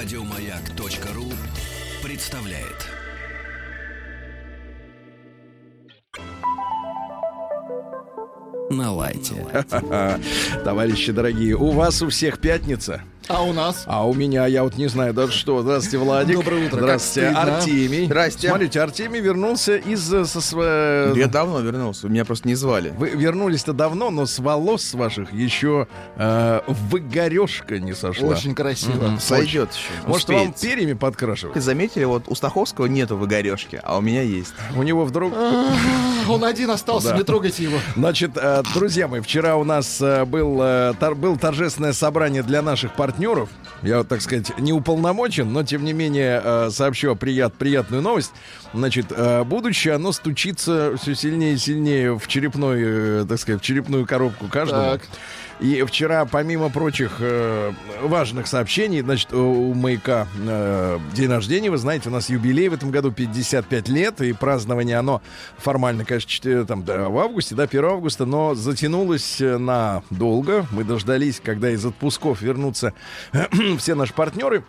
Радиомаяк.ру представляет. На лайте. Товарищи дорогие, у вас у всех пятница. А у нас? А у меня, я вот не знаю даже что. Здравствуйте, Владик. Доброе утро. Здравствуйте. Артемий. Здрасте. Смотрите, Артемий вернулся из... э, Со, сво- Я давно вернулся, меня просто не звали. Вы вернулись-то давно, но с волос с ваших еще э, выгорешка не сошла. Очень красиво. Сойдет еще. Может, вам успеется. перьями подкрашивать? Вы заметили, вот у Стаховского нету выгорешки, а у меня есть. У него вдруг... Он один остался, Да. не трогайте его. Значит, э, друзья мои, вчера у нас э, э, был торжественное собрание для наших партнеров. Я, вот, так сказать, не уполномочен, но, тем не менее, э, сообщу прият, приятную новость. Значит, э, будущее, оно стучится все сильнее и сильнее в черепной, э, так сказать, в черепную коробку каждого. Так. И вчера, помимо прочих э, важных сообщений, значит, у маяка э, день рождения, вы знаете, у нас юбилей в этом году 55 лет, и празднование оно формально, конечно, 4, там, да, в августе, да, 1 августа, но затянулось э, на долго. Мы дождались, когда из отпусков вернутся все наши партнеры.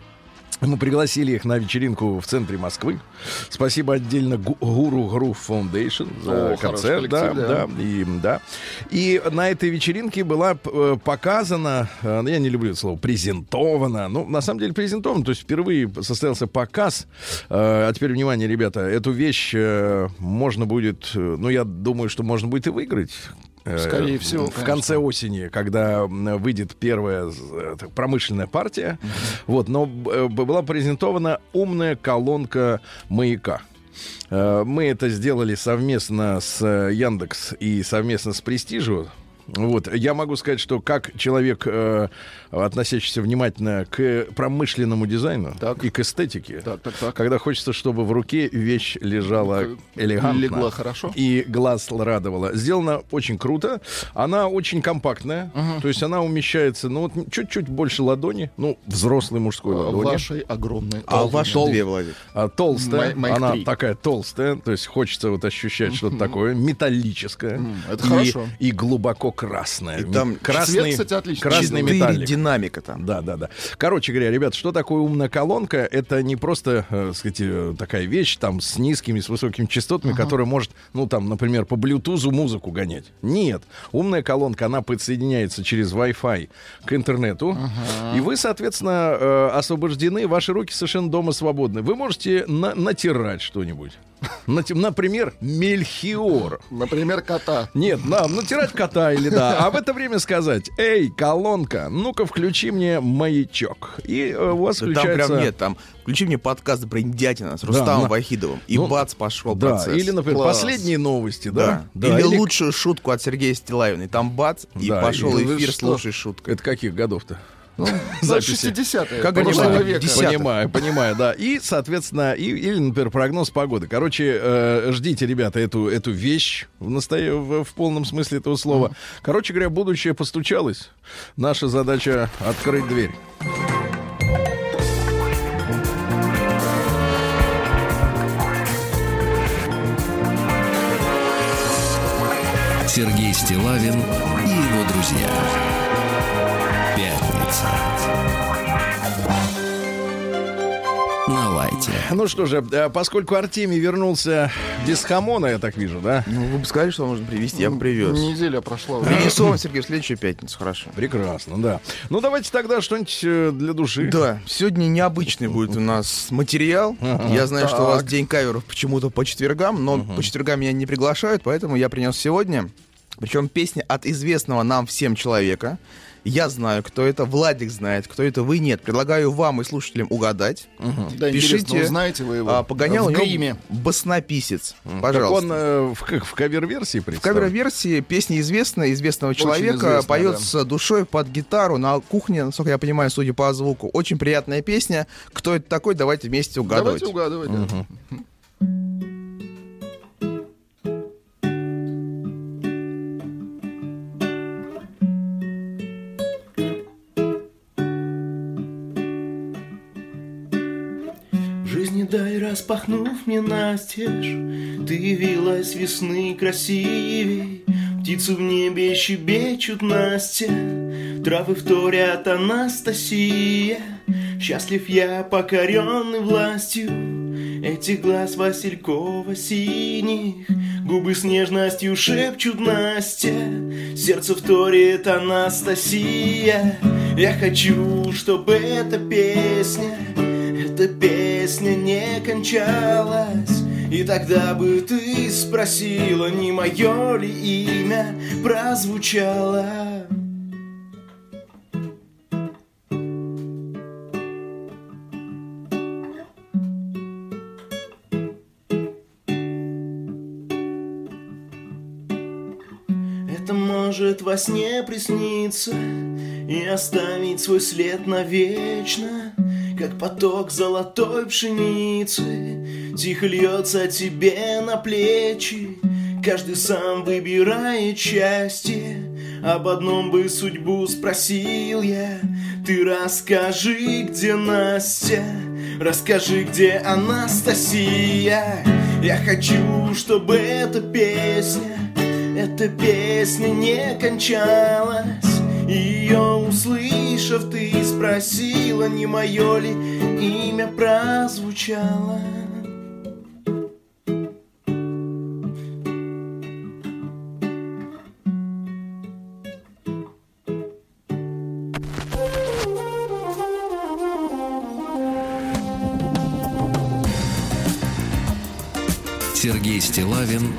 Мы пригласили их на вечеринку в центре Москвы. Спасибо отдельно Гу- Гуру Грув Foundation за О, концерт. Да, да, да. и, да. И на этой вечеринке была э, показана, э, я не люблю это слово, презентована. Ну, на самом деле презентована, то есть впервые состоялся показ. Э, А теперь, внимание, ребята, эту вещь можно будет, ну, я думаю, что можно будет и выиграть. Э, Скорее всего, В конце осени, когда выйдет первая э, промышленная партия. Вот, но э, была презентована умная колонка маяка. Мы это сделали совместно с Яндекс и совместно с Престижу. Вот, я могу сказать, что как человек, э, относящийся внимательно к промышленному дизайну Так. и к эстетике, Так, так, так. когда хочется, чтобы в руке вещь лежала элегантно. легла хорошо. И глаз радовала. Сделано очень круто. Она очень компактная. То есть она умещается, ну, вот чуть-чуть больше ладони. Ну, взрослой мужской ладони. Вашей огромной. А ваши тол- две, Владик. А, толстая. Май- она три. такая толстая. То есть хочется вот ощущать что-то такое металлическое. Это и, хорошо. И глубоко красное. И там красный, цвет, кстати, отличный. красный металлик. Динамика там. Да, да, да. Короче говоря, ребят, что такое умная колонка? Это не просто, э, сказать, э, такая вещь там с низкими, с высокими частотами, которая может, ну там, например, по Bluetooth музыку гонять. Нет. Умная колонка, она подсоединяется через Wi-Fi к интернету. И вы, соответственно, э, освобождены, ваши руки совершенно дома свободны. Вы можете на- натирать что-нибудь. Например, мельхиор. Например, кота. Нет, нам натирать кота или да. А в это время сказать, эй, колонка, ну-ка включи мне маячок. И э, у вас Да Там включается... прям нет, там включи мне подкаст про индятина с Рустамом на- Вахидовым. И Ну, бац, пошел Да, процесс. или, например, Класс. последние новости, да. Да. да. Или, лучшую шутку от Сергея Стилавина. И там бац, и Да, пошел и- эфир, слушай шутку. Это каких годов-то? Ну, Записи. 60-е. Как понимаю, века. Понимаю, понимаю, да. И, соответственно, и, или, например, прогноз погоды. Короче, э, ждите, ребята, эту, эту вещь в, настоя- в, в полном смысле этого слова. Короче говоря, будущее постучалось. Наша задача — открыть дверь. Сергей Стилавин и его друзья. На лайте. Ну что же, э, поскольку Артемий вернулся без хамона, я так вижу, да? Ну, вы бы сказали, что можно привезти, я бы привез. Неделя прошла. уже. Принесу вам, Сергей, в следующую пятницу, хорошо. Прекрасно, да. Ну давайте тогда что-нибудь э, для души. Да, сегодня необычный будет у нас материал. Я знаю, что у вас день каверов почему-то по четвергам, но по четвергам меня не приглашают, поэтому я принес сегодня. Причем песня от известного нам всем человека. Я знаю, кто это, Владик знает, кто это, вы нет. Предлагаю вам и слушателям угадать. Да, Пишите. узнаете вы его А, погонял в гриме. баснописец. Так Пожалуйста. он э, в, в кавер-версии В кавер-версии песни известная, известного человека, известная, поет да. душой под гитару на кухне, насколько я понимаю, судя по звуку. Очень приятная песня. Кто это такой, давайте вместе угадывать. Давайте угадывать. да. Жизни дай распахнув мне настежь, Ты явилась весны красивей, Птицы в небе щебечут Настя, Травы вторят Анастасия. Счастлив я, покоренный властью. Этих глаз Василькова синих Губы с нежностью шепчут Настя Сердце вторит Анастасия. Я хочу, чтобы эта песня Эта песня не кончалась и тогда бы ты спросила, не мое ли имя прозвучало. Это может во сне присниться И оставить свой след навечно Как поток золотой пшеницы. Тихо льется тебе на плечи. Каждый сам выбирает счастье. Об одном бы судьбу спросил я. Ты расскажи, где Настя. Расскажи, где Анастасия. Я хочу, чтобы эта песня эта песня не кончалась. Ее услышав, ты спросила, не мое ли имя прозвучало Сергей Стилавин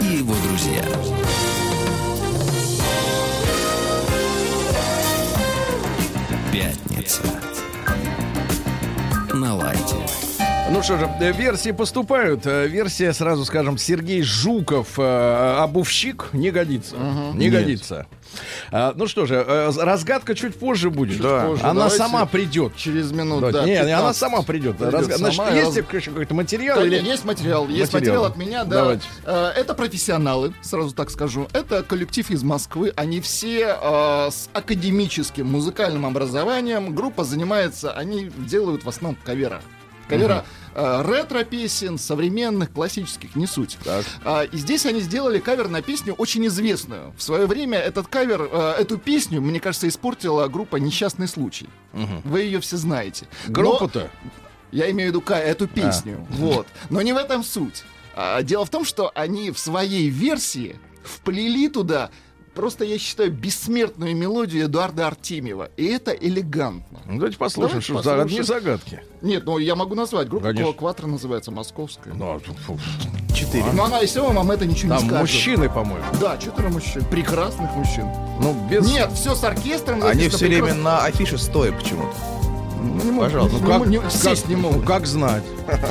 и его друзья. Ну что же, э, версии поступают. Э, Версия, сразу скажем, Сергей Жуков, э, обувщик, не годится. Не Нет. годится. А, Ну что же, разгадка чуть позже будет. Да. позже. Она Давайте сама придет. Через минут, Да, да, не, она 15. сама придет. Придет Разга- Значит, сама, есть раз- еще какой-то материал? Да, или... Есть материал, есть Материал. материал от меня, да. Давайте. Это профессионалы, сразу так скажу. Это коллектив из Москвы. Они все э, с академическим музыкальным образованием. Группа занимается, они делают в основном кавера. Кавера э, ретро-песен, современных, классических, не суть. Так. А, и здесь они сделали кавер на песню очень известную. В свое время этот кавер, э, эту песню, мне кажется, испортила группа «Несчастный случай». Вы ее все знаете. Группу-то? я имею в виду эту песню. Вот. Но не в этом суть. А, дело в том, что они в своей версии вплели туда просто, я считаю, бессмертную мелодию Эдуарда Артемьева. И это элегантно. Ну, давайте послушаем, Давайте что за одни послушаем. загадки. Нет, ну я могу назвать. Группа Конечно. Кватро называется московская. Ну, а тут, фу, Четыре. Но она и все вам это ничего Там не скажет. мужчины, по-моему. Да, четверо мужчин. Прекрасных мужчин. Ну, без... Нет, все с оркестром. Они все время прекрасно. на афише стоят почему-то. Ну, не Пожалуйста. не- Ну, как, не- как- сесть не могут. ну, как знать?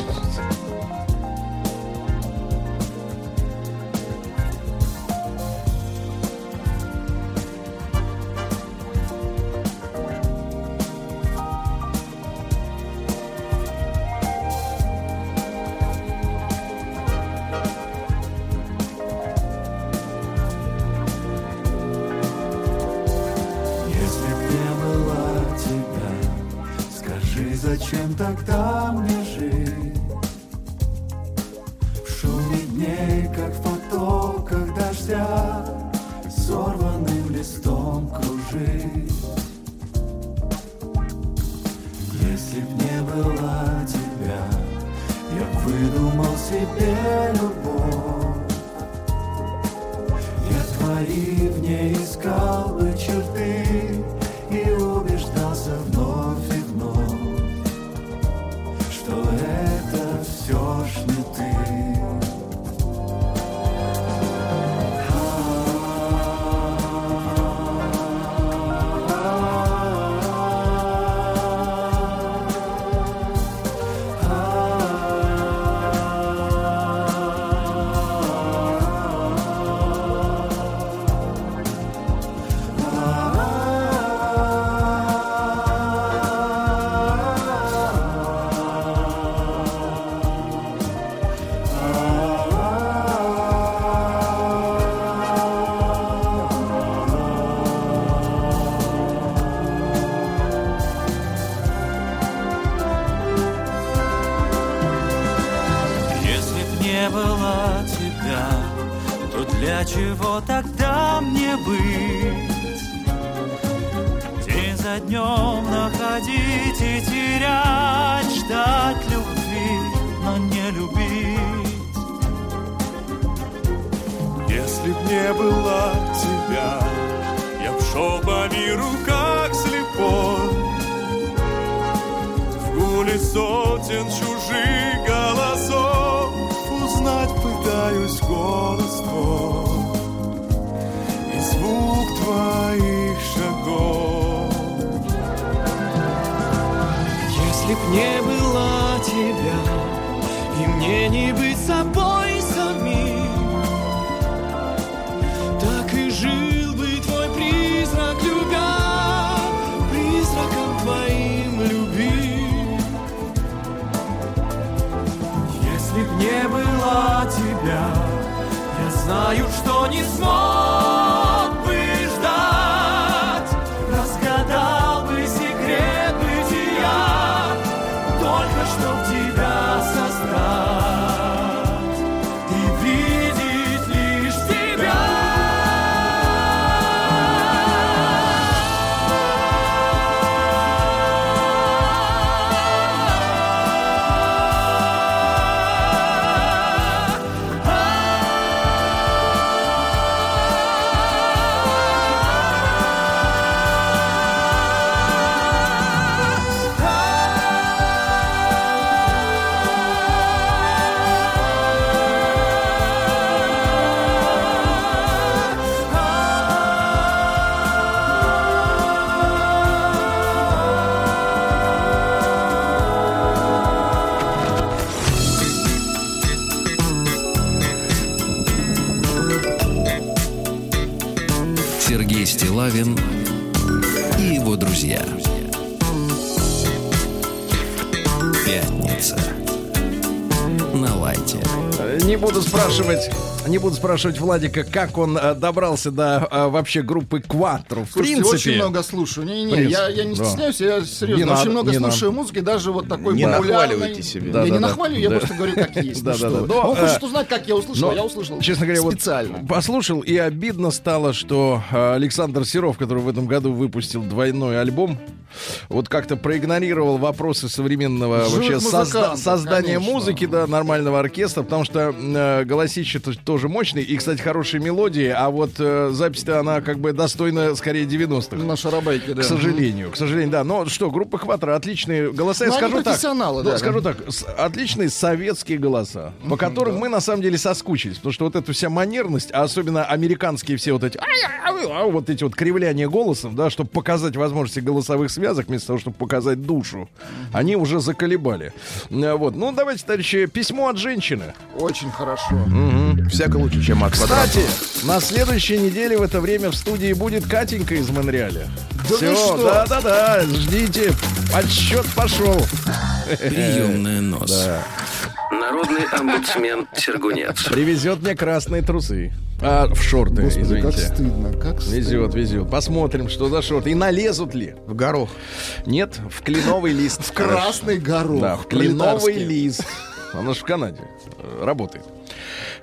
Если буду спрашивать, не буду спрашивать Владика, как он э, добрался до э, вообще группы Quattro. В Слушайте, принципе, очень много слушаю. Не-не-не, принципе, я, я не да. стесняюсь, я серьезно Не очень надо, много не слушаю надо. музыки, даже вот такой Не популярной. нахваливайте себя. Я Да, не да, да. нахвалю, я Да. просто говорю, как есть. Да, да, да. Но, Он э, хочет узнать, как я услышал, но, я услышал Честно говоря, вот специально. послушал и обидно стало, что э, Александр Серов, который в этом году выпустил двойной альбом, вот как-то проигнорировал вопросы современного Живых вообще созда- создания конечно. музыки, да, нормального оркестра, потому что э, голосище -то тоже мощный и, кстати, хорошие мелодии, а вот э, запись-то она как бы достойна скорее 90-х. На шарабайке, да. К сожалению, к сожалению, да. Но что, группа Хватра, отличные голоса. Я Ну, скажу так. ну, да. скажу так, отличные советские голоса, по которым мы на самом деле соскучились. Потому что вот эта вся манерность, а особенно американские все вот эти, «Ай-яй-яй», вот эти вот кривляния голосов, да, чтобы показать возможности голосовых связок, вместо того, чтобы показать душу, они уже заколебали. Э, Вот. Ну, давайте, товарищи, письмо от женщины. Очень хорошо. Всяко лучше, чем от Кстати, на следующей неделе в это время в студии будет Катенька из Монреаля. Да Все, да-да-да, ждите. Отсчет пошел. Приемная нос. Народный омбудсмен Сергунец. Привезет мне красные трусы. А, в шорты, Господи, как извините. стыдно, как стыдно. Везет, везет. Посмотрим, что за шорты. И налезут ли? В горох. Нет, в кленовый лист. В красный горох. Да, в кленовый лист. Она же в Канаде э, работает.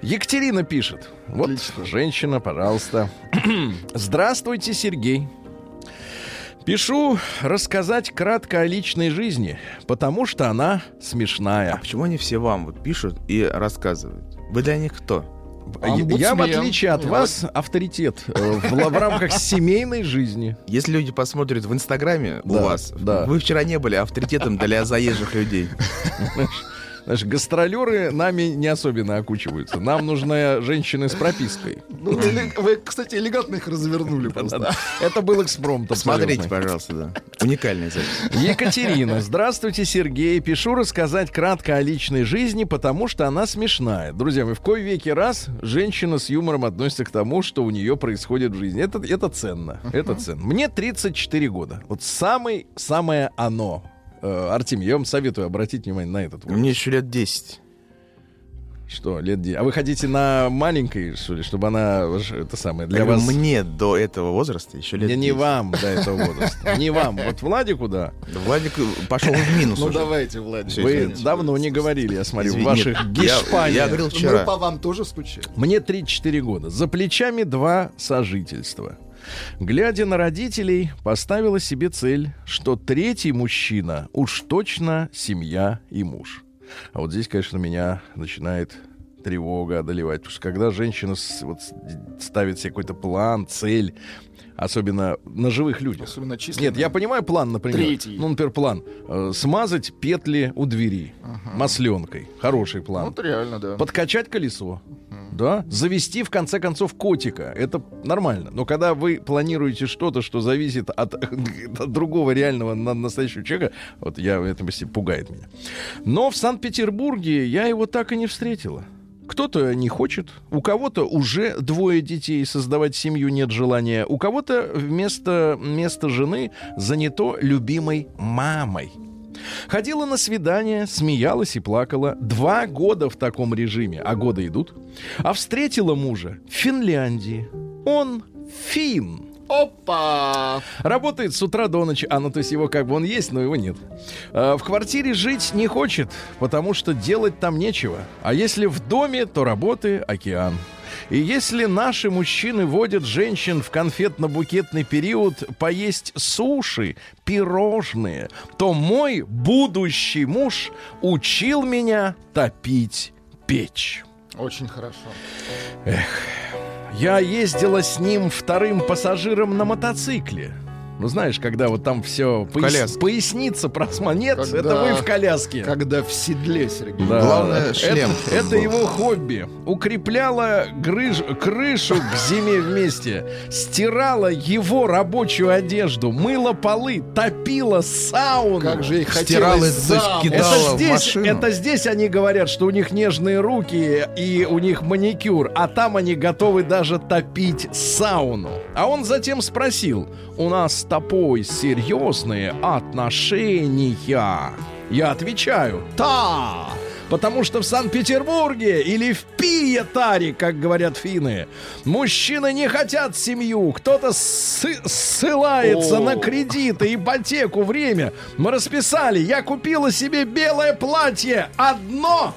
Екатерина пишет. Вот женщина, пожалуйста. Здравствуйте, Сергей. Пишу рассказать кратко о личной жизни, потому что она А смешная. почему они все вам вот пишут и рассказывают? Вы для них кто? Я, в Омбудсмен. отличие от вас, авторитет э, в, в рамках семейной жизни. Если люди посмотрят в Инстаграме у Да, вас, да. вы вчера не были авторитетом для заезжих людей. Знаешь, гастролеры нами не особенно окучиваются. Нам нужны женщины с пропиской. Ну, эле- Вы, кстати, элегантно их развернули просто. Это был экспромт. Абсолютный. пожалуйста, да. Уникальная запись. Екатерина, здравствуйте, Сергей. Пишу рассказать кратко о личной жизни, потому что она смешная. Друзья, мы в кой веке раз женщина с юмором относится к тому, что у нее происходит в жизни. Это, это ценно. Это ценно. Мне 34 года. Вот самый, самое оно. Э, Артемий, я вам советую обратить внимание на этот. Мне еще лет 10. Что, лет 10? А вы хотите на маленькой, что ли, чтобы она это самое для Я вас... Мне до этого возраста еще лет Не, не 10. вам до этого возраста. Не вам. Вот Владику, да. Да Владик пошел в минус Ну давайте. Всё, Вы давно не говорили, я смотрю, в ваших гешпаниях. Я говорил Мы вчера. по вам тоже скучаем. Мне 34 года. За плечами два сожительства. Глядя на родителей, поставила себе цель, что третий мужчина уж точно семья и муж. А вот здесь, конечно, меня начинает тревога одолевать. Потому что когда женщина вот, ставит себе какой-то план, цель, особенно на живых людях. Особенно численные. Нет, я понимаю план, например. Третий. Ну, например, план. э, смазать петли у двери масленкой. Хороший план. Вот реально, да. Подкачать колесо. Да, завести в конце концов котика. Это нормально. Но когда вы планируете что-то, что зависит от, от другого реального на- настоящего человека, вот я это если пугает меня. Но в Санкт-Петербурге я его так и не встретила. Кто-то не хочет, у кого-то уже двое детей, создавать семью нет желания, у кого-то вместо, вместо жены занято любимой мамой. Ходила на свидание, смеялась и плакала. Два года в таком режиме, а годы идут. А встретила мужа в Финляндии. Он фин. Опа! Работает с утра до ночи. А, ну то есть его как бы он есть, но его нет. А, в квартире жить не хочет, потому что делать там нечего. А если в доме, то работы океан. И если наши мужчины водят женщин в конфетно-букетный период поесть суши, пирожные, то мой будущий муж учил меня топить печь. Очень хорошо. Я ездила с ним вторым пассажиром на мотоцикле. Ну, знаешь, когда вот там все коляске. поясница просма. Нет, Когда- это вы в коляске. Когда в седле, Сергей. Да. Главное, шлем. Это, это его хобби. Укрепляла грыж- крышу к зиме вместе. Стирала его рабочую одежду. Мыла полы. Топила сауну. Как же ей Стирала хотелось это, здесь, это здесь они говорят, что у них нежные руки и у них маникюр, а там они готовы даже топить сауну. А он затем спросил, у нас тобой серьезные отношения? Я отвечаю, да. Потому что в Санкт-Петербурге или в Пиетаре, как говорят финны, мужчины не хотят семью. Кто-то сы- ссылается О. на кредиты, ипотеку, время. Мы расписали. Я купила себе белое платье. Одно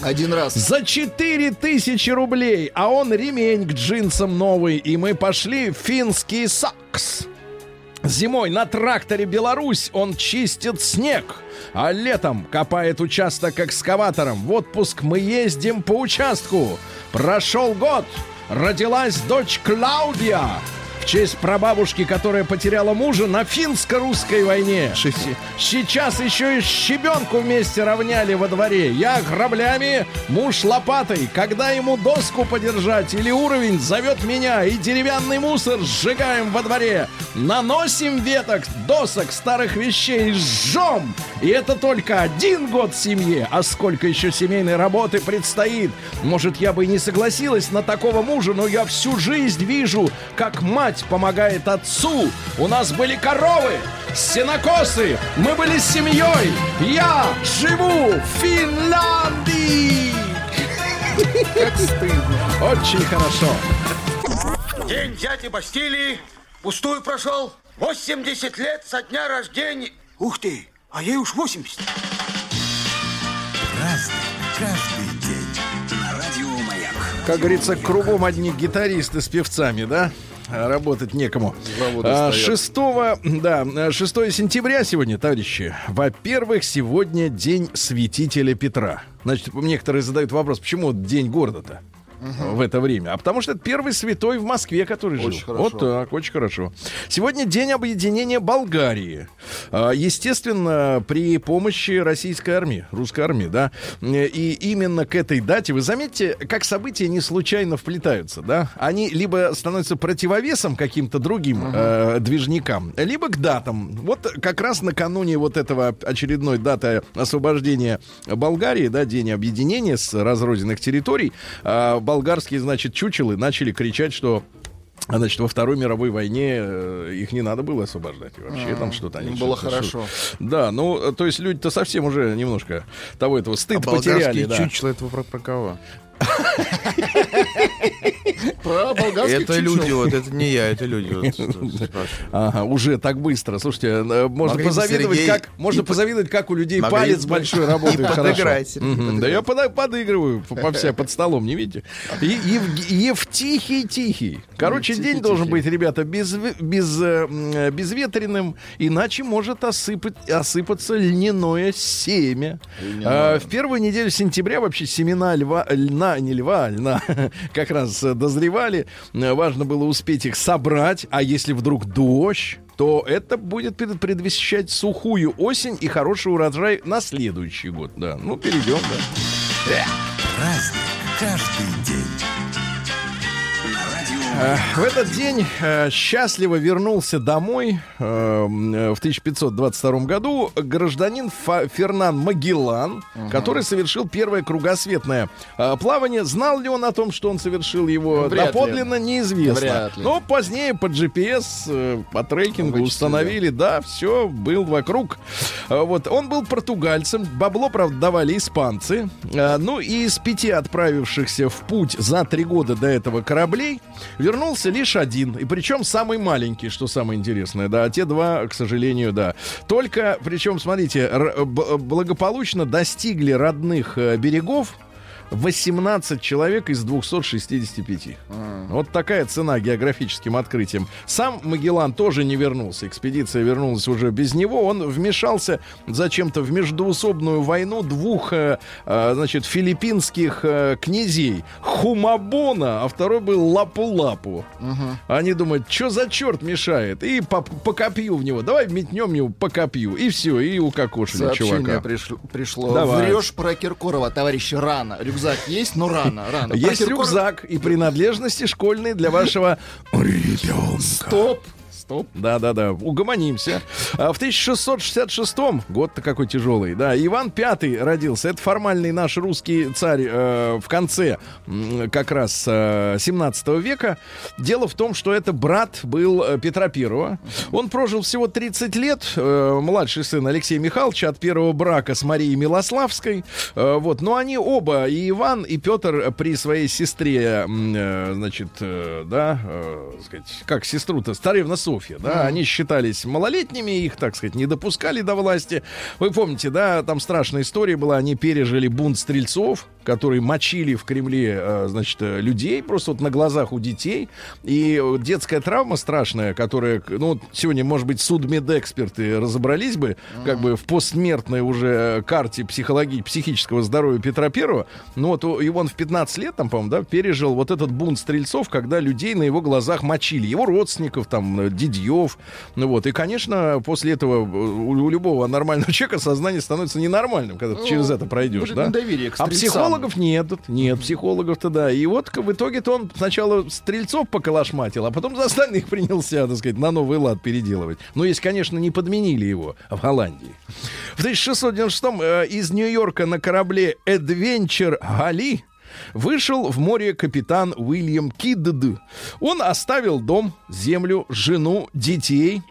Один раз. за 4 тысячи рублей. А он ремень к джинсам новый. И мы пошли в финский сакс. Зимой на тракторе «Беларусь» он чистит снег, а летом копает участок экскаватором. В отпуск мы ездим по участку. Прошел год, родилась дочь Клаудия. В честь прабабушки, которая потеряла мужа на финско-русской войне. Шести. Сейчас еще и щебенку вместе равняли во дворе. Я граблями, муж лопатой. Когда ему доску подержать или уровень, зовет меня. И деревянный мусор сжигаем во дворе. Наносим веток, досок, старых вещей, жжем. И это только один год семье. А сколько еще семейной работы предстоит. Может, я бы и не согласилась на такого мужа, но я всю жизнь вижу, как мать помогает отцу. У нас были коровы, сенокосы, мы были семьей. Я живу в Финляндии. Как стыдно. Очень хорошо. День дяди Бастилии пустую прошел. 80 лет со дня рождения. Ух ты, а ей уж 80. Как говорится, кругом одни гитаристы с певцами, да? А Работать некому. Заводы А, стоят. 6, да, 6 сентября сегодня, товарищи. Во-первых, сегодня день святителя Петра. Значит, некоторые задают вопрос, почему день города-то? В это время. А потому что это первый святой в Москве, который жил. Очень хорошо. Вот так, очень хорошо. Сегодня день объединения Болгарии. А, Естественно, при помощи российской армии, русской армии, да. И именно к этой дате, вы заметите, как события не случайно вплетаются, да. Они либо становятся противовесом каким-то другим э, движникам, либо к датам. Вот как раз накануне вот этого очередной даты освобождения Болгарии, да, день объединения с разрозненных территорий, а, болгарские, значит, чучелы начали кричать, что а, Значит, во Второй мировой войне э, их не надо было освобождать. И Вообще там что-то они... было что-то- хорошо. Да, ну, э, то есть люди-то совсем уже немножко того этого стыд А болгарские потеряли. да. чучела, это вы про, про кого? Про болгарских Это люди, вот это не я, это люди. Ага, уже так быстро. Слушайте, э, можно Могли бы позавидовать, как можно позавидовать, как у людей палец большой работает хорошо. Да я подыгрываю по, вся под столом, не видите? Евтихий тихий. Короче, день должен быть, ребята, э, безветренным, иначе может осыпать, осыпаться льняное семя. А, в первую неделю сентября вообще семена льва, льна, не льва, а льна, как раз э, дозревали. Э, Важно было успеть их собрать, а если вдруг дождь, то это будет пред- предвещать сухую осень и хороший урожай на следующий год. Да, ну перейдем, да. Праздник каждый день. Э, В этот день э, счастливо вернулся домой э, м, э, в 1522 году гражданин Фернан Магеллан, который совершил первое кругосветное плавание. Знал ли он о том, что он совершил его? Вряд ли. Доподлинно неизвестно. Вряд ли. Но позднее по GPS, по трекингу Вычислили. установили, да, все, был вокруг. Вот, он был португальцем, бабло, правда, давали испанцы. Ну и из пяти отправившихся в путь за три года до этого кораблей вернулся лишь один. И причем самый маленький, что самое интересное, да. А те два, к сожалению, да. Только, причем, смотрите, благополучно достигли родных э, берегов 18 человек из 265. Вот такая цена географическим открытием. Сам Магеллан тоже не вернулся. Экспедиция вернулась уже без него. Он вмешался зачем-то в междуусобную войну двух, э, э, значит, филиппинских э, князей. Хумабона, а второй был Лапу-Лапу. Они думают, что за черт мешает? И по, по копью в него. Давай метнем его по копью. И все, и укокошили Сообщение чувака. пришло. пришло. Давай. Врешь про Киркорова, товарищи, рано. Рюкзак есть, но рано, рано. Есть рюкзак и принадлежности школьные для вашего ребенка. Стоп. Стоп. Да-да-да, угомонимся. А в 1666 год-то какой тяжелый, да, Иван V родился. Это формальный наш русский царь э, в конце как раз э, 17 века. Дело в том, что это брат был э, Петра Первого. Он прожил всего 30 лет, э, младший сын Алексея Михайловича от первого брака с Марией Милославской. Э, вот, но они оба, и Иван, и Петр при своей сестре, э, значит, э, да, э, сказать, как сестру-то, Старевна Софья, да, они считались малолетними, их, так сказать, не допускали до власти. Вы помните, да, там страшная история была, они пережили бунт стрельцов, которые мочили в Кремле, э, значит, э, людей просто вот на глазах у детей. И э, детская травма страшная, которая, ну, сегодня, может быть, судмедэксперты разобрались бы, как бы в постсмертной уже карте психологии, психического здоровья Петра Первого. Ну, вот и он в 15 лет, там, по-моему, да, пережил вот этот бунт стрельцов, когда людей на его глазах мочили. Его родственников, там, дедьев. Ну, вот. И, конечно, после этого у, у любого нормального человека сознание становится ненормальным, когда ты через это пройдешь, да? недоверие к а стрельцам. Психологов нет, нет психологов-то да. И вот в итоге-то он сначала стрельцов поколошматил, а потом за остальных принялся, так сказать, на новый лад переделывать. Но если, конечно, не подменили его в Голландии. В 1696 э, из Нью-Йорка на корабле Adventure Гали вышел в море капитан Уильям Кидд. Он оставил дом, землю, жену, детей.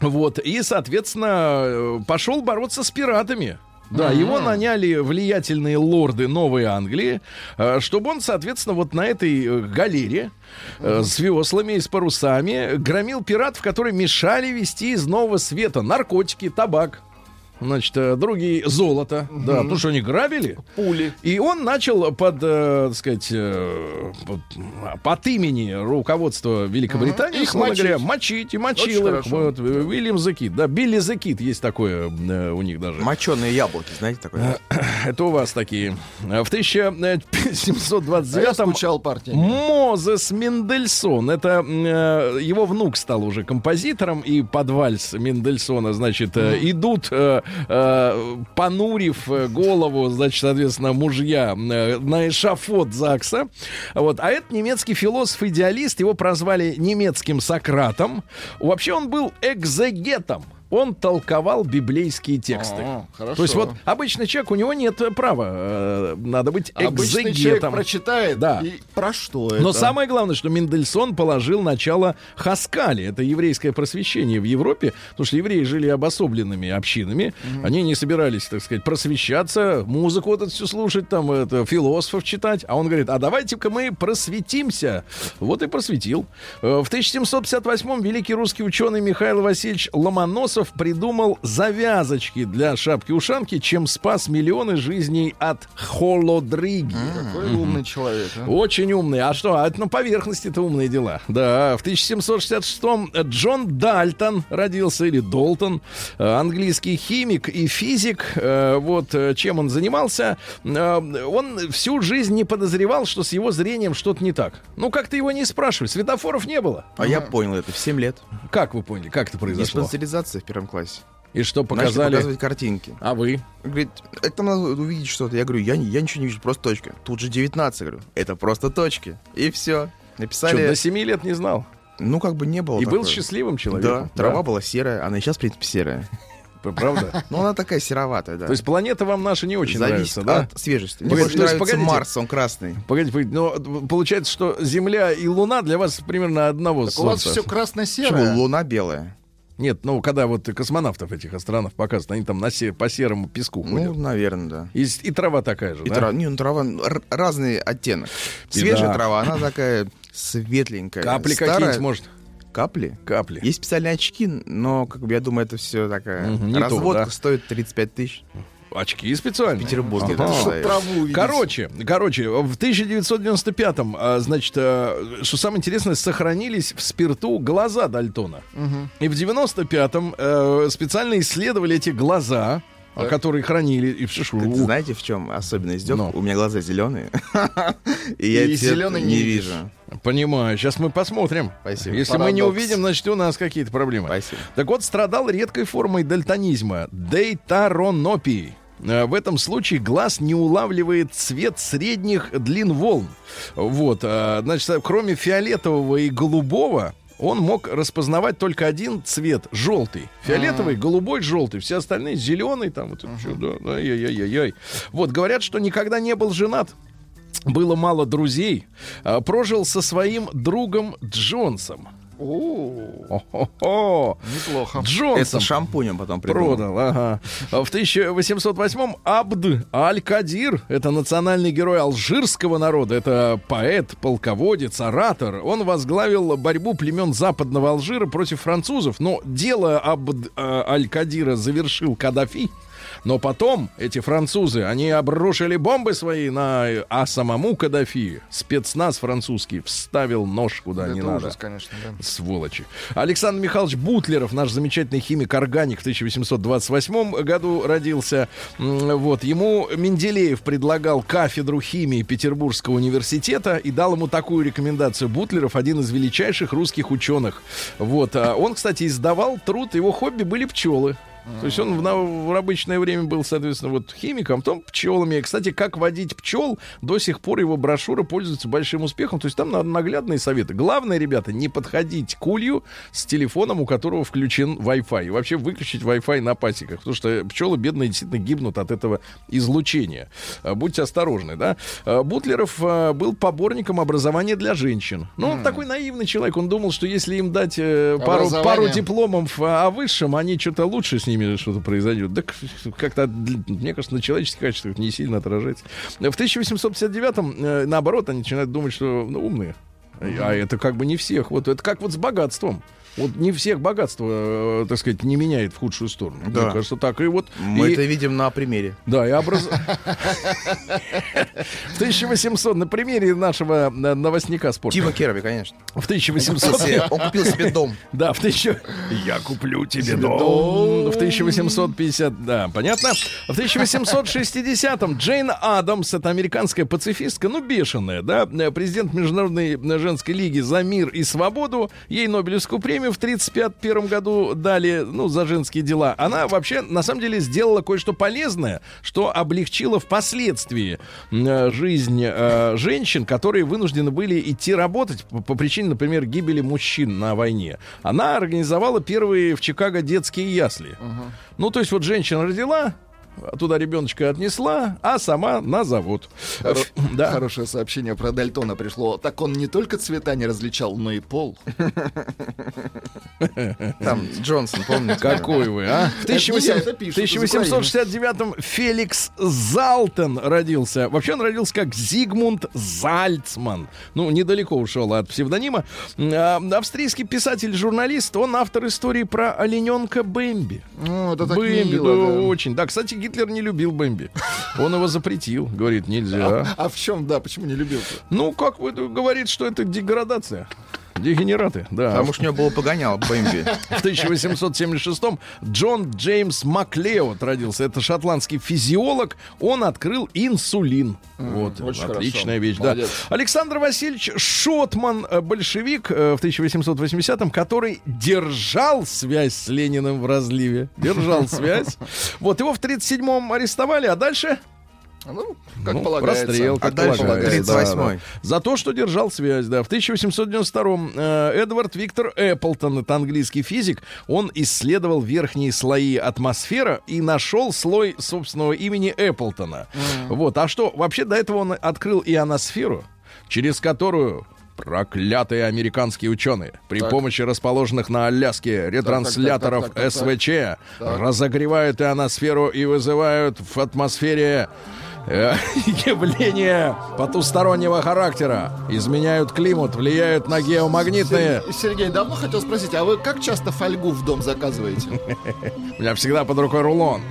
Вот, и, соответственно, э, пошел бороться с пиратами. Да, его наняли влиятельные лорды Новой Англии, э, чтобы он, соответственно, вот на этой э, галере э, с веслами и с парусами громил пиратов, которые мешали вести из Нового Света наркотики, табак. Значит, э, другие золото, да, потому что они грабили. Пули. И он начал под, э, так сказать, э, под, под имени руководства Великобритании, Их условно мочить. говоря, мочить и мочил их. Вот, Уильям Закит, да, Билли Закит есть такое э, у них даже. Моченые яблоки, знаете, такое. Это у вас такие. А В А я 1729 скучал партиями. Мозес Мендельсон. Это э, его внук стал уже композитором, и под вальс Мендельсона, значит, э, идут, э, э, понурив э, голову, значит, соответственно, мужья э, на эшафот ЗАГСа. Вот. А это немецкий философ-идеалист, его прозвали немецким Сократом. Вообще он был экзегетом. Он толковал библейские тексты. О, хорошо. То есть вот обычный человек, у него нет э, права, э, надо быть Обычный человек экзегетом. прочитает. Да. И про что это? Но самое главное, что Мендельсон положил начало Хаскали. Это еврейское просвещение в Европе. Потому что евреи жили обособленными общинами. Они не собирались, так сказать, просвещаться, музыку вот эту всю слушать, там, это, философов читать. А он говорит, а давайте-ка мы просветимся. Вот и просветил. Э, В 1758-м великий русский ученый Михаил Васильевич Ломоносов придумал завязочки для шапки-ушанки, чем спас миллионы жизней от холодриги. Какой умный человек. а. Очень умный. А что? А это на поверхности это умные дела. Да, в 1766-м Джон Дальтон родился, или Долтон, э, английский химик и физик. Э, Вот э, чем он занимался. Он всю жизнь не подозревал, что с его зрением что-то не так. Ну, как-то его не спрашивай. Светофоров не было. А я понял это в 7 лет. Как вы поняли? Как это произошло? Диспансеризация в первом классе. И что Начали показали? показывать картинки. А вы? Говорит, это там надо увидеть что-то. Я говорю, я, не- я ничего не вижу, просто точка. Тут же 19, говорю. Это просто точки. И все. Что, Написали... до 7 лет не знал? Ну, как бы не было И был такое. счастливым Да, человеком. трава была серая, она и сейчас, в принципе, серая. Правда? Но она такая сероватая, да. То есть планета вам наша не очень Зависит нравится, да? от свежести. Мне Погоди, больше нравится погодите. Марс, он красный. Погодите, погодите, но получается, что Земля и Луна для вас примерно одного Так у вас все красно-серое. Почему? Луна белая. Нет, ну когда вот космонавтов этих астронавтов показывают, они там на се- по серому песку Ну, ходят. наверное, да. И, и трава такая же, И да? трава, не, ну, трава р- разный оттенок. Беда. Свежая трава, она такая светленькая. Капли Старая- какие-нибудь, может? Капли? Капли. Есть специальные очки, но, как бы, я думаю, это все такая Мгм, не то, разводка да. стоит 35 тысяч. Очки специальные. В Петербурге Ага. траву увидеть. Короче, короче, в 1995-м, а, значит, а, что самое интересное, сохранились в спирту глаза Дальтона. И в 95-м э, специально исследовали эти глаза, а, которые хранили. И, что ж, Кстати, у- знаете, в чем особенность издевка? Ну. У меня глаза зеленые. И я И цвет зелёный не вижу. Понимаю. Сейчас мы посмотрим. Спасибо. Если мы не Парадокс. увидим, значит, у нас какие-то проблемы. Спасибо. Так вот, страдал редкой формой дальтонизма – дейтаронопией. Э, В этом случае глаз не улавливает цвет средних длин волн. Вот, э, значит, э, кроме фиолетового и голубого, он мог распознавать только один цвет желтый. Фиолетовый, голубой, желтый. Все остальные зеленый, там вот это да, да, ай-яй-яй-яй. Вот, говорят, что никогда не был женат. Было мало друзей. А, Прожил со своим другом Джонсом. О, неплохо. Джонсон. Это шампунем потом придумал. Продал, ага. В 1808-м Абд Аль-Кадир, это национальный герой алжирского народа, это поэт, полководец, оратор. Он возглавил борьбу племен Западного Алжира против французов, но дело Абд э, Аль-Кадира завершил Каддафи. Но потом эти французы, они обрушили бомбы свои на... А самому Каддафи спецназ французский вставил нож куда не Это надо. ужас, конечно, да. Сволочи. Александр Михайлович Бутлеров, наш замечательный химик-органик, в 1828 году родился. Вот. Ему Менделеев предлагал кафедру химии Петербургского университета и дал ему такую рекомендацию. Бутлеров один из величайших русских ученых. Вот. А Он, кстати, издавал труд, его хобби были пчелы. То есть он в, на- в обычное время был, соответственно, вот химиком, потом пчелами. Кстати, как водить пчел, до сих пор его брошюра пользуется большим успехом. То есть там на- наглядные советы. Главное, ребята, не подходить к улью с телефоном, у которого включен Wi-Fi. И вообще выключить Wi-Fi на пасеках. Потому что пчелы бедные действительно гибнут от этого излучения. А, Будьте осторожны, да. А, Бутлеров а, был поборником образования для женщин. Ну, он такой наивный человек. Он думал, что если им дать э, пару, пару дипломов а, о высшем, они что-то лучше с ними что-то произойдет. Да как-то, мне кажется, на человеческих качествах не сильно отражается. В 1859-м, э, наоборот, они начинают думать, что ну, умные. А это как бы не всех. Вот это как вот с богатством. Вот не всех богатство, э, так сказать, не меняет в худшую сторону. Да. Мне кажется, так. И вот... Мы и- это видим на примере. да, и образ... В 1800, на примере нашего э, новостника спорта. Тима Керби, конечно. В 1800... Он купил себе дом. Да, в тысячу... Я куплю тебе дом. В 1850... Да, понятно. В 1860-м Джейн Адамс, это американская пацифистка, ну, бешеная, да, э, президент Международной женской лиги за мир и свободу, ей Нобелевскую премию премию в 1931 году дали, ну, за женские дела. Она вообще, на самом деле, сделала кое-что полезное, что облегчило впоследствии э, жизнь э, женщин, которые вынуждены были идти работать по, по причине, например, гибели мужчин на войне. Она организовала первые в Чикаго детские ясли. Ну, то есть вот женщина родила, туда ребеночка отнесла, а сама на завод. Хоро- Да. Хорошее сообщение про Дальтона пришло. Так он не только цвета не различал, но и пол. Там Джонсон, помните? Какой вы, а? В Это не я, 1800 это пишут из 1869-м Феликс Залтен родился. Вообще он родился как Зигмунд Зальцман. Ну, недалеко ушел от псевдонима. А, Австрийский писатель-журналист, он автор истории про олененка Бэмби. Ну, это так Бэмби, мило, да, да. очень. Да, кстати, Гитлер не любил Бэмби. Он его запретил. Говорит, нельзя. А в чем, да, почему не любил Ну, как вы говорит, что это деградация. Дегенераты, да. Потому что у него было погонял Бэмби. В 1876-м Джон Джеймс Маклеод родился. Это шотландский физиолог. Он открыл инсулин. вот, очень отличная хорошо. вещь, Молодец. да. Александр Васильевич Шотман, э, большевик э, в 1880-м, который держал связь с Лениным в разливе. Держал связь. Вот, его в 37-м арестовали, а дальше... Ну, как Ну, полагается. Расстрел, как А дальше полагается, 38-й. да, да. За то, что держал связь, да. В 1892-м э, Эдвард Виктор Эпплтон, это английский физик, он исследовал верхние слои атмосферы и нашел слой собственного имени Эпплтона. Вот. А что, вообще до этого он открыл ионосферу, через которую проклятые американские ученые при Так. помощи расположенных на Аляске ретрансляторов так, так, так, так, так. СВЧ Так. разогревают ионосферу и вызывают в атмосфере явления потустороннего характера, изменяют климат, влияют на геомагнитные. Сер- Сергей, давно хотел спросить, а вы как часто фольгу в дом заказываете? У меня всегда под рукой рулон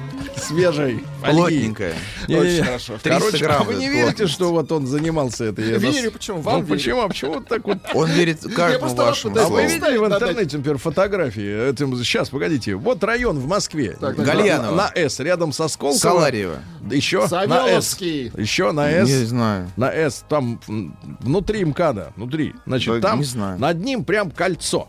свежей. Плотненькая. Очень хорошо. 300 Короче, а грамм вы не верите, плотность. что вот он занимался этой? Я Верю, нас- почему? Вам Ну верю. почему? А почему вот так вот? Он верит каждому вашему А вы видели в интернете, например, фотографии? Этим, сейчас, погодите. Вот район в Москве. Так, так, Гальянова. На С, рядом со Сколково. Саларьево. Еще на С. Савеловский. Еще на С. Не знаю. На С, там внутри МКАДа, внутри. Значит, Да, там не знаю. над ним прям кольцо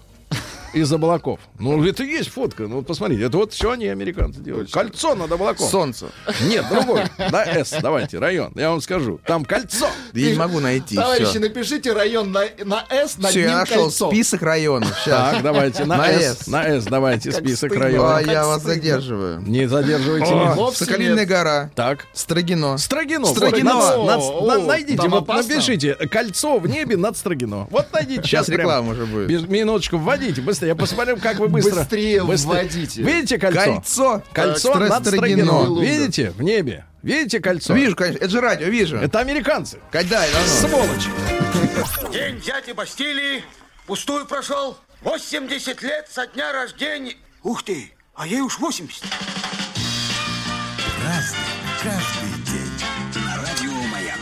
из облаков. Ну, это есть фотка. Ну, вот посмотрите. Это вот все они, американцы, делают. Кольцо над облаком. Солнце. Нет, другой. На С, давайте, район. Я вам скажу. Там кольцо. Я не могу найти. Товарищи, Все, напишите район на, на С, над все ним я нашел кольцо. список районов. Сейчас. Так, давайте, на, На С. «С». На С, давайте, список стыдно. А районов. как я вас стыдно. задерживаю. Не задерживайте О, меня. Вовсе Соколиная нет. гора. Так. Строгино. Строгино. Строгино. Вот, над- О, над- найдите, вот напишите кольцо в небе над Строгино. Вот найдите. Сейчас реклама уже будет. Минуточку, вводите, быстрее. Я посмотрю, как вы быстро. Быстрее вводите. Видите кольцо? Кольцо. Кольцо над Строгино. Видите? В небе. Видите кольцо? Вижу, конечно. Это же радио, вижу. Это американцы. Кайдай, да ну. Сволочи. День дяди Бастилии пустую прошел. 80 лет со дня рождения. Ух ты, а ей уж 80.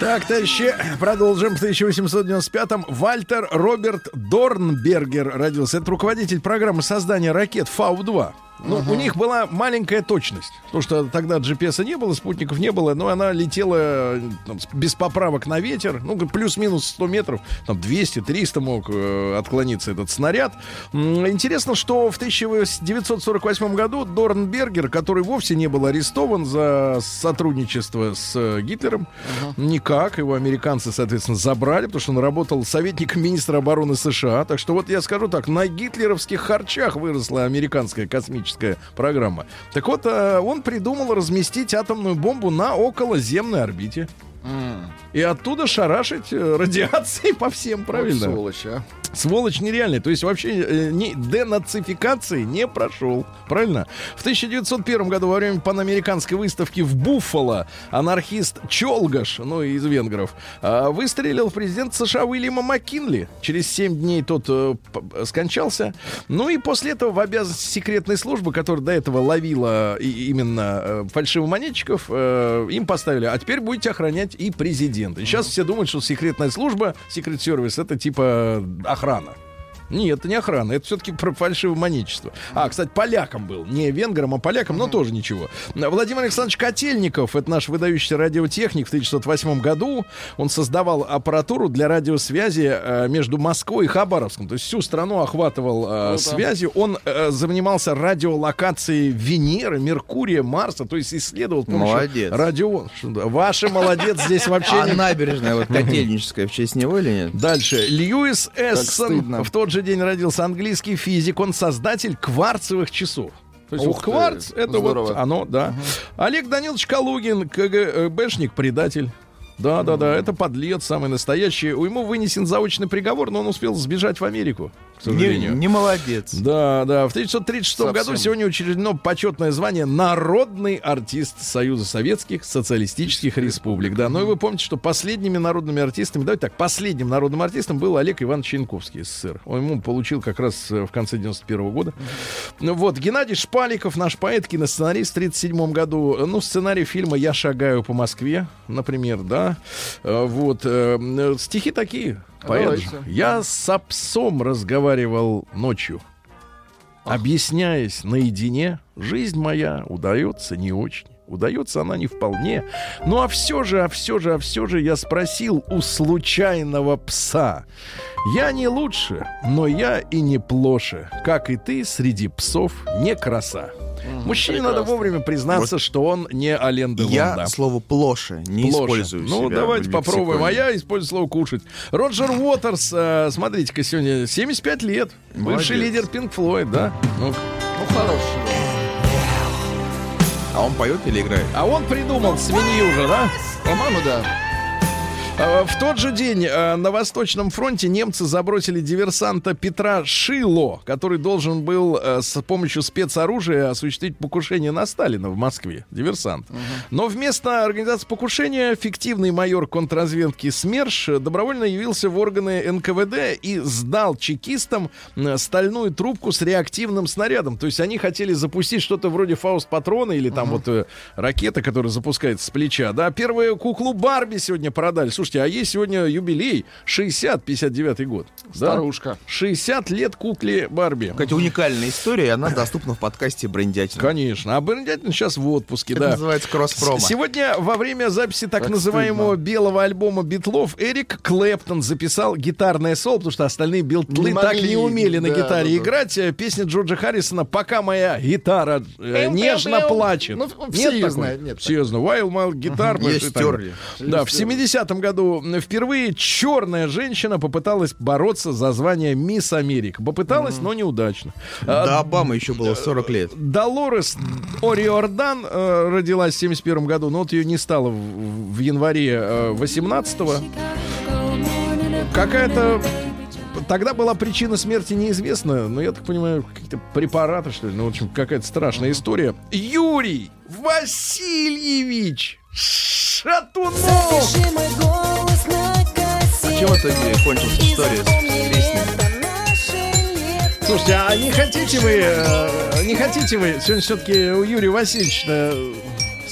Так, товарищи, продолжим. В 1895-м Вальтер Роберт Дорнбергер родился. Это руководитель программы создания ракет Фау-2. Ну, у них была маленькая точность. Потому что тогда GPS не было, спутников не было, но она летела э, там, без поправок на ветер. Ну, плюс-минус 100 метров, там 200-300 мог э, отклониться этот снаряд. Интересно, что в 1948 году Дорнбергер, который вовсе не был арестован за сотрудничество с э, Гитлером, никак, его американцы, соответственно, забрали, потому что он работал советником министра обороны США. Так что вот я скажу так, на гитлеровских харчах выросла американская космическая программа. Так вот, э, он придумал разместить атомную бомбу на околоземной орбите. И оттуда шарашить э, радиацией по всем, правильно? Вот сволочь, а. Сволочь нереальная. То есть вообще э, не, денацификации не прошел. Правильно? В 1901 году во время панамериканской выставки в Буффало анархист Чолгаш, ну, из венгров, э, выстрелил в президент США Уильяма Маккинли. Через 7 дней тот э, п- скончался. Ну и после этого в обязанности секретной службы, которая до этого ловила и- именно э, фальшивомонетчиков, э, им поставили, а теперь будете охранять и президента. И сейчас все думают, что секретная служба, секрет сервис, это типа охрана охрана. Нет, это не охрана, это все-таки про фальшивомонечество. А, кстати, поляком был. Не венгром, а поляком, но тоже ничего. Владимир Александрович Котельников, это наш выдающийся радиотехник в 1908 году. Он создавал аппаратуру для радиосвязи э, между Москвой и Хабаровском. То есть всю страну охватывал э, связью. Он э, занимался радиолокацией Венеры, Меркурия, Марса. То есть исследовал Молодец. радио. Ваши молодец здесь вообще А набережная вот котельническая в честь него или нет? Дальше. Льюис Эссон в тот же день родился английский физик. Он создатель кварцевых часов. То есть Ух вот ты, кварц это здорово. вот оно, да. Олег Данилович Калугин, КГБшник, предатель. Да, да, да, это подлец, самый настоящий. Ему вынесен заочный приговор, но он успел сбежать в Америку, к Не, сожалению. не молодец. Да, да. В 1936 Совсем. году сегодня учреждено почетное звание «Народный артист Союза Советских Социалистических Республик». Да, ну и вы помните, что последними народными артистами, давайте так, последним народным артистом был Олег Иванович Янковский, СССР. Он ему получил как раз э, в конце 91 года. Ну вот, Геннадий Шпаликов, наш поэт, киносценарист в 1937 году. Ну, сценарий фильма «Я шагаю по Москве», например, да. Э, Вот. э, э, Стихи такие. Поэт. Я с псом разговаривал ночью. Объясняясь наедине, жизнь моя удается не очень. Удается она не вполне. Ну а все же, а все же, а все же я спросил у случайного пса. Я не лучше, но я и не плоше. Как и ты, среди псов не краса. Мужчине надо прекрасно. вовремя признаться, что он не Ален Делон. Я да. слово плоше не Плоше. использую. Ну, себя давайте попробуем. А я использую слово кушать. Роджер Уотерс, э, смотрите-ка, сегодня 75 лет. Бывший Молодец. лидер Пинк Флойд, да? Ну, Ну, хороший. А он поет или играет? а он придумал свинью же, да? По-моему, да. Э, В тот же день э, на Восточном фронте немцы забросили диверсанта Петра Шило, который должен был э, с помощью спецоружия осуществить покушение на Сталина в Москве. Диверсант. Но вместо организации покушения фиктивный майор контрразведки СМЕРШ добровольно явился в органы НКВД и сдал чекистам стальную трубку с реактивным снарядом. То есть они хотели запустить что-то вроде фауст-патрона или там вот э, ракета, которая запускается с плеча. Да, первую куклу Барби сегодня продали. Слушайте, а есть сегодня юбилей 60-59 год. Да? Старушка. 60 лет кукле Барби. Какая-то уникальная история, и она доступна в подкасте Брендятина. Конечно. А Бендятин сейчас в отпуске, Это да. называется кросс-промо. Сегодня во время записи так, Так называемого белого альбома Битлов Эрик Клэптон записал гитарное соло, потому что остальные битлы Не так могли. не умели на Да, гитаре да, да. играть. Э, Песня Джорджа Харрисона «Пока моя гитара э, нежно плачет». Ну, все Нет ее такой? знают, нет Все знают. While my guitar... Ее стерли. Да, в 70-м году впервые черная женщина попыталась бороться за звание Мисс Америка. Попыталась, но неудачно. А, До Обамы еще было 40 лет. Долорес Ориордан э, родилась в 71 году, но вот ее не стало в, в январе э, 18-го. Какая-то... Тогда была причина смерти неизвестна, но я так понимаю, какие-то препараты, что ли. Ну, в общем, какая-то страшная история. Юрий Васильевич Шатунов! А чем итоге кончилась история с песней? Слушайте, а не хотите вы, э, не хотите вы, сегодня все-таки у Юрия Васильевича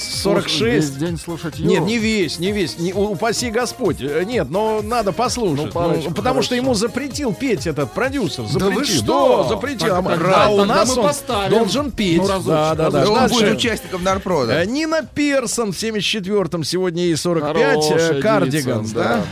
46. Весь день слушать. Нет, не весь, не весь, не, упаси Господь. Э, Нет, но надо послушать. Ну, парочку, Ну, потому что хорошо. ему запретил петь этот продюсер. Да Запретил. вы что? Да, запретил. Так, А, тогда- а у нас он поставим. должен петь. Ну, разочек, да, да, да. Да он Дальше. будет участником Нарпрода. Э, Нина Персон в 74-м, сегодня ей 45. э, Хорошая Кардиганс, девица, да?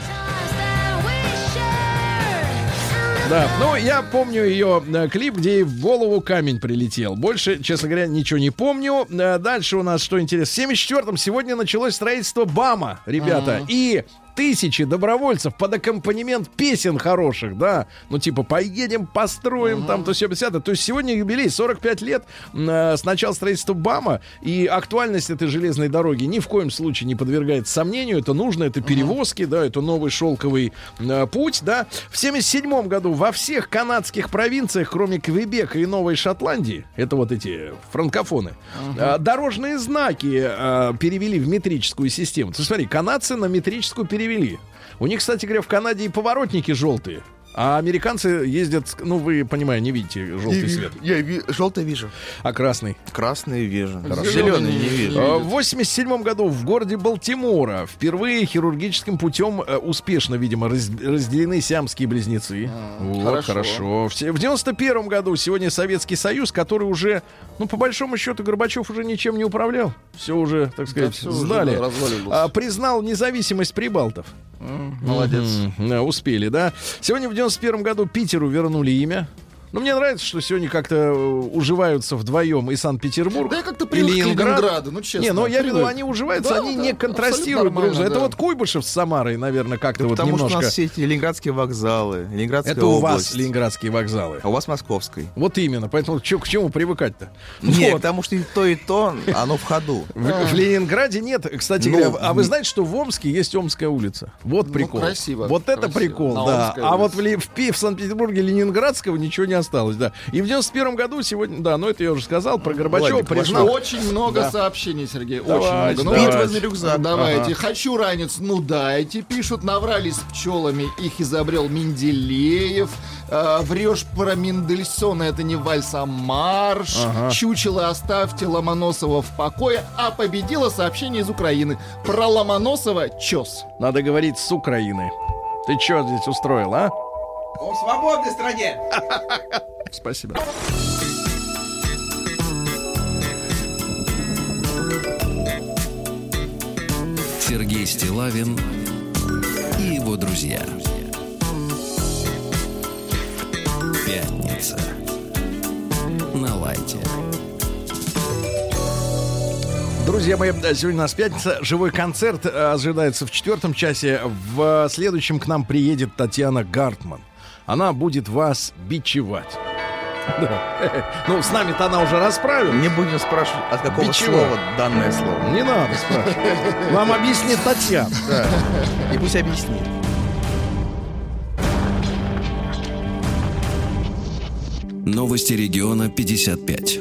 Да, ну я помню ее э, клип, где ей в голову камень прилетел. Больше, честно говоря, ничего не помню. Э, дальше у нас что интересно. В 74-м сегодня началось строительство БАМа, ребята. И тысячи добровольцев под аккомпанемент песен хороших, да. Ну, типа, поедем, построим там, то все То есть сегодня юбилей, 45 лет э, с начала строительства БАМа. И актуальность этой железной дороги ни в коем случае не подвергается сомнению. Это нужно, это перевозки, да, это новый шелковый э, путь, да. В 77 году во всех канадских провинциях, кроме Квебека и Новой Шотландии, это вот эти франкофоны, э, дорожные знаки э, перевели в метрическую систему. Ты смотри, канадцы на метрическую перевели. У них, кстати говоря, в Канаде и поворотники желтые. А американцы ездят, ну вы, понимаю, не видите желтый свет, Я желтый вижу. а красный. Красный вижу. Зелёный Зеленый не- не не вижу. А, В 87 году в городе Балтимора впервые хирургическим путем э, успешно, видимо, раз- разделены сиамские близнецы. вот, хорошо. хорошо. В В 91 году сегодня Советский Союз, который уже, ну, по большому счету, Горбачев уже ничем не управлял. Все уже, так сказать, уже, сдали. да, развалилось. А, признал независимость прибалтов. Молодец. Да, успели, да. Сегодня в 91 году Питеру вернули имя. Ну, мне нравится, что сегодня как-то э, уживаются вдвоем и Санкт-Петербург, Да я как-то и Ленинград. Ленинграду, ну честно. Не, ну я виду, они уживаются, Да, они да, не контрастируют друг нормально, другом. Это да. вот Куйбышев с Самарой, наверное, как-то вот Потому что у немножко... нас все эти ленинградские вокзалы, Ленинградская Это у вас область. ленинградские вокзалы. А у вас московской. Вот именно, поэтому чё- к чему привыкать-то? Нет, Вот. потому что и то, и то, оно в ходу. В, в Ленинграде нет, кстати Ну, говоря, а вы знаете, что в Омске есть Омская улица? Вот Ну, прикол. красиво, Вот это красиво. прикол, На да. А вот в, в, в Санкт-Петербурге Ленинградского ничего не осталось, да. И в 91 году сегодня, да, ну это я уже сказал, про Горбачева Владик, признал. Очень много Да. сообщений, Сергей. Давайте, очень много. давайте. Битва за рюкзак. Давайте. Хочу ранец, ну дайте. Пишут, наврали с пчелами. Их изобрел Менделеев. Э, врешь про Мендельсона, это не вальс, а марш. Чучело оставьте Ломоносова в покое. А победило сообщение из Украины. Про Ломоносова чес. Надо говорить с Украины. Ты что здесь устроил, а? В свободной стране! Спасибо. Сергей Стилавин и его друзья. Пятница. На лайте. Друзья мои, сегодня у нас пятница. Живой концерт э, ожидается в четвертом часе. В следующем к нам приедет Татьяна Гартман. Она будет вас бичевать. Да. Ну, с нами-то она уже расправилась. Не будем спрашивать, от какого Бичево. слова данное слово. Не надо спрашивать. Вам объяснит Татьяна. Да. И пусть объяснит. Новости региона 55.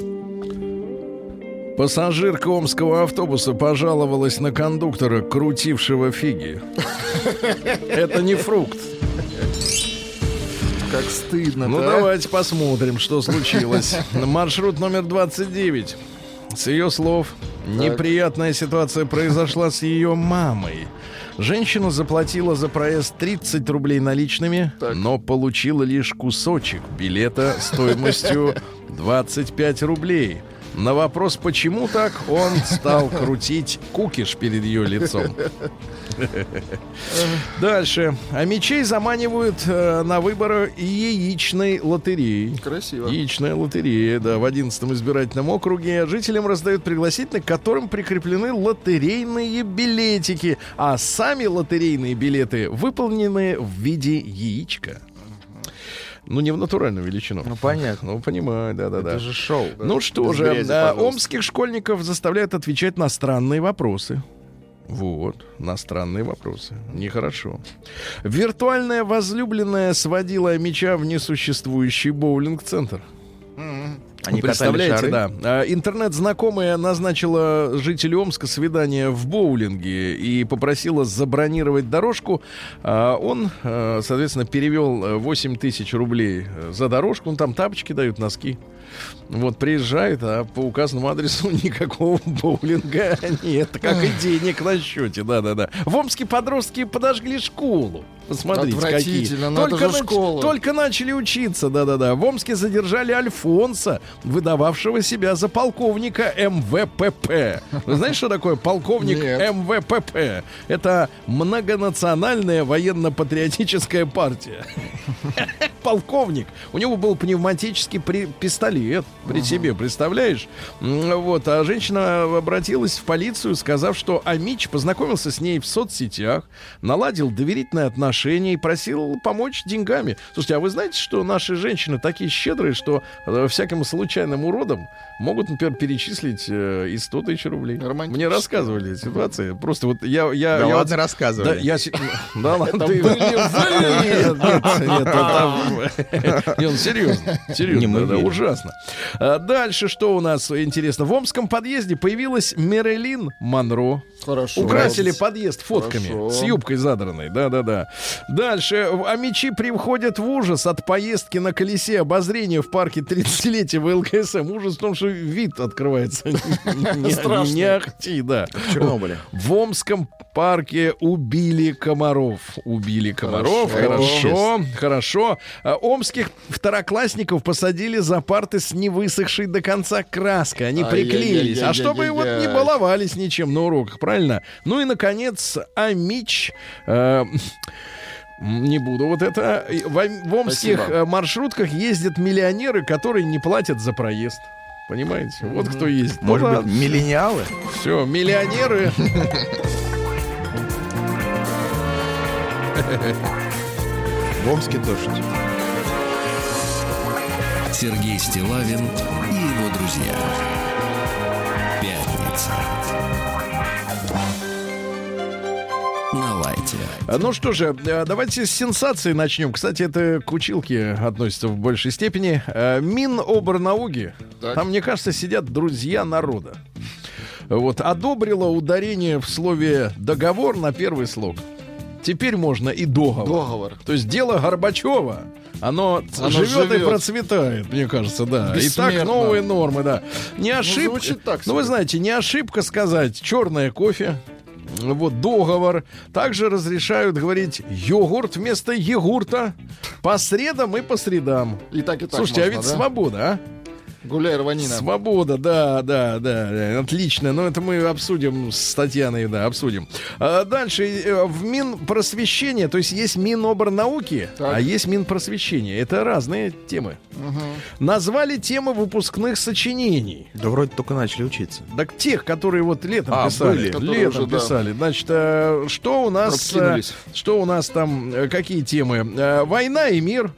Пассажирка омского автобуса пожаловалась на кондуктора, крутившего фиги. Это не фрукт. Как стыдно. Ну, давайте посмотрим, что случилось. Маршрут номер 29. С ее слов, неприятная ситуация произошла с ее мамой. Женщина заплатила за проезд 30 рублей наличными, но получила лишь кусочек билета стоимостью 25 рублей. На вопрос, почему так, он стал крутить кукиш перед ее лицом. Дальше. А мечей заманивают э, на выборы яичной лотереи. Красиво. Яичная лотерея, да, в 11 избирательном округе. Жителям раздают пригласительные, к которым прикреплены лотерейные билетики. А сами лотерейные билеты выполнены в виде яичка. Ну, не в натуральную величину. Ну, понятно. Ну, понимаю, да-да-да. Это же шоу. Ну что Без же, грязи, а, омских школьников заставляют отвечать на странные вопросы. Вот, на странные вопросы. Нехорошо. Виртуальная возлюбленная сводила мяча в несуществующий боулинг-центр. Они Представляете, катали да. шары? А, Интернет-знакомая назначила жителю Омска свидание в боулинге и попросила забронировать дорожку. А Он, э, соответственно, перевел э, 8 тысяч рублей э, за дорожку. Ну, там тапочки дают, носки. Вот, приезжает, а по указанному адресу никакого боулинга нет, как и денег на счете, да-да-да. В Омске подростки подожгли школу. Посмотрите, какие. Же нач- школа. только начали учиться, да-да-да. В Омске задержали Альфонса, выдававшего себя за полковника МВПП. Вы знаете, что такое полковник Нет. МВПП? Это многонациональная военно-патриотическая партия. Полковник. У него был пневматический пистолет при себе, представляешь? Вот, а женщина обратилась в полицию, сказав, что Амич познакомился с ней в соцсетях, наладил доверительные отношения и просил помочь деньгами. Слушайте, а вы знаете, что наши женщины такие щедрые, что э, всяким случайным уродам могут, например, перечислить э, и 100 тысяч рублей? Мне рассказывали ситуации. Просто вот я... я Да я ладно, вот- рассказывали. Да, я... се- Да ладно, ты... Нет, Не, ну серьезно, серьезно, ужасно. А дальше что у нас интересно? В омском подъезде появилась Мерелин Монро. Хорошо. Украсили подъезд фотками Хорошо. с юбкой задранной. Да-да-да. Дальше. Амичи приходят в ужас от поездки на колесе обозрения в парке 30-летия ВЛКСМ. Ужас в том, что вид открывается. Не- ахти, да. В Омском парке убили комаров. Убили комаров. Хорошо, хорошо. А, Омских второклассников посадили за парты с невысохшей до конца краской. Они приклеились. А чтобы вот не баловались ничем на уроках, правильно? Ну и, наконец, Амич... э, не буду вот это. В, в омских Спасибо. э, маршрутках ездят миллионеры, которые не платят за проезд. Понимаете? Вот кто ездит. Ну Может быть, миллениалы? Все, миллионеры. В Омске дождь. Сергей Стилавин и его друзья. Пятница. На лайте. А, Ну что же, э, давайте с сенсации начнем. Кстати, это к училке относится в большей степени. Э, Миноборнауки. Так. Там, мне кажется, сидят друзья народа. Вот, одобрила ударение в слове «договор» на первый слог. Теперь можно и договор. Договор. То есть дело Горбачева, оно, Оно живет, и живет. процветает, мне кажется, да. И так новые нормы, да. Не ошибка. звучит так ну, вы знаете, не ошибка сказать черное кофе. Вот договор. Также разрешают говорить йогурт вместо егурта по средам и по средам. И так, и так Слушайте, а можно, ведь да? свобода, а? Гуляй, рванина. Свобода, да, да, да, да, отлично. Но это мы обсудим с Татьяной, да, обсудим. А дальше э, в Минпросвещение, то есть есть Миноборнауки, Так. а есть Минпросвещение. Это разные темы. Назвали темы выпускных сочинений. Да вроде только начали учиться. Так тех, которые вот летом А, писали. были. Летом уже, да. писали. Значит, э, что у нас... э. Что у нас там, какие темы? Война и мир,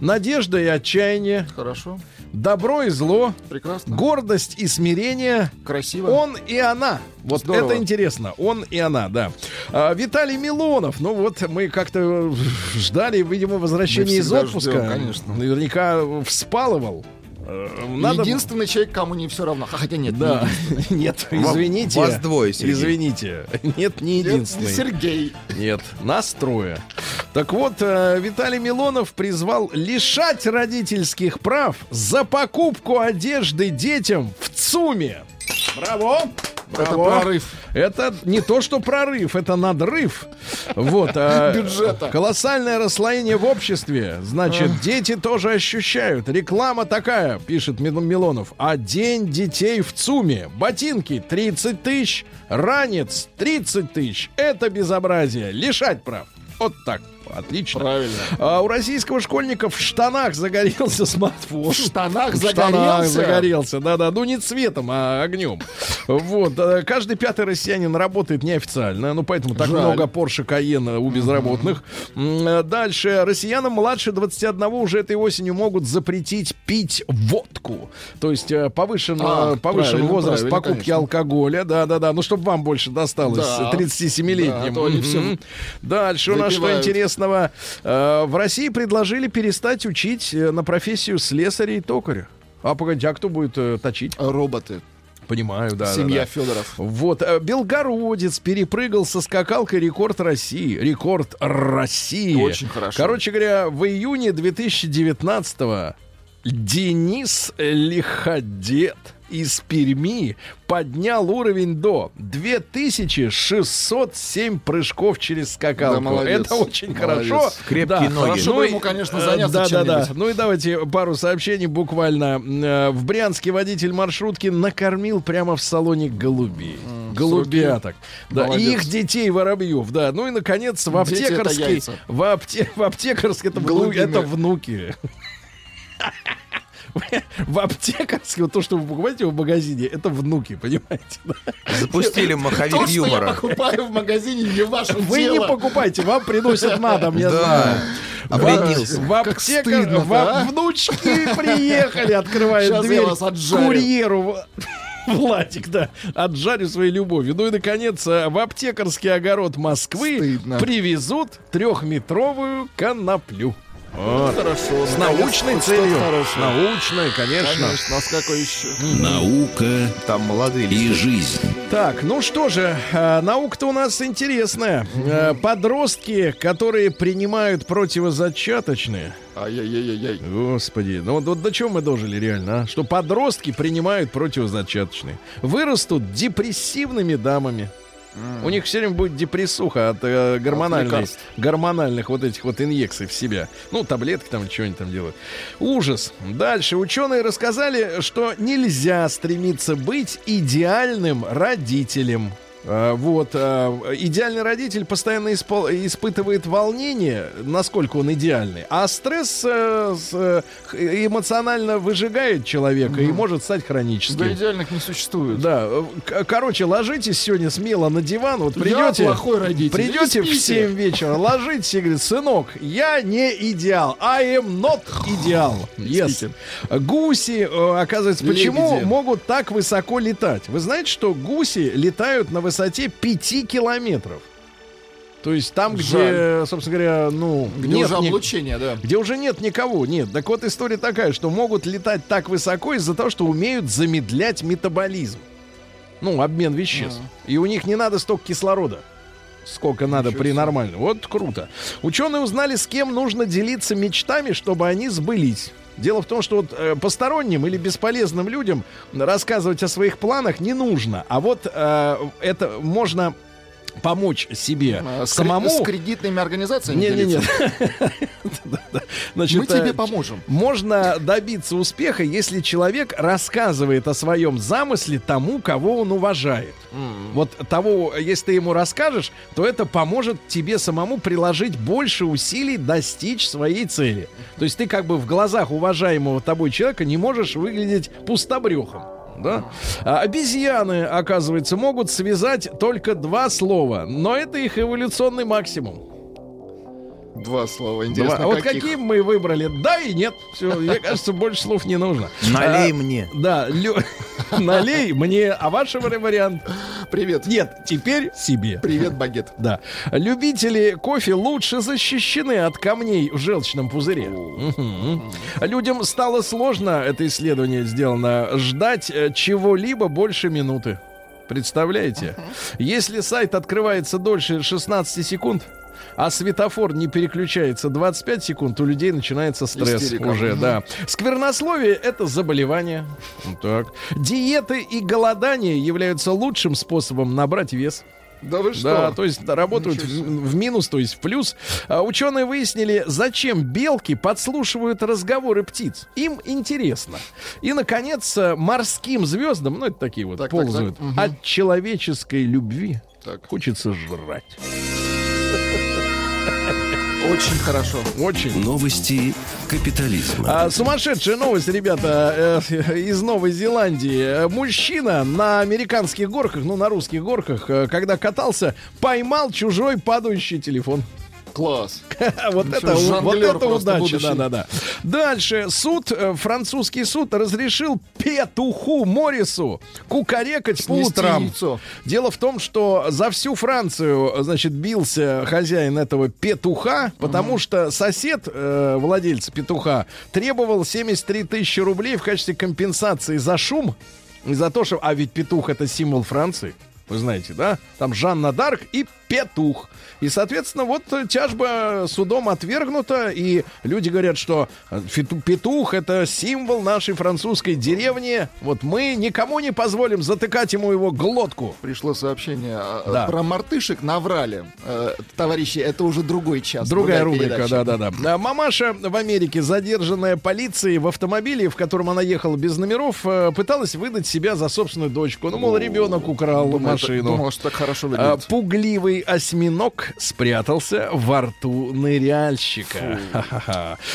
надежда и отчаяние, Хорошо. Добро и зло, Прекрасно. гордость и смирение, Красиво. он и она. Вот Здорово. это интересно. Он и она, да. А, Виталий Милонов. Ну вот мы как-то ждали, видимо, возвращения из отпуска. ждем, конечно. Наверняка вспалывал. Э, Надо... Единственный человек, кому не все равно. Хотя нет, Да, нет, извините. вас двое, Сергей. Извините. Нет, не не Нет, единственный. Сергей. Нет, нас трое. Так вот, э, Виталий Милонов призвал лишать родительских прав за покупку одежды детям в ЦУМе. Браво! Это прорыв. Это не то, что прорыв, это надрыв. Вот. а, Бюджета. Колоссальное расслоение в обществе. Значит, дети тоже ощущают. Реклама такая, пишет Мил- Милонов. А день детей в ЦУМе. Ботинки 30 тысяч, ранец 30 тысяч. Это безобразие. Лишать прав. Вот так. Отлично. Правильно. А у российского школьника в штанах загорелся смартфон. В штанах В штанах загорелся? загорелся, да-да, ну не цветом, а огнем. Вот, э, каждый пятый россиянин работает неофициально, ну поэтому так Жаль. много Porsche Cayenne у безработных. Э, Дальше, россиянам младше 21 уже этой осенью могут запретить пить водку. То есть э, повышен, А, повышен возраст покупки конечно. алкоголя, да-да-да, ну чтобы вам больше досталось Да. 37-летним. Да, а то они все. Дальше у нас что выпивают. Интересного. Э, В России предложили перестать учить э, на профессию слесаря и токаря. А погоди, а кто будет э, точить? Роботы. Понимаю, да. Семья да, да. Федоров. Вот, Белгородец перепрыгал со скакалкой рекорд России. Рекорд России. Очень хорошо. Короче говоря, в июне 2019-го Денис Лиходет из Перми поднял уровень до 2607 прыжков через скакалку. Да, молодец. Это очень Молодец. хорошо. Крепкие Да, ноги. Хорошо Ну ему, конечно, э, заняться да, да, да. Ну и давайте пару сообщений буквально. Э, В Брянске водитель маршрутки накормил прямо в салоне голубей. Голубяток. Да, и их детей воробьев, да. Ну и, наконец, в аптекарской... В, апте- в аптекарской это, вну- Голубиные. это внуки. В аптекарской, вот то, что вы покупаете в магазине, это внуки, понимаете? да? Запустили То, маховик что я юмора. покупаю в магазине, не ваше Вы не дело. покупайте, вам приносят на дом, я Да. знаю. В стыдно-то, в-? Внучки приехали, открывают я дверь курьеру. Владик, да, отжарю своей любовью. Ну и, наконец, э, в аптекарский огород Москвы Стыдно. привезут трехметровую коноплю. Вот. Хорошо. С научной целью. хорошее. Научной, конечно. Конечно, а с какой еще? Наука Там молодые и люди. жизнь. Так, ну что же, э, наука-то у нас интересная. Э, Подростки, которые принимают противозачаточные. Ай-яй-яй-яй. Господи, ну вот, вот до чего мы дожили реально, а? Что подростки принимают противозачаточные. Вырастут депрессивными дамами. У них все время будет депрессуха от э, гормональной, лекарств. гормональных вот этих вот инъекций в себя. Ну, таблетки там, что они там делают. Ужас. Дальше. Ученые рассказали, что нельзя стремиться быть идеальным родителем. А, Вот, а, идеальный родитель постоянно испол- испытывает волнение, насколько он идеальный, а стресс э, с, э, эмоционально выжигает человека и может стать хроническим. Да идеальных не существует. Да, э, короче, ложитесь сегодня смело на диван, вот придете, Я плохой родитель. придете в спите. 7 вечера, ложитесь и говорит, сынок, я не идеал, I am not идеал. Yes. Гуси, э, оказывается, почему Лебеди. могут так высоко летать? Вы знаете, что гуси летают на высоте 5 километров? То есть там, где, Жаль. собственно говоря, ну, Где нет уже ни- облучение, да. где уже нет никого. Нет. Так вот история такая, что могут летать так высоко из-за того, что умеют замедлять метаболизм. Ну, обмен веществ. И у них не надо столько кислорода. Сколько надо при нормальном. Вот круто. Ученые узнали, с кем нужно делиться мечтами, чтобы они сбылись. Дело в том, что вот э, посторонним или бесполезным людям рассказывать о своих планах не нужно. А вот э, это можно помочь себе А, с самому. С кредитными организациями Не-не-не. делиться? Да-да. Значит, Мы тебе э, поможем. Можно добиться успеха, если человек рассказывает о своем замысле тому, кого он уважает. Вот того, если ты ему расскажешь, то это поможет тебе самому приложить больше усилий достичь своей цели. То есть ты как бы в глазах уважаемого тобой человека не можешь выглядеть пустобрехом. Да? А обезьяны, оказывается, могут связать только два слова, но это их эволюционный максимум. Два слова. Два. Интересно, А вот каких? какие мы выбрали? Да и нет. Все, мне кажется, больше слов не нужно. Налей А, мне. Да, лю- налей мне, а ваш вариант? Привет. Нет, теперь себе. Привет, багет. Да. Любители кофе лучше защищены от камней в желчном пузыре. Людям стало сложно, это исследование сделано, ждать э, чего-либо больше минуты. Представляете? Если сайт открывается дольше 16 секунд, а светофор не переключается 25 секунд, у людей начинается стресс Истерика. уже, да. Сквернословие — это заболевание. Так. Диеты и голодание являются лучшим способом набрать вес. Да вы что? Да, то есть работают в, в минус, то есть в плюс. А, ученые выяснили, зачем белки подслушивают разговоры птиц. Им интересно. И, наконец, э, морским звездам, ну, это такие вот Так, так, ползают, так, мгм. от человеческой любви Так. хочется жрать. Очень хорошо. Очень. Новости капитализма. А, сумасшедшая новость, ребята, э, из Новой Зеландии. Мужчина на американских горках, ну, на русских горках, э, когда катался, поймал чужой падающий телефон. Класс. Вот Ничего, это, вот это удача, будущий. да-да-да. Дальше. Суд, э, французский суд разрешил петуху Морису кукарекать по утрам. яйцо. Дело в том, что за всю Францию, значит, бился хозяин этого петуха, потому что сосед, э, владельца петуха, требовал 73 тысячи рублей в качестве компенсации за шум и за то, что... А ведь петух — это символ Франции. Вы знаете, да? Там Жанна Дарк и петух. И, соответственно, вот э, тяжба судом отвергнута, и люди говорят, что э, петух — это символ нашей французской деревни. Вот мы никому не позволим затыкать ему его глотку. Пришло сообщение а, Да. про мартышек наврали. Э, товарищи, это уже другой час. Другая рубрика, передача. да-да-да. Мамаша в Америке, задержанная полицией в автомобиле, в котором она ехала без номеров, э, пыталась выдать себя за собственную дочку. Ну, мол, ребенок украл машину. Думал, что так хорошо выглядит. Пугливый осьминог спрятался во рту ныряльщика.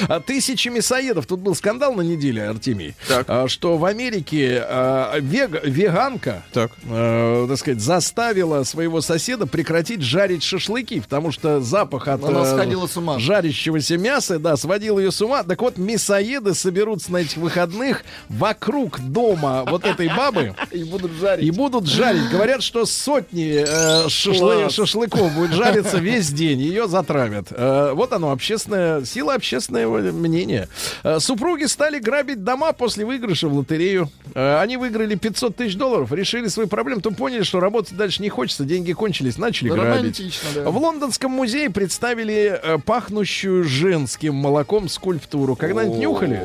А тысячи мясоедов. Тут был скандал на неделе, Артемий. Так. а, Что в Америке а, вега- веганка, Так. э, так сказать, заставила своего соседа прекратить жарить шашлыки, потому что запах от Она э, сходила с ума. жарящегося мяса, да, сводил ее с ума. Так вот, мясоеды соберутся на этих выходных вокруг дома вот этой бабы И будут жарить. и будут жарить. Говорят, что сотни э, шашлы- Класс. Шашлыков будет жариться весь день, ее затравят. Э, Вот оно, общественная сила общественного мнения. Э, Супруги стали грабить дома после выигрыша в лотерею. Э, Они выиграли 500 тысяч долларов, решили свои проблемы, то поняли, что работать дальше не хочется, деньги кончились, начали грабить. Да. В Лондонском музее представили пахнущую женским молоком скульптуру. Когда-нибудь нюхали?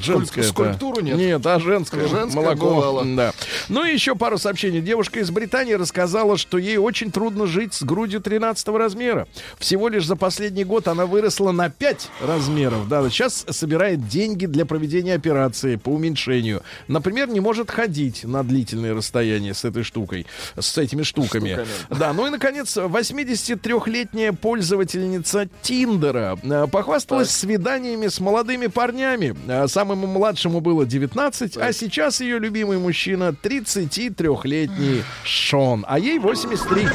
Женское. это. скульптуру нет. Нет, а женское, Женское молоко. бывало. Да. Ну и еще пару сообщений. Девушка из Британии рассказала, что ей очень трудно жить с грудью 13 размера. Всего лишь за последний год она выросла на 5 размеров. Да, сейчас собирает деньги для проведения операции по уменьшению. Например, не может ходить на длительные расстояния с этой штукой, с этими штуками. Да, ну и, наконец, 83-летняя пользовательница Тиндера э, похвасталась свиданиями с молодыми парнями. Э, Самому младшему было 19, а сейчас ее любимый мужчина 33-летний Шон, а ей 83.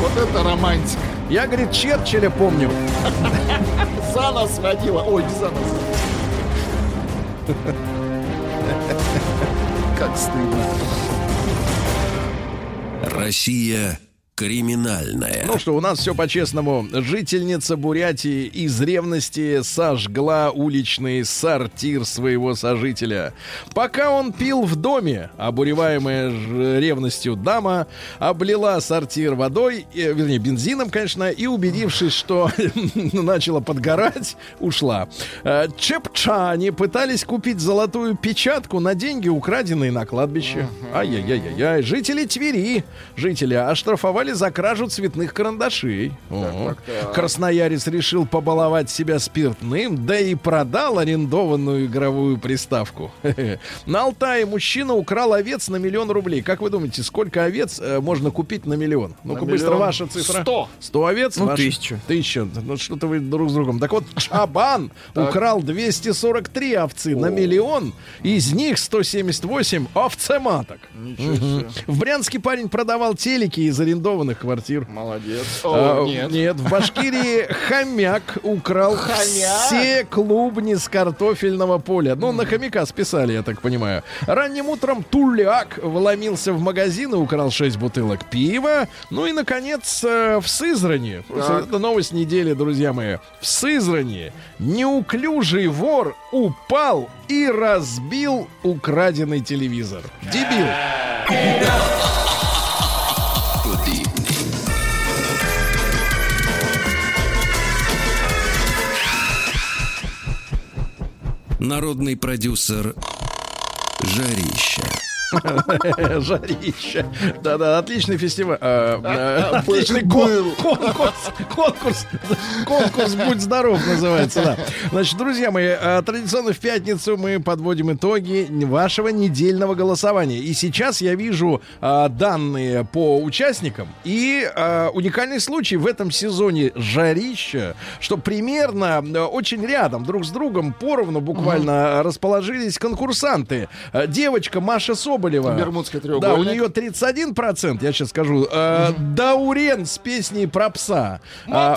Вот это романтика. Я, говорит, Черчилля помню. За нас водила. Ой, не за нас. Как стыдно. Россия криминальная. Ну что, у нас все по-честному. Жительница Бурятии из ревности сожгла уличный сортир своего сожителя. Пока он пил в доме, обуреваемая ревностью дама облила сортир водой, э, вернее, бензином, конечно, и, убедившись, что начала подгорать, ушла. Э, Чепчане пытались купить золотую печатку на деньги, украденные на кладбище. Ай-яй-яй-яй. Жители Твери, жители оштрафовали за кражу цветных карандашей. О. Красноярец решил побаловать себя спиртным, да и продал арендованную игровую приставку. На Алтае мужчина украл овец на миллион рублей. Как вы думаете, сколько овец э, можно купить на миллион? Ну-ка быстро ваша цифра. Сто. Сто овец? Ну, тысячу. Тысяча. Ну, что-то вы друг с другом. Так вот, Чабан украл 243 овцы на миллион. Из них 178 овцематок. В Брянске парень продавал телеки из арендованных квартир. Молодец. А, О, нет. в Башкирии хомяк украл Хомяк? все клубни с картофельного поля. Ну, на хомяка списали, я так понимаю. Ранним утром Туляк вломился в магазин и украл 6 бутылок пива. Ну и, наконец, э, в Сызрани. Это новость недели, друзья мои. В Сызрани неуклюжий вор упал и разбил украденный телевизор. Дебил. Народный продюсер Жарища. Жарища. Да-да, отличный фестиваль. а, а, Был. Отличный кон- конкурс. Конкурс. Конкурс «Будь здоров» называется, да. Значит, друзья мои, а, традиционно в пятницу мы подводим итоги вашего недельного голосования. И сейчас я вижу а, данные по участникам. И а, уникальный случай в этом сезоне «Жарища», что примерно а, очень рядом, друг с другом, поровну буквально расположились конкурсанты. А, Девочка Маша Соболева. Бермудский Да, у треугольник. нее 31%, я сейчас скажу. Э, Даурен с песней про пса. А,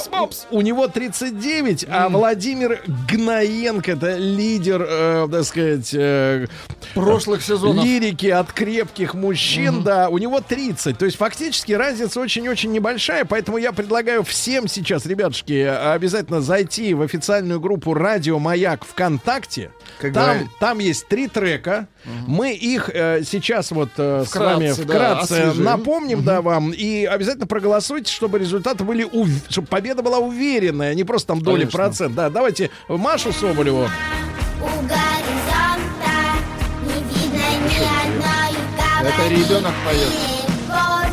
у, у него 39, а Владимир Гнаенко, это лидер, э, так сказать, э, Прошлых сезонов. лирики от крепких мужчин, да, у него 30. То есть фактически разница очень-очень небольшая, поэтому я предлагаю всем сейчас, ребятушки, обязательно зайти в официальную группу Радио Маяк ВКонтакте. Как Там, там есть три трека. Мы их э, сейчас вот э, с Вкратце, вами да, вкратце освежим. напомним, да, вам. И обязательно проголосуйте, чтобы результаты были, ув- чтобы победа была уверенная, не просто там доли Конечно. процент. Да, давайте Машу Соболеву. У горизонта не видно ни одной Это ребенок поет.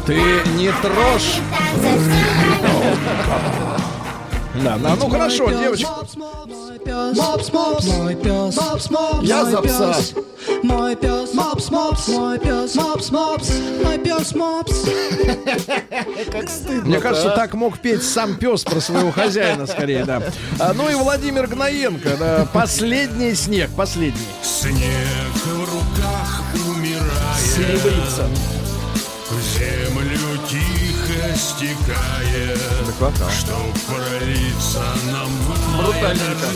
Ты не трожь. Да, да, ну хорошо, девочка. Мопс, мопс, мой пес, мопс, мопс, Я мой за пса. пес. Мой пес, мопс, мопс, мой пес, мопс, мопс, мой пес, мопс. Мне кажется, так мог петь сам пес про своего хозяина, скорее, да. А, ну и Владимир Гнаенко, да, последний снег, последний. Снег в руках умирает. Серебрится. В землю стекает, чтоб пролиться нам Брутальненько.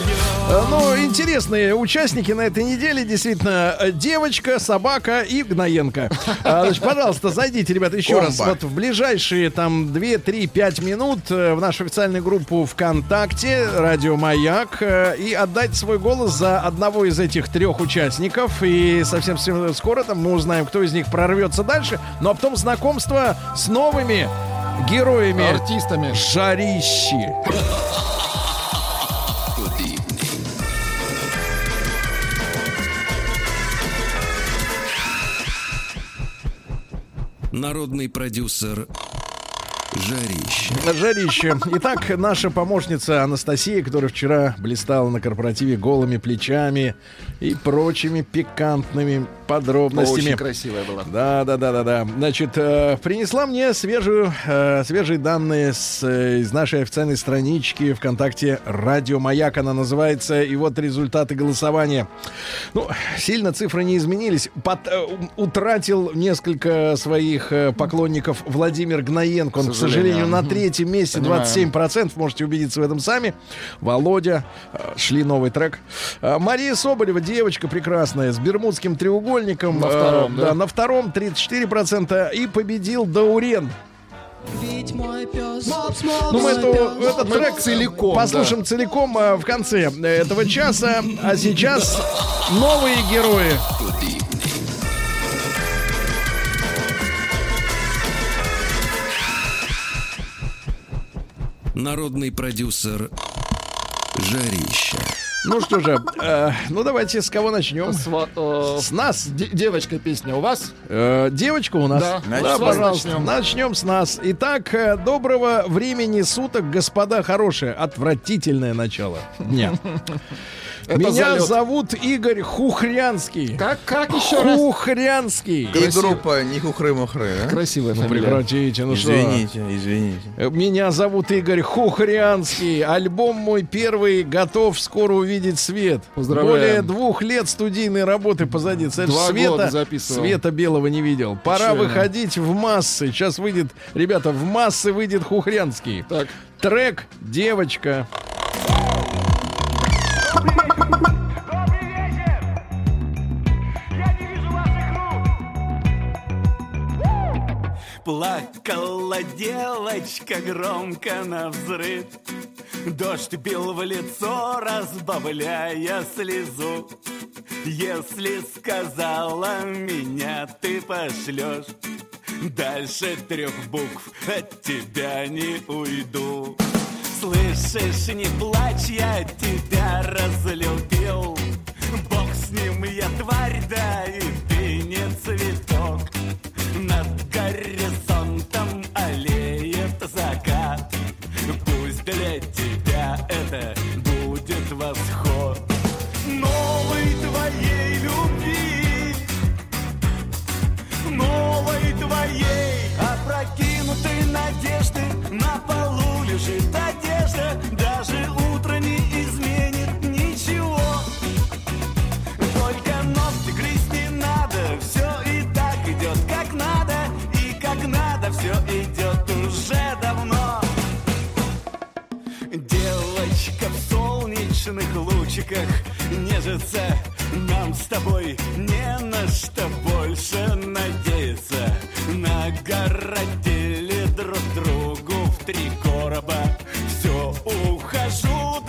Э, Ну, интересные участники на этой неделе. Действительно, э, девочка, собака и Гноенко. А, Значит, пожалуйста, зайдите, ребята, еще Комбо. раз. Вот в ближайшие там 2, 3, 5 минут э, в нашу официальную группу ВКонтакте «Радио Маяк» и отдайте свой голос за одного из этих трех участников. И совсем скоро там мы узнаем, кто из них прорвется дальше. Ну, а потом знакомство с новыми героями Артистами. Жарищи. Народный продюсер Жарища. Жарище. Итак, наша помощница Анастасия, которая вчера блистала на корпоративе голыми плечами и прочими пикантными подробностями. Очень красивая была. Да, да, да, да, да. Значит, э, принесла мне свежую, э, свежие данные с, э, из нашей официальной странички ВКонтакте «Радио Маяк» она называется. И вот результаты голосования. Ну, сильно цифры не изменились. Э, у- утратил несколько своих э, поклонников Владимир Гноенко. Он, сожалению, на третьем месте, Понимаю. 27%. Можете убедиться в этом сами. Володя, э, шли новый трек. Э, Мария Соболева, девочка прекрасная, с бермудским треугольником. На Э, втором, да? на втором 34%. И победил Даурен. Ну, мы эту- этот Мы трек целиком, послушаем целиком э, в конце этого часа. А сейчас новые герои. Народный продюсер Жарища. Ну что же, э, ну давайте с кого начнем? Сва- э, С нас. де- девочка песня у вас? Э, девочка у нас. Да. Да, с вас пожалуйста. начнем. Начнем с нас. Итак, э, доброго времени суток, господа хорошие. Отвратительное начало дня. Это Меня залет. зовут Игорь Хухрянский. Как, как еще раз? Хухрянский. И группа не хухры-мухры, да? Красивая Ну, фамилия. прекратите, ну что. Извините, извините. Э, Меня зовут Игорь Хухрянский. Альбом мой первый готов скоро увидеть свет. Поздравляем. Более двух лет студийной работы позади. Представляешь, Два света, года записывал. света белого не видел. Пора Печально. выходить в массы. Сейчас выйдет, ребята, в массы выйдет Хухрянский. Так, Трек «Девочка». Плакала девочка громко на взрыв. Дождь бил в лицо, разбавляя слезу. Если сказала меня ты пошлешь Дальше трех букв от тебя не уйду. Слышишь, не плачь, я тебя разлюбил. Бог с ним, я тварь, да и Над горизонтом аллеет закат. Пусть для тебя это будет восход. Новой твоей любви. Новой твоей Опрокинутой надежды. На полу лежит одежда солнечных лучиках нежится. Нам с тобой не на что больше надеяться. Нагородили друг другу в три короба. Все, ухожу,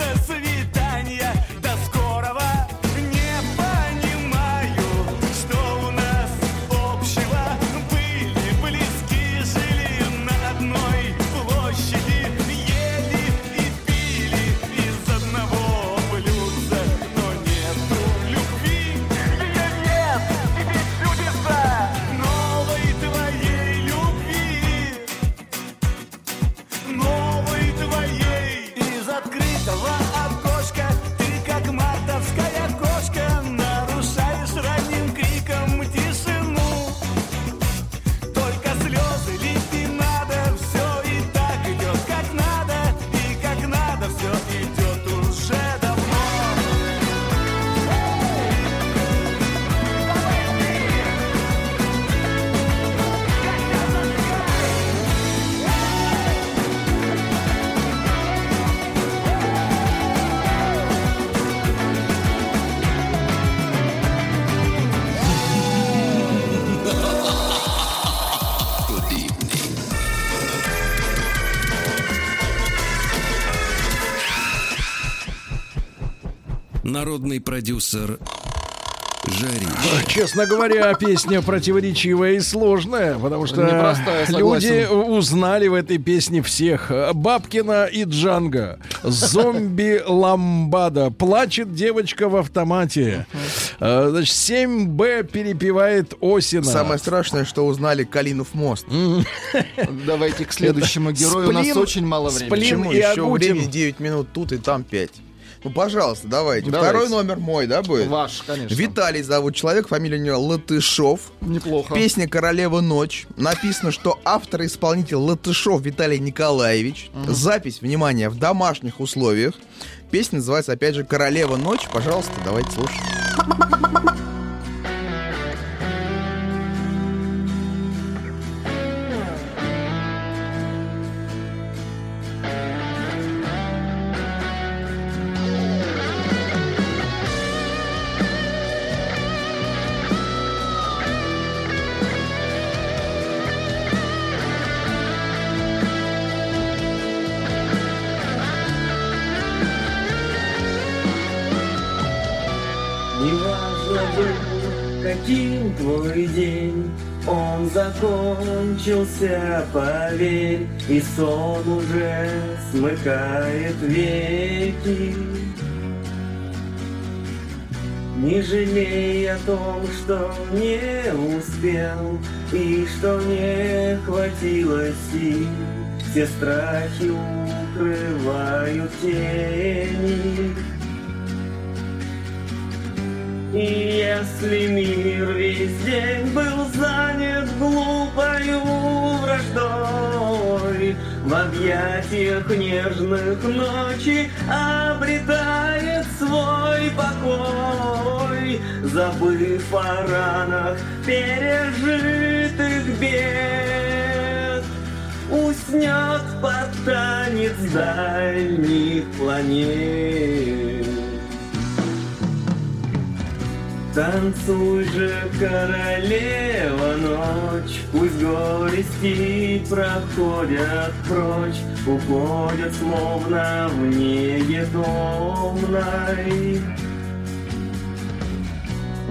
народный продюсер Жарич. Честно говоря, песня противоречивая и сложная, потому что Непростая, люди узнали в этой песне всех. Бабкина и Джанга, зомби Ламбада, плачет девочка в автомате. Э, Значит, 7Б перепевает Осина. Самое страшное, что узнали Калинов мост. Давайте к следующему герою. У нас очень мало времени. Сплин Почему и еще Агутин. времени 9 минут тут и там 5? Ну, пожалуйста, давайте. Давайте. Второй номер мой, да, будет? Ваш, конечно. Виталий зовут человек, фамилия у него Латышов. Неплохо. Песня «Королева ночь». Написано, что автор и исполнитель Латышов Виталий Николаевич. Запись, внимание, в домашних условиях. Песня называется, опять же, «Королева ночь». Пожалуйста, давайте слушать. Твой день, он закончился, поверь, и сон уже смыкает веки. Не жалей о том, что не успел и что не хватило сил. Все страхи укрывают тени. И если мир весь день был занят глупою враждой, В объятиях нежных ночи обретает свой покой, Забыв о ранах пережитых бед, Уснет под танец дальних планет. Танцуй же, королева, ночь, Пусть горести проходят прочь, Уходят словно в неге томной.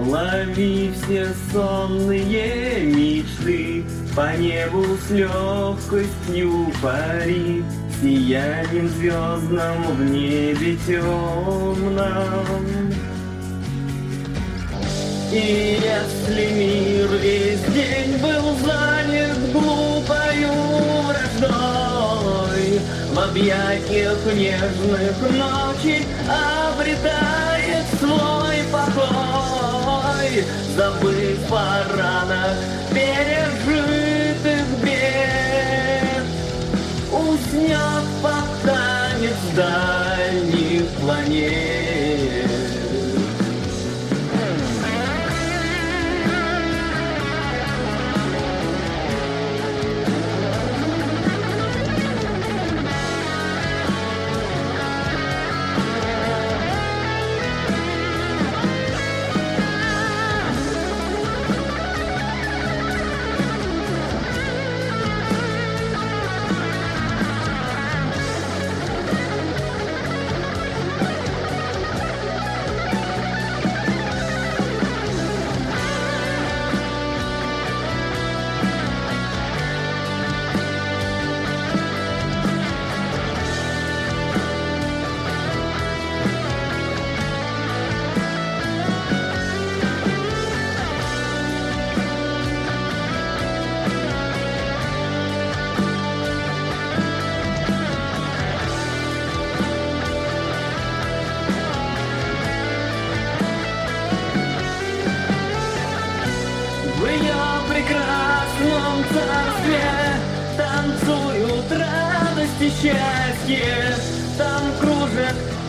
Лови все сонные мечты, По небу с легкостью пари, Сиянием звездным в небе темном. И если мир весь день был занят глупою враждой, В объятиях нежных ночи обретает свой покой, Забыв о ранах пережитых бед, Уснет под танец дальних планет.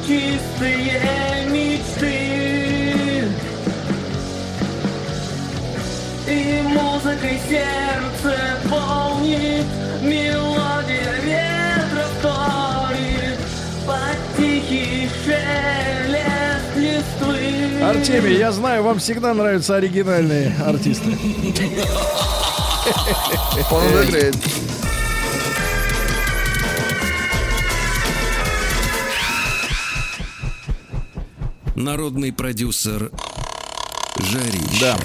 Чистые мечты И музыкой сердце полнит Мелодия ветра вторит Под тихий шелест листвы Артемий, я знаю, вам всегда нравятся оригинальные артисты. Он играет. Народный продюсер Жарища. Да.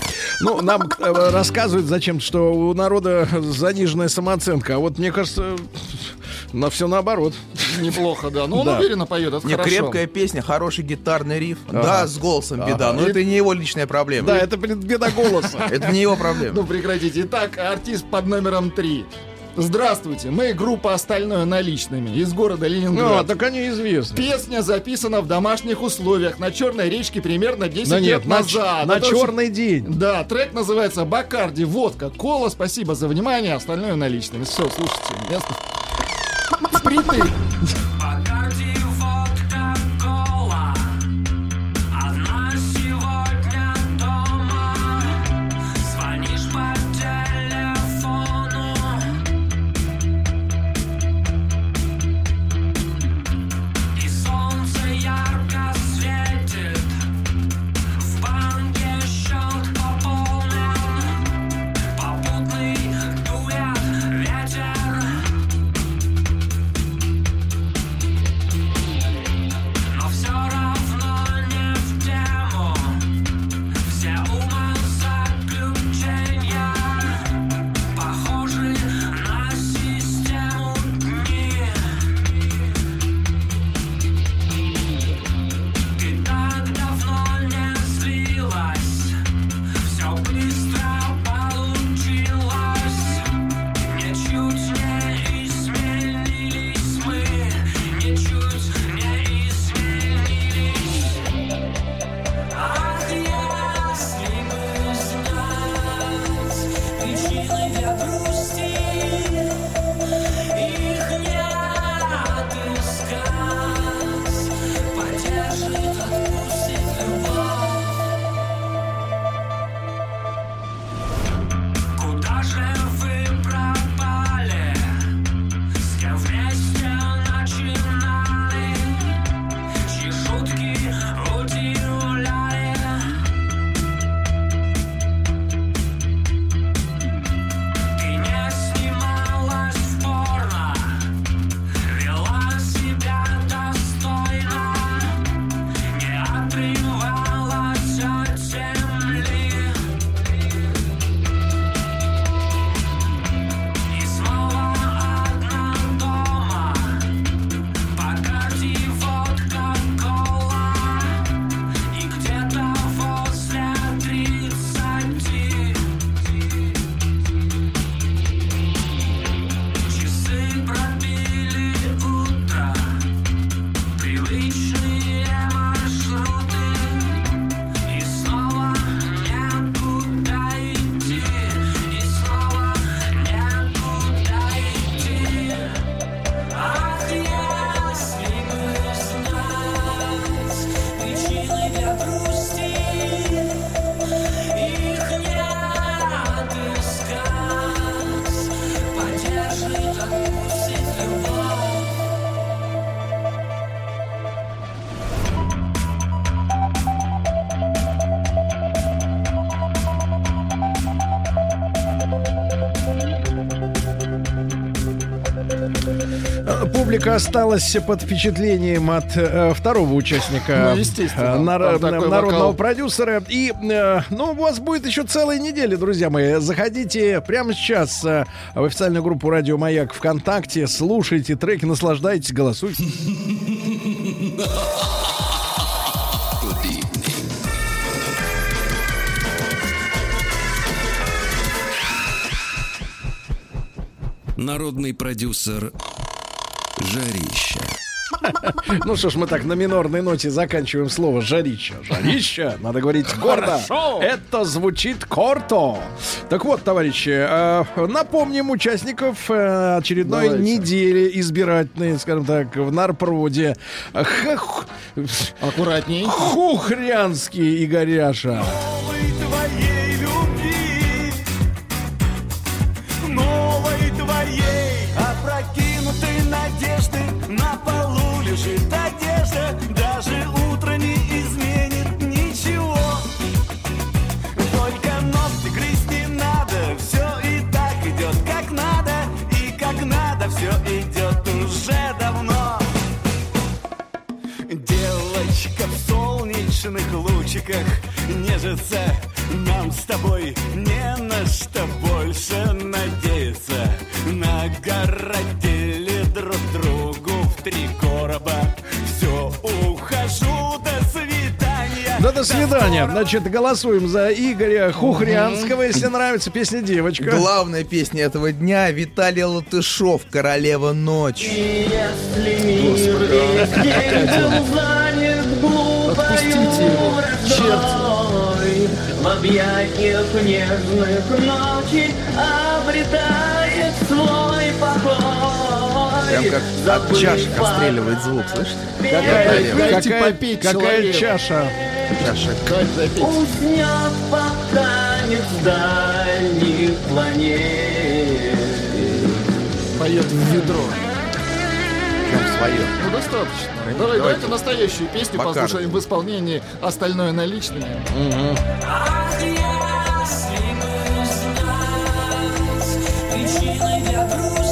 Ну, нам э, рассказывают зачем что у народа заниженная самооценка. А вот мне кажется, на все наоборот. Неплохо, да. Ну, он Да. уверенно поет, это Не, хорошо. крепкая песня, хороший гитарный риф. Ага. Да, с голосом беда, Ага. но это не его личная проблема. Да, это блин, беда голоса. Это не его проблема. Ну, прекратите. Итак, артист под номером три. Здравствуйте, мы группа «Остальное наличными» из города Ну, Ленинград. так они известны. Песня записана в домашних условиях на Черной речке примерно 10 Да лет нет, на, назад. на Это очень- черный день. Да, трек называется «Бакарди. Водка. Кола». Спасибо за внимание. Остальное наличными. Все, слушайте. Место впритык. Публика осталась под впечатлением от э, второго участника Ну, естественно, э, нар- там такой народного вокал. продюсера. И, э, ну, у вас будет еще целая неделя, друзья мои. Заходите прямо сейчас э, в официальную группу Радио Маяк ВКонтакте, слушайте треки, наслаждайтесь, голосуйте. Народный продюсер Жарища. Ну что ж, мы так на минорной ноте заканчиваем слово «жарища». «Жарища» надо говорить гордо. Хорошо. Это звучит корто. Так вот, товарищи, э, напомним участников э, очередной Давайте. недели избирательной, скажем так, в Нарпроде. Аккуратней. Хухрянский Игоряша. твоей ветках нежится. Нам с тобой не на что больше надеяться. Нагородили друг другу в три короба. Все, ухожу, до свидания. Да до свидания, до значит, голосуем за Игоря Хухрянского, если нравится песня «Девочка» Главная песня этого дня Виталий Латышов «Королева ночи» Господи враждой, В объятиях нежных ночи обретает свой покой. Прям как от чашек отстреливает звук, слышите? Какая, Дайте какая, попить какая чаша. Запить. Уснет под танец дальних планет. Поет в ведро. Свое. Ну, достаточно. Давайте. Давай, давайте настоящую песню Макар. послушаем в исполнении остальное наличными. Причины для грусти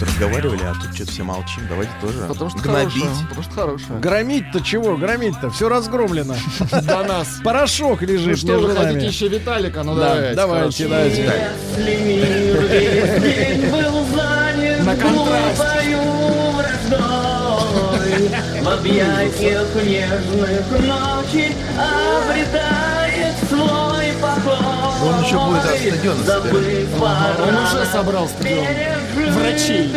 вот разговаривали, а тут что-то все молчим. Давайте тоже Потому что гнобить. хорошая. Потому что хорошая. Громить-то чего? Громить-то? Все разгромлено. До нас. Порошок Ну лежит что, вы между хотите нами. еще Виталика? Ну Да, давайте. давайте, давайте. Если мир весь день был занят На враждой, В объятиях нежных ночи обретает свой покой. Он еще будет от стадиона Забыв Он уже собрал стадион. Врачей.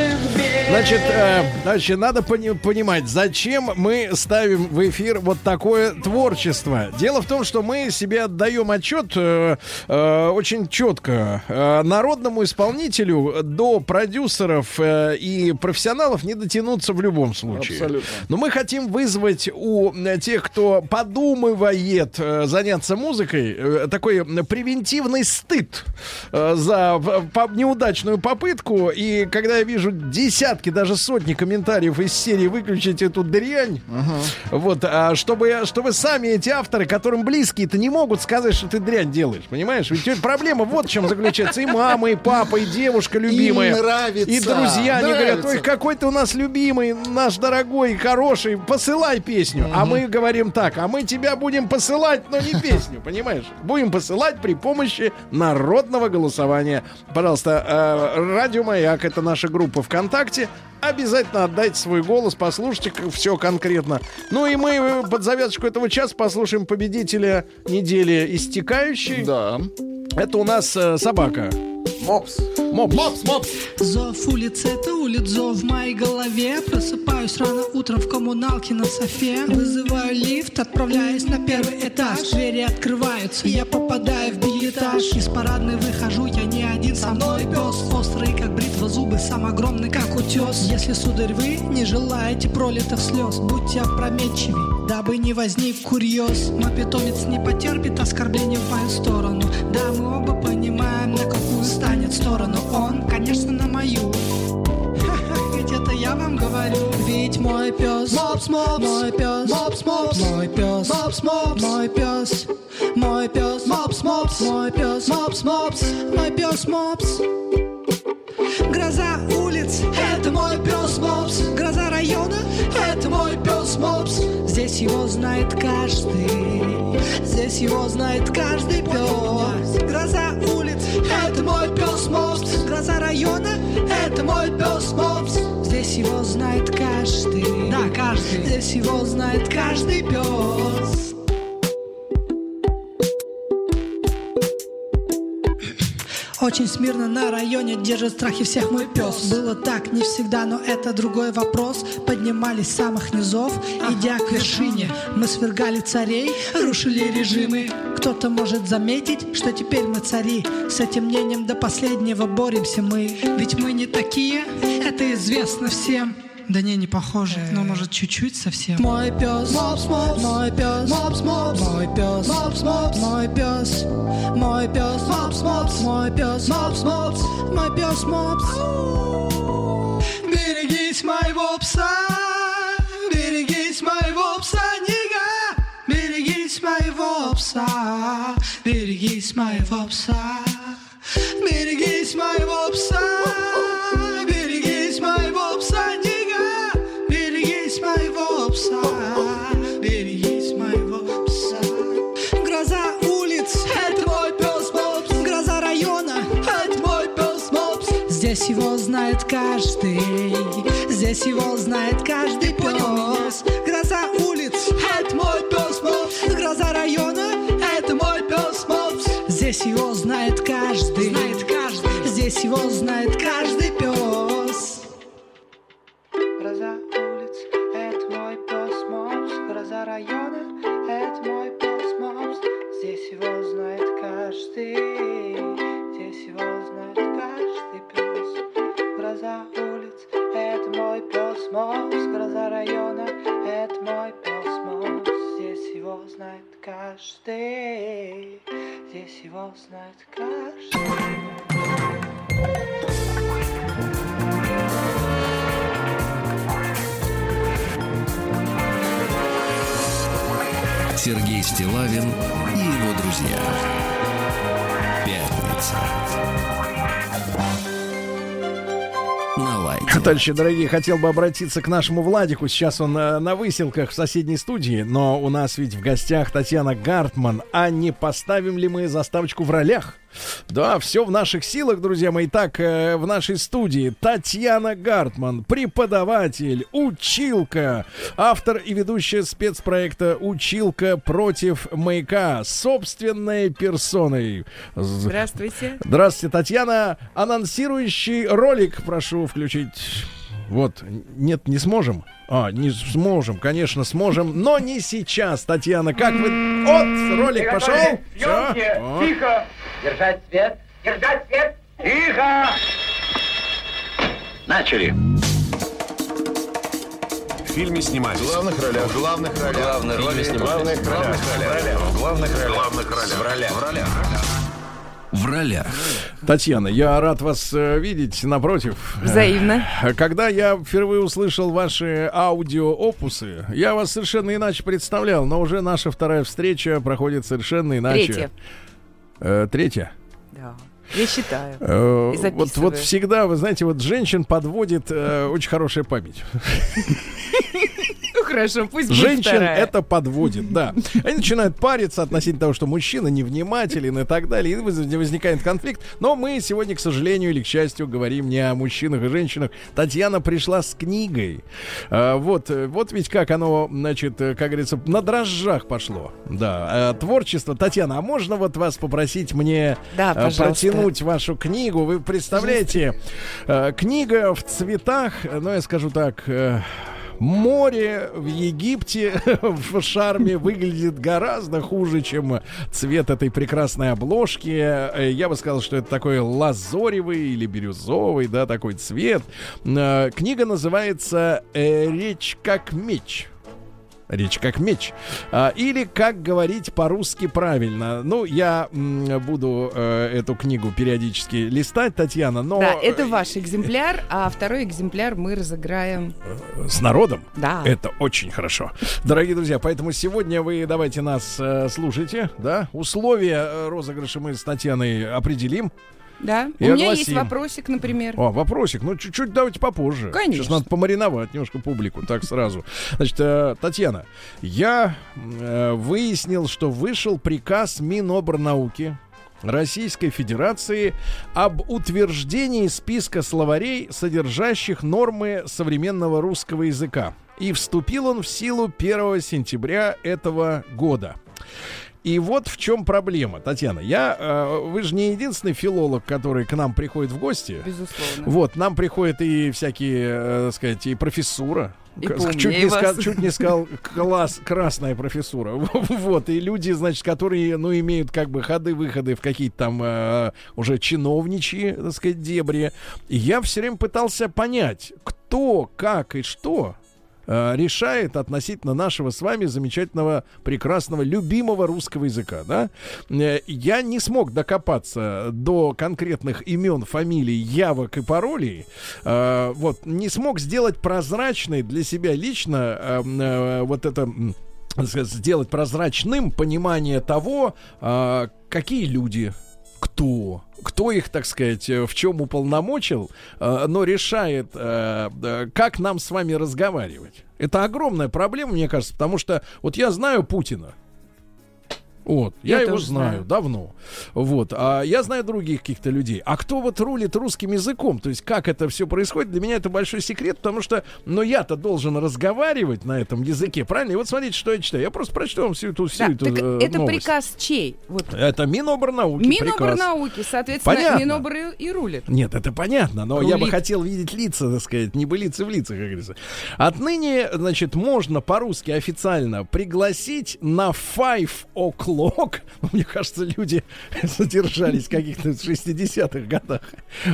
Значит, э, значит, надо пони- понимать, зачем мы ставим в эфир вот такое творчество. Дело в том, что мы себе отдаем отчет э, э, очень четко. Э, народному исполнителю до продюсеров э, и профессионалов не дотянуться в любом случае. Абсолютно. Но мы хотим вызвать у э, тех, кто подумывает э, заняться музыкой, э, такой превентивный стыд э, за по- неудачную попытку. И когда я вижу десятки, даже сотни комментариев из серии «Выключить эту дрянь», вот, а чтобы, чтобы сами эти авторы, которым близкие-то не могут сказать, что ты дрянь делаешь, понимаешь? Ведь проблема вот в чем заключается. И мама, и папа, и девушка любимая. нравится. И друзья, они говорят, Нравится. ой, какой ты у нас любимый, наш дорогой, хороший, посылай песню. А мы говорим так, а мы тебя будем посылать, но не песню, понимаешь? Будем посылать при помощи народного голосования. Пожалуйста, э, Радио Маяк, это наша группа ВКонтакте. Обязательно отдайте свой голос, послушайте все конкретно. Ну и мы э, под завязочку этого часа послушаем победителя недели истекающей. Да. Это у нас э, собака. Мопс. Мопс. Мопс, мопс. Зов улиц, это улиц, зов в моей голове Просыпаюсь рано утром в коммуналке на софе Вызываю лифт, отправляюсь на первый этаж Двери открываются, я попадаю в билетаж Из парадной выхожу, я не один, со мной пес Острый, как бритва, зубы, сам огромный, как утес Если, сударь, вы не желаете пролитых слез Будьте опрометчивей, дабы не возник курьез Мой питомец не потерпит оскорбления в мою сторону. Да, мы оба понимаем, на какую станет сторону Он, конечно, на мою. Ведь это я вам говорю. Ведь мой пес Мопс, мопс Мой пес Мопс, мопс Мой пес Мопс, мопс Мой пес Мой пес Мопс, мопс Мой пес Мопс, мопс Мой пес Мопс Гроза улиц, это мой пес Мопс. Гроза района, это мой пес Мопс. Здесь его знает каждый. Здесь его знает каждый пес. Гроза улиц, это мой пес Мопс. Гроза района, это мой пес Мопс. Здесь его знает каждый. Да, каждый. Здесь его знает каждый пес Очень смирно на районе держит страхи всех мой пес. Было так не всегда, но это другой вопрос. Поднимались с самых низов, идя к вершине. Мы свергали царей, рушили режимы. Кто-то может заметить, что теперь мы цари. С этим мнением до последнего боремся мы. Ведь мы не такие, это известно всем да не, не похоже. Но э, может чуть-чуть совсем. Мой пес, мопс, мопс, мой пес, мопс, мопс, мой пес, мопс, мопс, мой пес, мой пес, мопс, мопс, мой пес, мопс, мопс, мой пес, мопс. Берегись моего пса, берегись моего пса, нига, берегись моего пса, берегись моего пса, берегись моего пса. Пса, берегись моего пса. Гроза улиц, это мой пес Мопс, гроза района, это мой пес Мопс. Здесь его знает каждый, здесь его знает каждый пес. Гроза улиц, это мой пес Мопс, гроза района, это мой пес Мопс. Здесь его знает каждый, знает каждый, здесь его знает каждый пес. Его знает каждый, здесь его знает каждый пес. Гроза улиц, это мой пес Мопс, гроза района, это мой пес Мопс. Здесь его знает каждый, здесь его знает каждый. Сергей Стилавин и его друзья. Пятница. На лайте. Товарищи дорогие, хотел бы обратиться к нашему Владику. Сейчас он э, на выселках в соседней студии, но у нас ведь в гостях Татьяна Гартман. А не поставим ли мы заставочку в ролях? Да, все в наших силах, друзья мои. Так, э, в нашей студии Татьяна Гартман, преподаватель, училка, автор и ведущая спецпроекта «Училка против маяка» собственной персоной. Здравствуйте. Здравствуйте, Татьяна. Анонсирующий ролик прошу включить. Вот, нет, не сможем. А, не сможем, конечно, сможем, но не сейчас, Татьяна. Как вы... Вот, ролик пошел. Вот. Тихо! Держать свет! Держать свет! Тихо! Начали. В фильме снимались. В главных ролях. В главных ролях. Главные роли В снимались. главных В главных ролях. В главных ролях. В главных ролях. В ролях. В ролях. В ролях. Татьяна, я рад вас э, видеть напротив. Взаимно. Э, Когда я впервые услышал ваши аудио-опусы, я вас совершенно иначе представлял, но уже наша вторая встреча проходит совершенно иначе. Третья. Э, третья. Да. Я считаю. Э, вот, вот всегда, вы знаете, вот женщин подводит э, очень хорошая память. Хорошо, пусть Женщин это подводит, да. Они начинают париться относительно того, что мужчина невнимателен и так далее, и воз- возникает конфликт. Но мы сегодня, к сожалению или к счастью, говорим не о мужчинах и женщинах. Татьяна пришла с книгой. А, вот, вот ведь как оно, значит, как говорится, на дрожжах пошло. Да, А, творчество. Татьяна, а можно вот вас попросить мне Да, пожалуйста. протянуть вашу книгу? Вы представляете, книга в цветах, э, ну я скажу так, э, Море в Египте в шарме выглядит гораздо хуже, чем цвет этой прекрасной обложки. Э, Я бы сказал, что это такой лазоревый или бирюзовый, да, такой цвет. Э, Книга называется э, «Речь как меч». Речь как меч. А, или как говорить по-русски правильно. Ну, я буду э, эту книгу периодически листать, Татьяна, но Да, это ваш экземпляр, а второй экземпляр мы разыграем. с народом. Да. Это очень хорошо. Дорогие друзья, поэтому сегодня вы давайте нас э, слушайте, да? Условия э, розыгрыша мы с Татьяной определим. Да. И У меня есть огласим. вопросик, например. О, вопросик. Ну, чуть-чуть давайте попозже. Конечно. Сейчас надо помариновать немножко публику, так сразу. Значит, э, Татьяна, я э, выяснил, что вышел приказ Минобрнауки Российской Федерации об утверждении списка словарей, содержащих нормы современного русского языка. И вступил он в силу 1 сентября этого года. И вот в чем проблема, Татьяна. Я, э, вы же не единственный филолог, который к нам приходит в гости. Безусловно. Вот, нам приходят и всякие, э, так сказать, и профессура. И чуть, не сказал, чуть не сказал класс, красная профессура. Вот, и люди, значит, которые, ну, имеют как бы ходы-выходы в какие-то там э, уже чиновничьи, так сказать, дебри. И я все время пытался понять, кто, как и что э, решает относительно нашего с вами замечательного, прекрасного, любимого русского языка, да? Э, Я не смог докопаться до конкретных имен, фамилий, явок и паролей. Э, Вот, не смог сделать прозрачной для себя лично э, э, вот это... сделать прозрачным понимание того, какие люди, кто, кто их, так сказать, э, в чем уполномочил, э, но решает, э, как нам с вами разговаривать. Это огромная проблема, мне кажется, потому что вот я знаю Путина. Вот, я, Я его знаю, знаю. давно. Вот, а я знаю других каких-то людей. А кто вот рулит русским языком? То есть как это все происходит? Для меня это большой секрет, потому что, ну, я-то должен разговаривать на этом языке, правильно? И вот смотрите, что я читаю. Я просто прочту вам всю эту, всю Да, эту так э, это новость. приказ чей? Вот. Это Миноборнауки приказ. Миноборнауки, соответственно, Понятно. Минобр и, и рулит. Нет, это понятно, но я бы Рулит. хотел видеть лица, так сказать, не былицы в лицах, как говорится. Отныне, значит, можно по-русски официально пригласить на five o'clock. Мне кажется, люди задержались в каких-то 60-х годах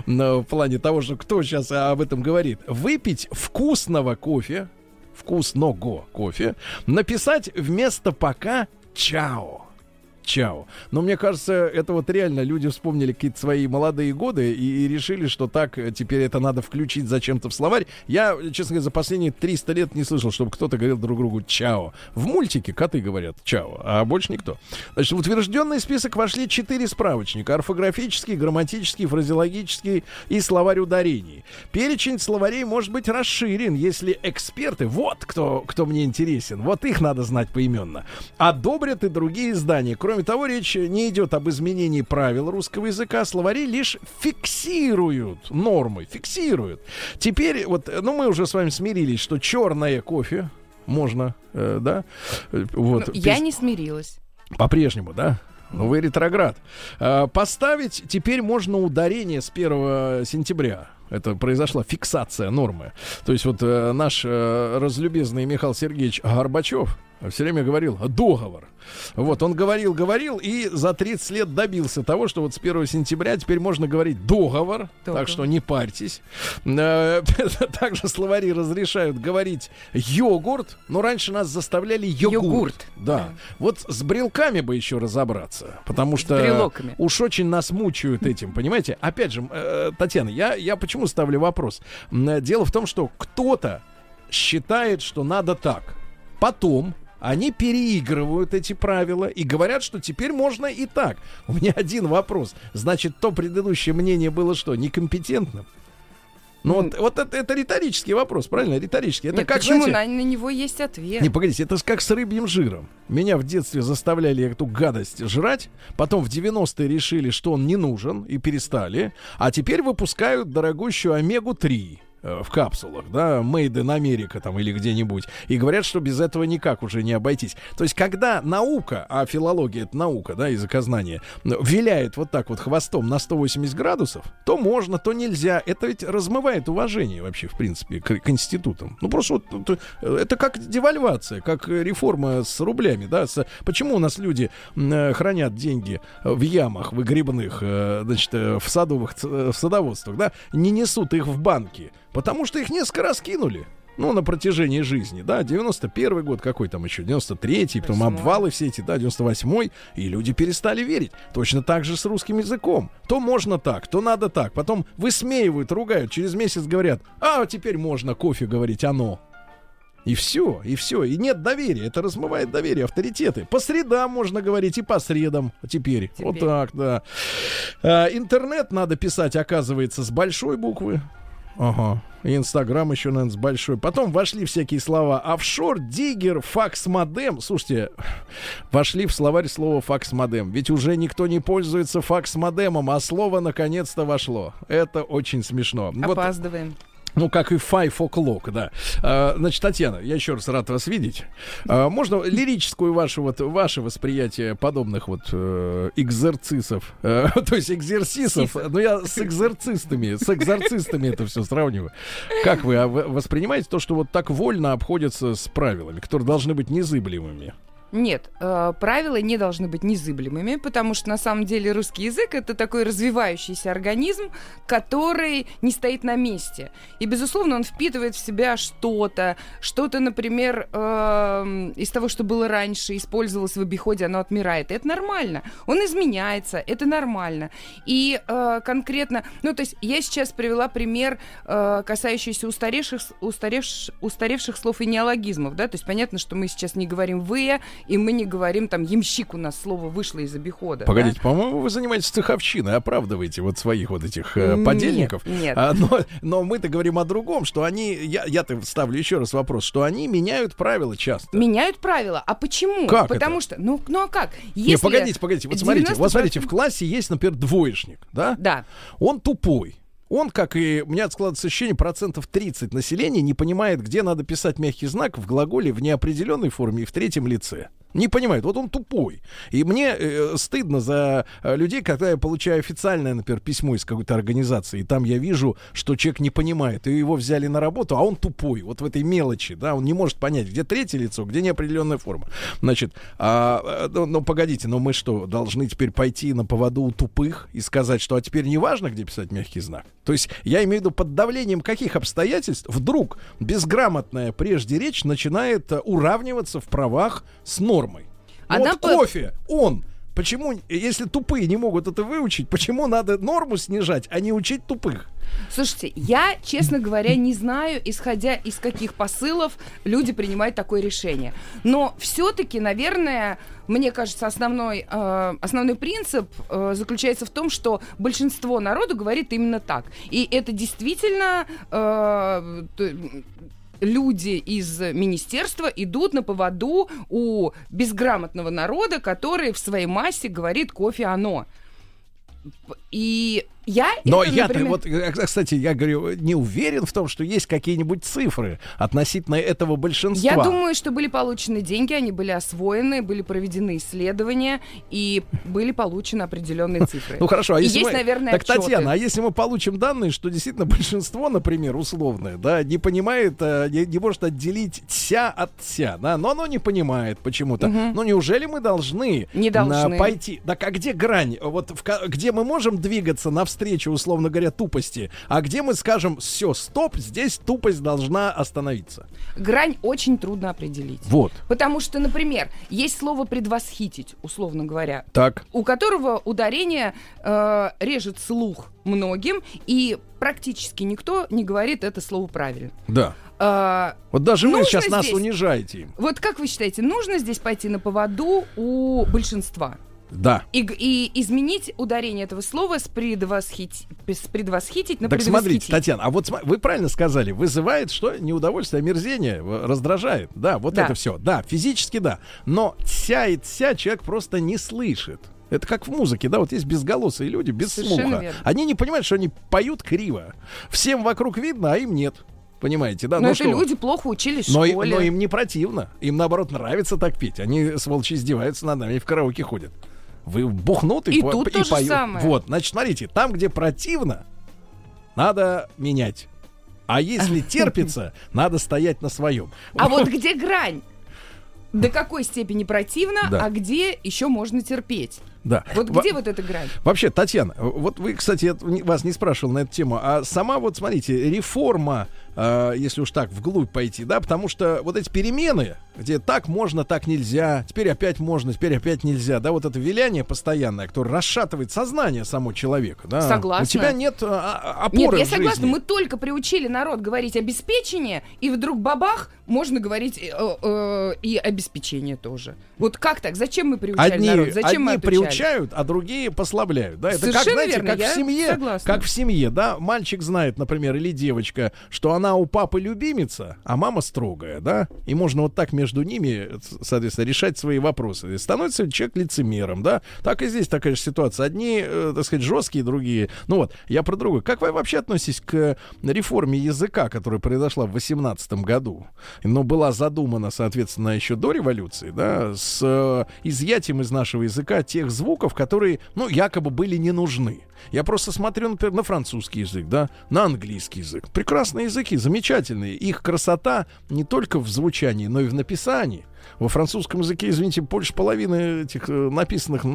в плане того, что кто сейчас об этом говорит. Выпить вкусного кофе, вкусного кофе, написать вместо пока чао. Чао. Но мне кажется, это вот реально люди вспомнили какие-то свои молодые годы и, и решили, что так э, теперь это надо включить зачем-то в словарь. Я, честно говоря, за последние 300 лет не слышал, чтобы кто-то говорил друг другу чао. В мультике коты говорят чао, а больше никто. Значит, в утвержденный список вошли четыре справочника. Орфографический, грамматический, фразеологический и словарь ударений. Перечень словарей может быть расширен, если эксперты, вот кто, кто мне интересен, вот их надо знать поименно, одобрят и другие издания. Кроме того, речь не идет об изменении правил русского языка, словари лишь фиксируют нормы, фиксируют. Теперь, вот, ну, мы уже с вами смирились, что черное кофе можно, э, да, э, вот. Ну, я пис- не смирилась. по-прежнему, да? Ну, вы ретроград. А, поставить теперь можно ударение с 1 сентября. Это произошла фиксация нормы. То есть вот э, наш э, разлюбезный Михаил Сергеевич Горбачев все время говорил договор. Вот, он говорил, говорил и за 30 лет добился того, что вот с 1 сентября теперь можно говорить договор, Договор. так что не парьтесь. Э, Также словари разрешают говорить йогурт, но раньше нас заставляли йогурт. Йогурт, Да. Вот с брелками бы еще разобраться, потому что брелоками. уж очень нас мучают этим, понимаете? Опять же, э, Татьяна, я, я почему ставлю вопрос? Э, Дело в том, что кто-то считает, что надо так. Потом они переигрывают эти правила и говорят, что теперь можно и так. У меня один вопрос. Значит, то предыдущее мнение было что, некомпетентным? Ну, вот, вот это, это риторический вопрос, правильно? Риторический. Это Нет, как, почему? знаете, на, на него есть ответ. не, погодите, это как с рыбьим жиром. Меня в детстве заставляли эту гадость жрать, потом в 90-е решили, что он не нужен, и перестали, а теперь выпускают дорогущую омегу-3 э, в капсулах, да, Made in America там или где-нибудь, и говорят, что без этого никак уже не обойтись. То есть, когда наука, а филология это наука, да, языкознание, виляет вот так вот хвостом на 180 градусов, то можно, то нельзя. Это ведь размывает уважение вообще, в принципе, к, к институтам. Ну, просто вот то- это как девальвация, как э, реформа с рублями, да. с- почему у нас люди э, хранят деньги э, в ямах выгребных, э, значит, э, в садовых, э, в садоводствах, да, не несут их в банки? Потому что их несколько раз кинули. Ну, на протяжении жизни, да, 91 год, какой там еще, 93-й, потом обвалы все эти, да, 98-й, и люди перестали верить. Точно так же с русским языком. То можно так, то надо так. Потом высмеивают, ругают, через месяц говорят, а теперь можно кофе говорить, оно. И все, и все. И нет доверия. Это размывает доверие, авторитеты. По средам можно говорить и по средам теперь. Вот Теперь. так, да. А, интернет надо писать, оказывается, с большой буквы. Ага. Инстаграм еще, наверное, с большой. Потом вошли всякие слова офшор, диггер, факс-модем. Слушайте, вошли в словарь слово факс-модем. Ведь уже никто не пользуется факс-модемом, а слово наконец-то вошло. Это очень смешно. Вот Опаздываем. Ну, как и Five O'Clock, да. А, значит, Татьяна, я еще раз рад вас видеть. А, можно лирическую вашу, вот, ваше восприятие подобных вот э, экзорцисов, э, то есть экзерсисов, но я с экзорцистами, с экзорцистами это все сравниваю. Как вы а, вы воспринимаете то, что вот так вольно обходятся с правилами, которые должны быть незыблемыми? Нет, э, правила не должны быть незыблемыми, потому что на самом деле русский язык это такой развивающийся организм, который не стоит на месте. И, безусловно, он впитывает в себя что-то, что-то, например, эм, из того, что было раньше, использовалось в обиходе, оно отмирает. Это нормально. Он изменяется, это нормально. И э, конкретно, ну, то есть я сейчас привела пример, э, касающийся устаревших, устаревш, устаревших слов и неологизмов, да, то есть понятно, что мы сейчас не говорим «вы», и мы не говорим там «ямщик» у нас слово вышло из обихода. Погодите, да? по-моему, вы занимаетесь цеховщиной, оправдываете вот своих вот этих э, Нет, подельников. нет. А, но, но мы-то говорим о другом, что они, я, я-то ставлю еще раз вопрос, что они меняют правила часто. Меняют правила. А почему? Как Потому это? что, ну, ну а как? Если погодите, погодите, вот смотрите, вот 90% смотрите, в классе есть, например, двоечник, да? Да. Он тупой. Он, как и у меня складывается ощущение, процентов 30 населения не понимает, где надо писать мягкий знак в глаголе в неопределенной форме и в третьем лице. Не понимает. Вот он тупой. И мне э, стыдно за э, людей, когда я получаю официальное, например, письмо из какой-то организации, и там я вижу, что человек не понимает, и его взяли на работу, а он тупой. Вот в этой мелочи, да, он не может понять, где третье лицо, где неопределенная форма. Значит, а, э, ну, ну, погодите, но мы что, должны теперь пойти на поводу у тупых и сказать, что а теперь не важно, где писать мягкий знак? То есть я имею в виду под давлением каких обстоятельств вдруг безграмотная прежде речь начинает э, уравниваться в правах с нормой. Ну Она вот по- кофе, он. Почему, если тупые не могут это выучить, почему надо норму снижать, а не учить тупых? Слушайте, я, честно говоря, не знаю, исходя из каких посылов люди принимают такое решение. Но все-таки, наверное, мне кажется, основной, э, основной принцип э, заключается в том, что большинство народу говорит именно так. И это действительно э, люди из министерства идут на поводу у безграмотного народа, который в своей массе говорит кофе оно. И я Но это, я, например- вот, э, кстати, я говорю, не уверен в том, что есть какие-нибудь цифры относительно этого большинства. Я думаю, что были получены деньги, они были освоены, были проведены исследования и были получены определенные цифры. Ну хорошо, а если есть, мы... наверное, Так, отчеты. Татьяна, а если мы получим данные, что действительно большинство, например, условное, да, не понимает, э, не, не может отделить ся от ся, да, но оно не понимает почему-то. Мгм. Ну неужели мы должны, Не должны. пойти? Так а где грань? Вот в где мы можем двигаться навстречу, условно говоря, тупости, а где мы скажем, все, стоп, здесь тупость должна остановиться. Грань очень трудно определить. Вот. Потому что, например, есть слово предвосхитить, условно говоря, Так. у которого ударение э, режет слух многим, и практически никто не говорит это слово правильно. Да. Э, Вот даже вы сейчас нас здесь- унижаете им. вот как вы считаете, нужно здесь пойти на поводу у большинства? Да. И, и изменить ударение этого слова с, предвосхить, с предвосхитить на Так смотрите. Татьяна, а вот вы правильно сказали, вызывает что? Неудовольствие, омерзение, э, раздражает. Да, вот Да. это все. Да, физически да. Но тся и тся человек просто не слышит. Это как в музыке, да, вот есть безголосые люди, без Совершенно слуха. верно. Они не понимают, что они поют криво. Всем вокруг видно, а им нет. Понимаете, да? Но Ну это что? люди плохо учились в Но, и- школе. но им не противно. Им, наоборот, нравится так петь. Они, сволочи, издеваются над нами и в караоке ходят. Вы бухнут и, И по- тут и поют. самое. Вот, значит, смотрите, там, где противно, надо менять. А если терпится, надо стоять на своем. А вот где грань? До какой степени противно, Да. а где еще можно терпеть? Да. Вот Во- где вот эта грань? Вообще, Татьяна, вот вы, кстати, я вас не спрашивал на эту тему, а сама вот, смотрите, реформа, э, если уж так вглубь пойти, да, потому что вот эти перемены, где так можно, так нельзя, теперь опять можно, теперь опять нельзя, да, вот это виляние постоянное, которое расшатывает сознание само человека, да. Согласна. У тебя нет а, а, Нет, опоры я в согласна, жизни. мы только приучили народ говорить обеспечение, и вдруг бабах, можно говорить э, э, и обеспечение тоже. Вот как так? Зачем мы приучали Одни, народ? Зачем мы одни отучали? приучают, а другие послабляют. Да? Это как, Совершенно знаете, верно, как я в семье, согласна. как в семье, да, мальчик знает, например, или девочка, что она у папы любимица, а мама строгая, да, и можно вот так между ними, соответственно, решать свои вопросы. И становится человек лицемером, да. Так и здесь такая же ситуация. Одни, э, так сказать, жесткие, другие. Ну вот, я про другое. Как вы вообще относитесь к реформе языка, которая произошла в 18 году, но была задумана, соответственно, еще до революции, да, с э, изъятием из нашего языка тех звуков, которые, ну, якобы были не нужны. Я просто смотрю, например, на французский язык, да, на английский язык. Прекрасные языки, замечательные. Их красота не только в звучании, но и в написании. Во французском языке, извините, больше половины этих э, написанных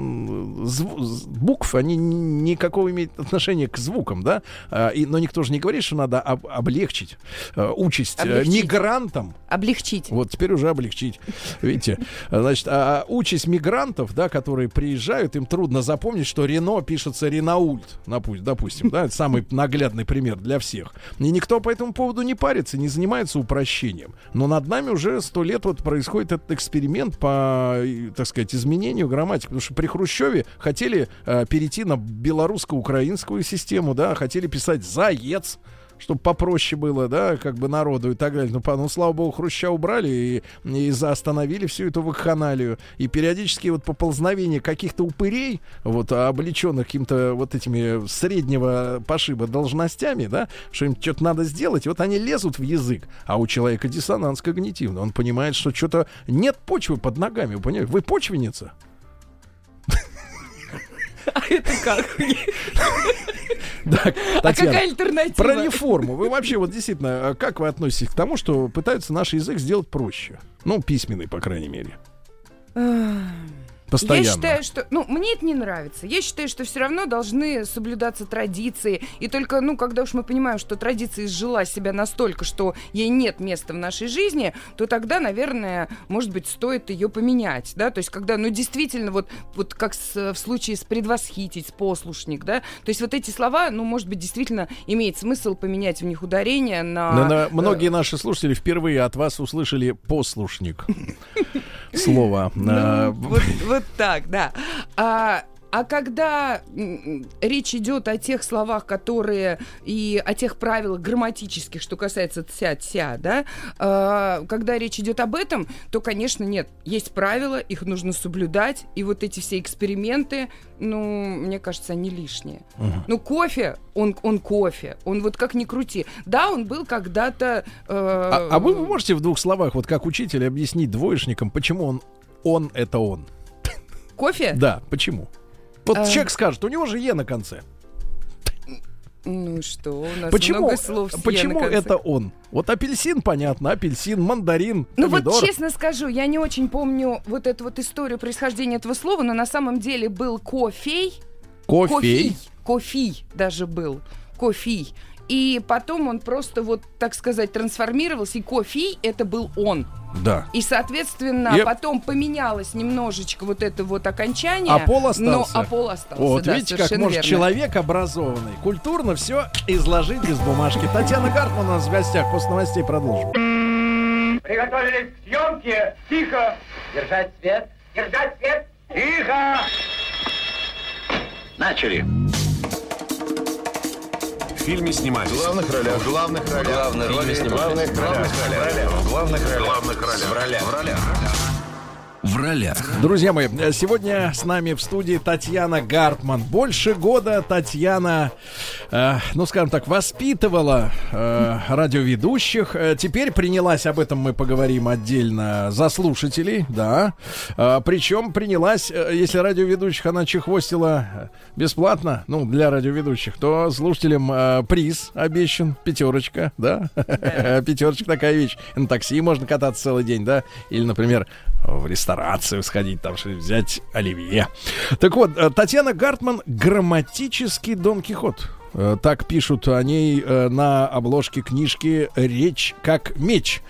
букв, они никакого имеют отношения к звукам, да? А, и, но никто же не говорит, что надо об- облегчить э, участь э, Облегчить. мигрантам. Облегчить. Вот теперь уже облегчить. Видите, А, значит, а участь мигрантов, да, которые приезжают, им трудно запомнить, что Рено пишется Ренаульт, допустим, да, это самый наглядный пример для всех. И никто по этому поводу не парится, не занимается упрощением. Но над нами уже сто лет вот происходит этот эксперимент по, и, так сказать, изменению грамматики. Потому что при Хрущеве хотели э, перейти на белорусско-украинскую систему, да, хотели писать «заец», чтобы попроще было, да, как бы народу и так далее. Ну, по- ну, слава богу, Хруща убрали и, и заостановили всю эту вакханалию. И периодически вот поползновение каких-то упырей, вот, облеченных каким-то вот этими среднего пошиба должностями, да, что им что-то надо сделать, вот они лезут в язык. А у человека диссонанс когнитивный. Он понимает, что что-то нет почвы под ногами, вы понимаете? Вы почвенница? А это как? Так, А Татьяна, какая альтернатива? Про реформу. Вы вообще вот действительно, а как вы относитесь к тому, что пытаются наш язык сделать проще? Ну, письменный, по крайней мере. Постоянно. Я считаю, что... Ну, мне это не нравится. Я считаю, что все равно должны соблюдаться традиции. И только, ну, когда уж мы понимаем, что традиция изжила себя настолько, что ей нет места в нашей жизни, то тогда, наверное, может быть, стоит ее поменять, да? То есть, когда, ну, действительно, вот, вот как с- в случае с предвосхитить, с послушник, да? То есть, вот эти слова, ну, может быть, действительно имеет смысл поменять в них ударение на... Но- но э, многие наши слушатели впервые от вас услышали послушник. Слово. А, Ну, вот, вот так, да. А, а когда речь идет о тех словах, которые и о тех правилах грамматических, что касается тся-тся, да, а, когда речь идет об этом, то, конечно, нет, есть правила, их нужно соблюдать, и вот эти все эксперименты, ну, мне кажется, они лишние. Мгм. Ну, кофе, он, он кофе, он вот как ни крути. Да, он был когда-то... э, А, а вы можете в двух словах, вот как учитель, объяснить двоечникам, почему он он это он? Кофе? Да, почему? Вот А. человек скажет, у него же Е на конце. Ну что, у нас Почему, много слов с «е» почему конце. это он? Вот апельсин, понятно, апельсин, мандарин, Ну помидор. вот честно скажу, я не очень помню вот эту вот историю происхождения этого слова, но на самом деле был кофей. Кофей. Кофей даже был. Кофей. И потом он просто вот, так сказать, трансформировался, и кофей это был он. Да. И, соответственно, И- потом поменялось немножечко вот это вот окончание. А пол остался. Но а пол остался, Вот да, видите, как может верно. человек образованный культурно все изложить без бумажки. Татьяна Гартман у нас в гостях. После новостей продолжим. Приготовились к съемке. Тихо. Держать свет. Держать свет. Тихо. Начали. В фильме снимались. В главных ролях. В главных ролях. Главные роли В главных ролях. В главных ролях. В ролях. В ролях. В ролях. Друзья мои, сегодня с нами в студии Татьяна Гартман. Больше года Татьяна, э, ну скажем так, воспитывала э, радиоведущих. Э, теперь принялась, об этом мы поговорим отдельно, за слушателей, да. Э, причем принялась, э, если радиоведущих она чехвостила э, бесплатно, ну, для радиоведущих, то слушателям э, приз обещан, пятерочка, да. Пятерочка такая вещь. На такси можно кататься целый день, да. Или, например, в ресторацию сходить, там что взять оливье. Так вот, э, Татьяна Гартман грамматический Дон Кихот. Э, Так пишут о ней э, на обложке книжки «Речь как меч».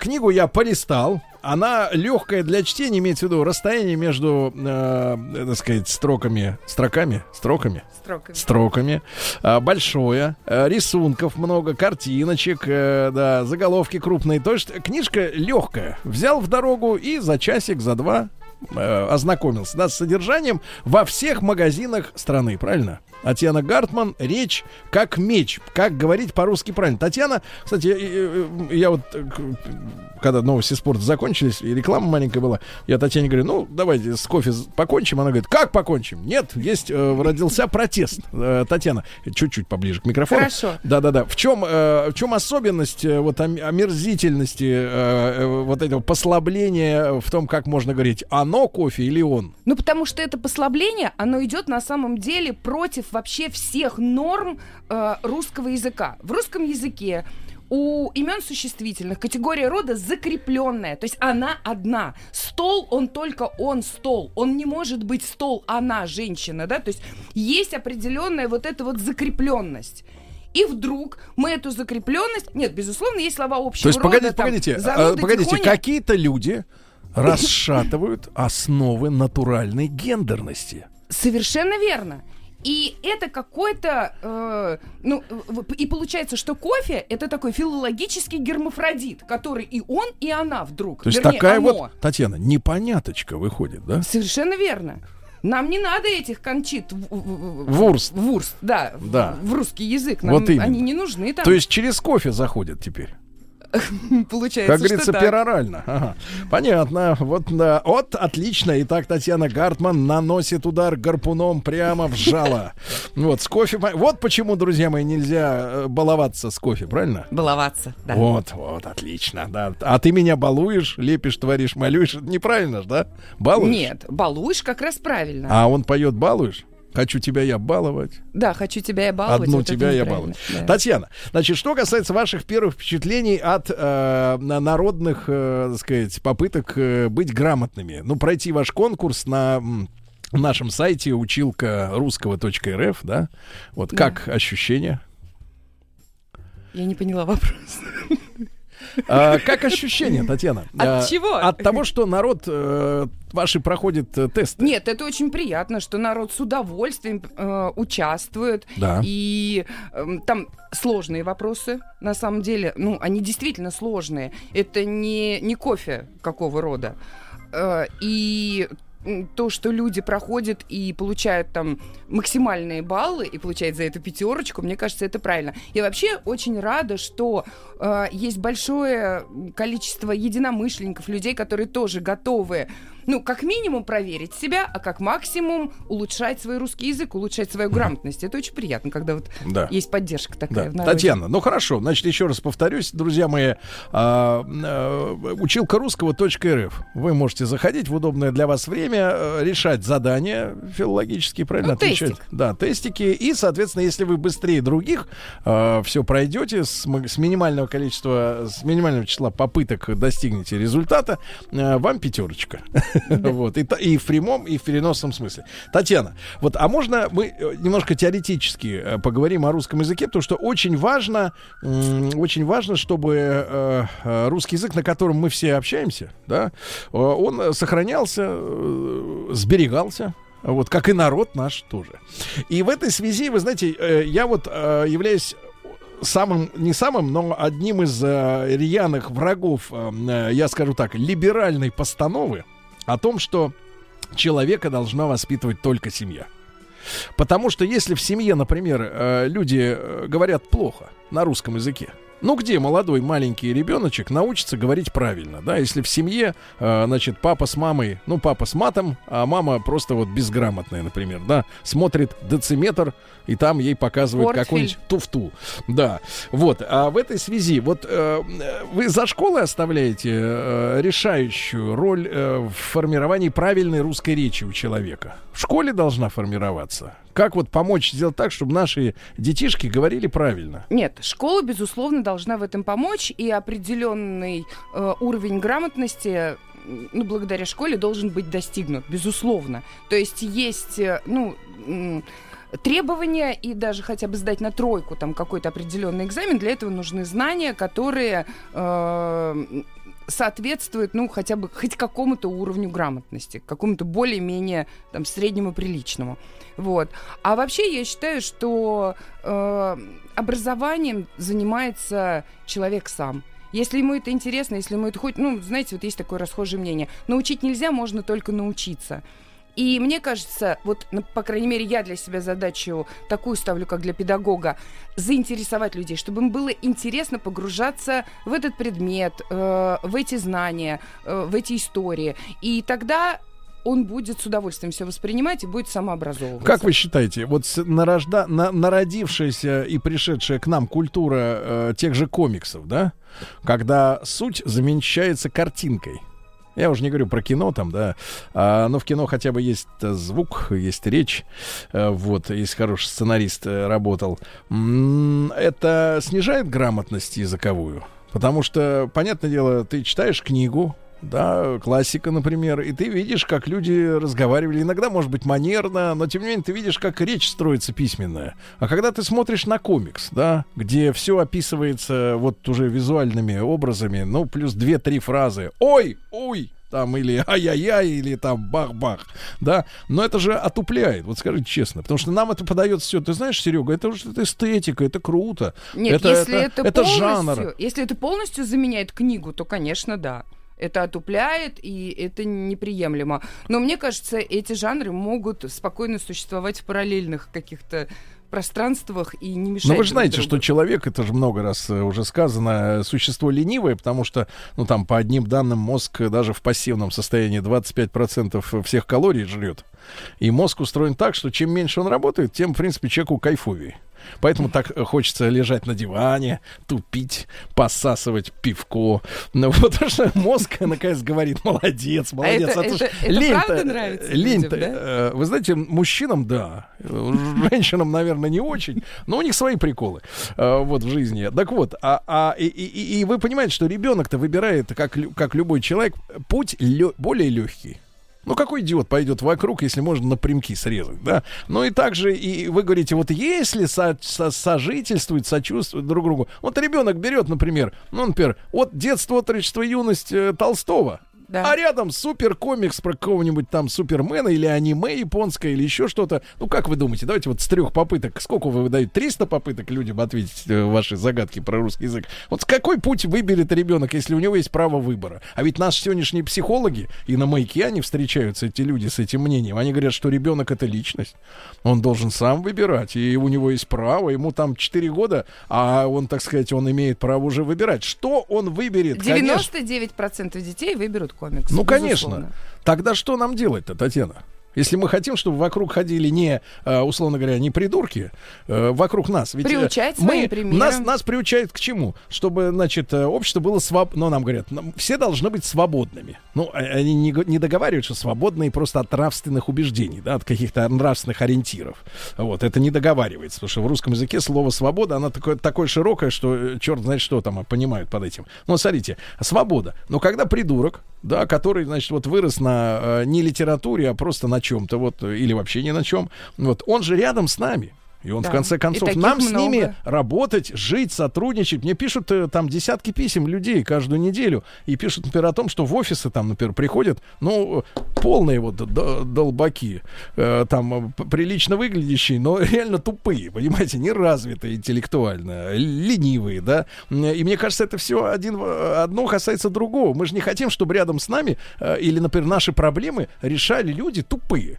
Книгу я полистал. Она легкая для чтения, имеется в виду расстояние между, э, э, так сказать, строками, строками, строками, Строками. строками, а, большое, а, рисунков много, картиночек, э, да, заголовки крупные. То есть книжка легкая. Взял в дорогу и за часик, за два э, ознакомился да, с содержанием во всех магазинах страны, правильно? Татьяна Гартман, речь как меч, как говорить по-русски правильно. Татьяна, кстати, я, я- вот, э, когда новости спорта закончились, и реклама маленькая была, я Татьяне говорю, ну, давайте с кофе покончим. Она говорит, как покончим? Нет, есть, э, родился протест. Э, Татьяна, чуть-чуть поближе к микрофону. Хорошо. Да-да-да. В чем, э, в чем особенность э, вот ом- омерзительности э, э, вот этого послабления в том, как можно говорить, оно кофе или он? Ну, потому что это послабление, оно идет на самом деле против вообще всех норм э, русского языка. В русском языке у имен существительных категория рода закрепленная, то есть она одна. Стол, он только он стол, он не может быть стол, она женщина, да, то есть есть определенная вот эта вот закрепленность. И вдруг мы эту закрепленность... Нет, безусловно, есть слова общего То есть, рода, погодите, там, погодите, а, погодите, тихоня. какие-то люди расшатывают основы натуральной гендерности. Совершенно верно. И это какой-то, э, ну, в- и получается, что кофе это такой филологический гермафродит, который и он, и она вдруг. То есть Вернее, такая оно. вот, Татьяна, непоняточка выходит, да? Совершенно верно. Нам не надо этих кончит в- в- в- Вурст. вурст, да, в- Да. в, русский язык. Нам Вот именно. они не нужны там. То есть через кофе заходят теперь. получается, Как говорится, что так. перорально. Ага. Понятно. Вот, да. вот, отлично. Итак, Татьяна Гартман наносит удар гарпуном прямо в жало. Вот, с кофе. Вот почему, друзья мои, нельзя э, баловаться с кофе, правильно? Баловаться, да. Вот, вот, отлично, да. А ты меня балуешь, лепишь, творишь, молюешь. Это неправильно ж, да? Балуешь? Нет, балуешь как раз правильно. А он поет балуешь? Хочу тебя я баловать. Да, хочу тебя я баловать. Одну вот тебя я балую. да. Татьяна, значит, что касается ваших первых впечатлений от э, на- народных, э, так сказать, попыток э, быть грамотными, ну, пройти ваш конкурс на нашем сайте училка русского.рф, да? Вот Да. как ощущения? Я не поняла вопрос. А, как ощущения, Татьяна? От А, чего? От того, что народ э, ваши проходит э, тест. Нет, это очень приятно, что народ с удовольствием э, участвует. Да. И эм, там сложные вопросы, на самом деле. Ну, они действительно сложные. Это не, не кофе какого рода. Э, и то, что люди проходят и получают там максимальные баллы и получают за это пятерочку, мне кажется, это правильно. Я вообще очень рада, что э, есть большое количество единомышленников, людей, которые тоже готовы, ну, как минимум проверить себя, а как максимум улучшать свой русский язык, улучшать свою грамотность. Это очень приятно, когда вот Да. есть поддержка такая Да. в народе. Татьяна, ну хорошо, значит, еще раз повторюсь, друзья мои, а, а, училка русского.рф. Вы можете заходить в удобное для вас время, э, решать задания филологические, правильно Ну, отвечать? тестик. Да, тестики. И, соответственно, если вы быстрее других все пройдете с, с минимального количества, с минимального числа попыток достигнете результата, э, вам пятерочка. Вот. И, и в прямом, и в переносном смысле. Татьяна, вот, а можно мы э, немножко теоретически э, поговорим о русском языке, потому что очень важно, очень важно, чтобы э, русский язык, на котором мы все общаемся, да, он сохранялся, сберегался. Вот, как и народ наш тоже. И в этой связи, вы знаете, я вот являюсь самым, не самым, но одним из э, рьяных врагов, э, я скажу так, либеральной постановы о том, что человека должна воспитывать только семья. Потому что если в семье, например, э, люди э, говорят плохо на русском языке, ну где молодой маленький ребеночек научится говорить правильно, да, если в семье, э, значит, папа с мамой, ну папа с матом, а мама просто вот безграмотная, например, да, смотрит дециметр и там ей показывают какую-нибудь туфту, да, вот, а в этой связи, вот э, вы за школой оставляете э, решающую роль э, в формировании правильной русской речи у человека. В школе должна формироваться. Как вот помочь сделать так, чтобы наши детишки говорили правильно? Нет, школа, безусловно, должна в этом помочь, и определенный э, уровень грамотности, ну, благодаря школе, должен быть достигнут, безусловно. То есть есть, э, ну, требования и даже хотя бы сдать на тройку там какой-то определенный экзамен, для этого нужны знания, которые э, соответствуют, ну, хотя бы хоть какому-то уровню грамотности, какому-то более-менее там среднему приличному. Вот. А вообще я считаю, что э, образованием занимается человек сам. Если ему это интересно, если ему это хоть, ну, знаете, вот есть такое расхожее мнение. Научить нельзя, можно только научиться. И мне кажется, вот, ну, по крайней мере, я для себя задачу такую ставлю, как для педагога, заинтересовать людей, чтобы им было интересно погружаться в этот предмет, э, в эти знания, э, в эти истории. И тогда он будет с удовольствием все воспринимать и будет самообразовываться. Как вы считаете, вот нарожда, на- народившаяся и пришедшая к нам культура э, тех же комиксов, да, когда суть замещается картинкой, Я уже не говорю про кино там, да. А, но в кино хотя бы есть э, звук, есть речь. Э, вот, если хороший сценарист э, работал. Это снижает грамотность языковую. Потому что, понятное дело, ты читаешь книгу, да, классика, например, и ты видишь, как люди разговаривали. Иногда, может быть, манерно, но тем не менее ты видишь, как речь строится письменная. А когда ты смотришь на комикс, да, где все описывается вот уже визуальными образами, ну, плюс две-три фразы. Ой, ой, там или ай-яй-яй, или там бах-бах, да, но это же отупляет, вот скажите честно, потому что нам это подается все, ты знаешь, Серега, это уже это эстетика, это круто, Нет, это, если это, это полностью, жанр. если это полностью заменяет книгу, то, конечно, да. Это отупляет, и это неприемлемо. Но мне кажется, эти жанры могут спокойно существовать в параллельных каких-то пространствах и не мешать Но вы же знаете, другу. что человек, это же много раз э, уже сказано, э, существо ленивое, потому что, ну там, по одним данным, мозг э, даже в пассивном состоянии 25% всех калорий жрет. И мозг устроен так, что чем меньше он работает, тем, в принципе, человеку кайфовее. Поэтому так э, хочется лежать на диване, тупить, посасывать пивко. Ну, потому что мозг, наконец, говорит, молодец, молодец. это- А то ж это- это лень-то, правда нравится лень-то, людям, да? э, Вы знаете, мужчинам, да. Э, Женщинам, наверное, не очень. Но у них свои приколы э, вот в жизни. Так вот, а, а, и, и- и вы понимаете, что ребенок-то выбирает, как, как любой человек, путь лё- более легкий. Ну, какой идиот пойдет вокруг, если можно напрямки срезать, да? Ну, и также, и вы говорите, вот если со- со- сожительствуют, сочувствуют друг другу, вот ребенок берет, например, ну, например, от детства, отрочества, юность э, Толстого, Да. а рядом супер комикс про какого-нибудь там супермена или аниме японское или еще что-то. Ну, как вы думаете, давайте вот с трех попыток, сколько вы выдаете? 300 попыток людям ответить э, ваши загадки про русский язык. Вот с какой путь выберет ребенок, если у него есть право выбора? А ведь наши сегодняшние психологи, и на маяке они встречаются, эти люди с этим мнением, они говорят, что ребенок это личность. Он должен сам выбирать, и у него есть право, ему там 4 года, а он, так сказать, он имеет право уже выбирать. Что он выберет? Конечно, 99% детей выберут комикс. ну, конечно. безусловно. Тогда что нам делать-то, Татьяна? Если мы хотим, чтобы вокруг ходили не, э, условно говоря, не придурки, э, вокруг нас. Ведь, э, Приучать мы, примером. нас, нас приучают к чему? Чтобы, значит, общество было свободно. Ну, нам говорят, все должны быть свободными. Ну, а- они не, не договаривают, что свободные просто от нравственных убеждений, да, от каких-то нравственных ориентиров. Вот, это не договаривается, потому что в русском языке слово «свобода», оно такое, такое широкое, что черт знает, что там понимают под этим. Ну, смотрите, свобода. Но когда придурок, да, который, значит, вот вырос на э, не литературе, а просто на чем-то, вот, э, или вообще ни на чем, вот, он же рядом с нами. И он, Да. в конце концов, нам с ними много. работать, жить, сотрудничать. Мне пишут э, там десятки писем людей каждую неделю. И пишут, например, о том, что в офисы там, например, приходят, ну, полные вот долбаки. Э, там э, прилично выглядящие, но реально тупые, понимаете, неразвитые интеллектуально, ленивые, да. И мне кажется, это все один, одно касается другого. Мы же не хотим, чтобы рядом с нами э, или, например, наши проблемы решали люди тупые.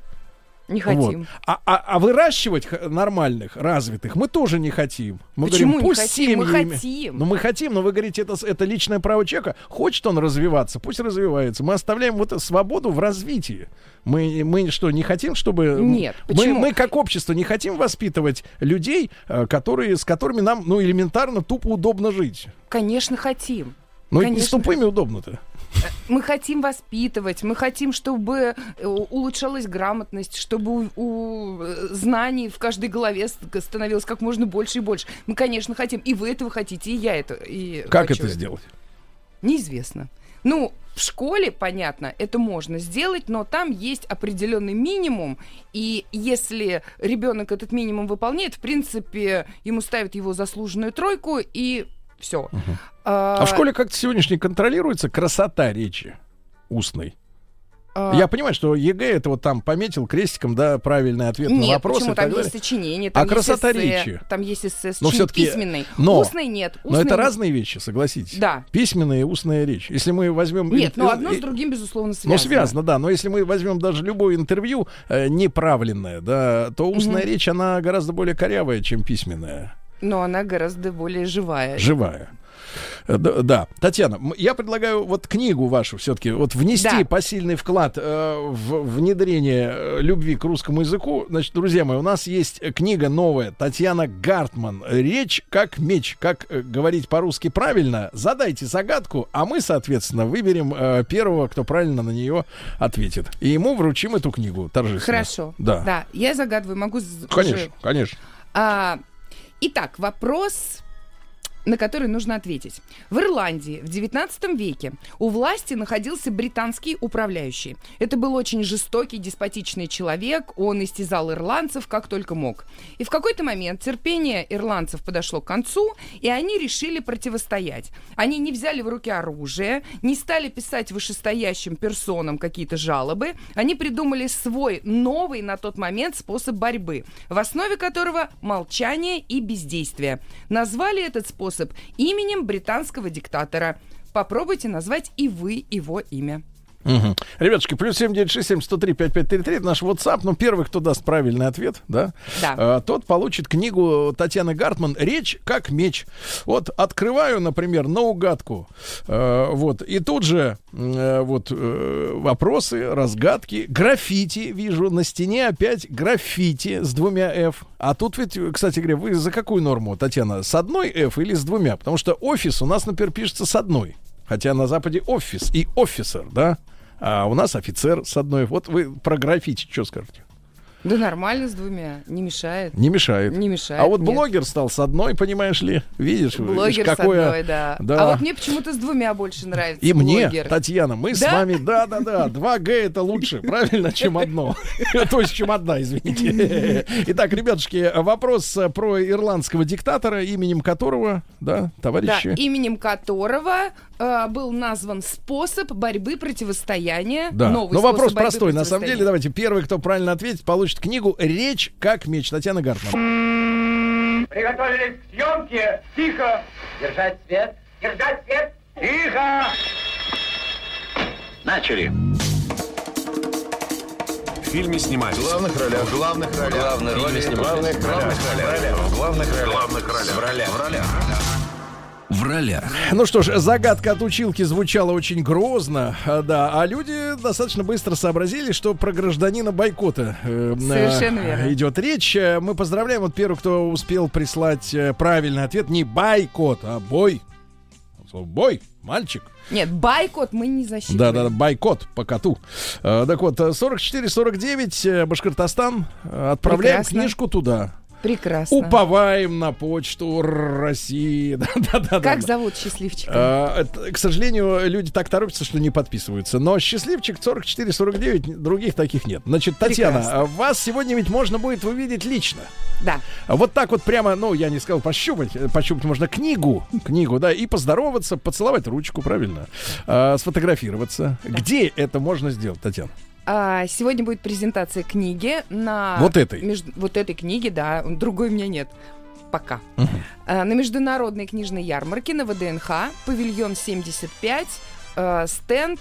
Не Вот. хотим. А, а- а выращивать нормальных, развитых мы тоже не хотим. Мы Почему говорим, не пусть хотим? Мы хотим. Ну, мы хотим, но вы говорите, это, это личное право человека. Хочет он развиваться, пусть развивается. Мы оставляем вот свободу в развитии. Мы, мы что, не хотим, чтобы... Нет, мы, почему? мы, как общество, не хотим воспитывать людей, э, которые, с которыми нам, ну, элементарно тупо удобно жить. Конечно, хотим. Ну, и не с Конечно. тупыми удобно-то. Мы хотим воспитывать, мы хотим, чтобы э, улучшалась грамотность, чтобы у, у, э, знаний в каждой голове становилось как можно больше и больше. Мы, конечно, хотим. И вы этого хотите, и я это. И Как хочу это сделать? Неизвестно. Ну, в школе, понятно, это можно сделать, но там есть определенный минимум, и если ребенок этот минимум выполняет, в принципе, ему ставят его заслуженную тройку, и все. А в школе как-то сегодняшней контролируется красота речи устной. А, Я понимаю, что ЕГЭ это вот там пометил крестиком, да, правильный ответ на Нет, вопрос. почему? и Там есть далее. сочинение, А там есть красота эссе, речи? Там есть эссе, Но все-таки... письменный. Но, Устный нет. но это Устный- разные вещи, согласитесь. Да. Письменная и устная речь. Если мы возьмем... Нет, но одно с другим, безусловно, Ну, связано. связано, да. Но если мы возьмем даже любое интервью э, неправленное, да, то устная Мгм. речь, она гораздо более корявая, чем письменная. Но она гораздо более живая. Живая. Э, Да, да. Татьяна, я предлагаю вот книгу вашу все-таки вот внести Да. посильный вклад э, в внедрение э, любви к русскому языку. Значит, друзья мои, у нас есть э, книга новая Татьяна Гартман. Речь как меч. Как э, говорить по-русски правильно? Задайте загадку, а мы, соответственно, выберем э, первого, кто правильно на нее ответит. И ему вручим эту книгу торжественно. Хорошо. Да. Да, я загадываю, могу... Конечно, уже- конечно. А, итак, вопрос на который нужно ответить. В Ирландии в 19 веке у власти находился британский управляющий. Это был очень жестокий, деспотичный человек, он истязал ирландцев как только мог. И в какой-то момент терпение ирландцев подошло к концу, и они решили противостоять. Они не взяли в руки оружие, не стали писать вышестоящим персонам какие-то жалобы, они придумали свой новый на тот момент способ борьбы, в основе которого молчание и бездействие. Назвали этот способ именем британского диктатора. Попробуйте назвать и вы его имя. Мгм. Ребятушки, плюс 7967 103 5533 это наш WhatsApp. Ну, первый, кто даст правильный ответ, да, Да. э, тот получит книгу Татьяны Гартман «Речь как меч». Вот открываю, например, наугадку. Э, вот. И тут же э, вот э, вопросы, разгадки, граффити. Вижу на стене опять граффити с двумя F. А тут ведь, кстати говоря, вы за какую норму, Татьяна? С одной F или с двумя? Потому что офис у нас, например, пишется с одной. Хотя на Западе офис и офисер, да? А у нас офицер с одной. Вот вы про граффити что скажете? Да нормально с двумя, не мешает. Не мешает. Не мешает, А вот нет. блогер стал с одной, понимаешь ли? Видишь, Блогер видишь, какое... с одной, да. Да. А вот мне почему-то с двумя больше нравится И мне, блогер. Татьяна, мы с Да? вами, да-да-да, 2Г это лучше, правильно, чем одно. То есть, чем одна, извините. Итак, ребятушки, вопрос про ирландского диктатора, именем которого, да, Да, товарищи? именем которого э, был назван способ борьбы противостояния. Да. Новый Но вопрос простой. На самом деле, давайте первый, кто правильно ответит, получит книгу «Речь как меч». Татьяна Гартман. Приготовились к съемке. Тихо. Держать свет. Держать свет. Тихо. Начали. В фильме снимались. В главных ролях. В главных ролях. Главные роли В снимались. главных ролях. В главных ролях. Главных ролях. В ролях. В ролях. В ролях. Ну что ж, загадка от училки звучала очень грозно, а, да, а люди достаточно быстро сообразили, что про гражданина бойкота э, Совершенно э, верно. идет речь. Э, Мы поздравляем вот первого, кто успел прислать э, правильный ответ. Не бойкот, а бой. Слово Бой, мальчик. Нет, бойкот мы не засчитываем. Да, да, да, бойкот по коту. Э, так вот, 44-49, э, Башкортостан. Отправляем Прекрасно. книжку туда. Прекрасно. Уповаем на почту России. Да, да, да, да, Как да. зовут счастливчика? А, к сожалению, люди так торопятся, что не подписываются. Но счастливчик 44-49, других таких нет. Значит, Татьяна, Прекрасно. а вас сегодня ведь можно будет увидеть лично. Да. А Вот так вот прямо, ну, я не сказал пощупать, э, пощупать можно книгу, книгу, да, и поздороваться, поцеловать ручку, правильно, А, сфотографироваться. Где это можно сделать, Татьяна? А, сегодня будет презентация книги на... Вот этой? межд- Вот этой книги, да. Другой у меня нет. Пока. А, на международной книжной ярмарке на ВДНХ, павильон 75, э, стенд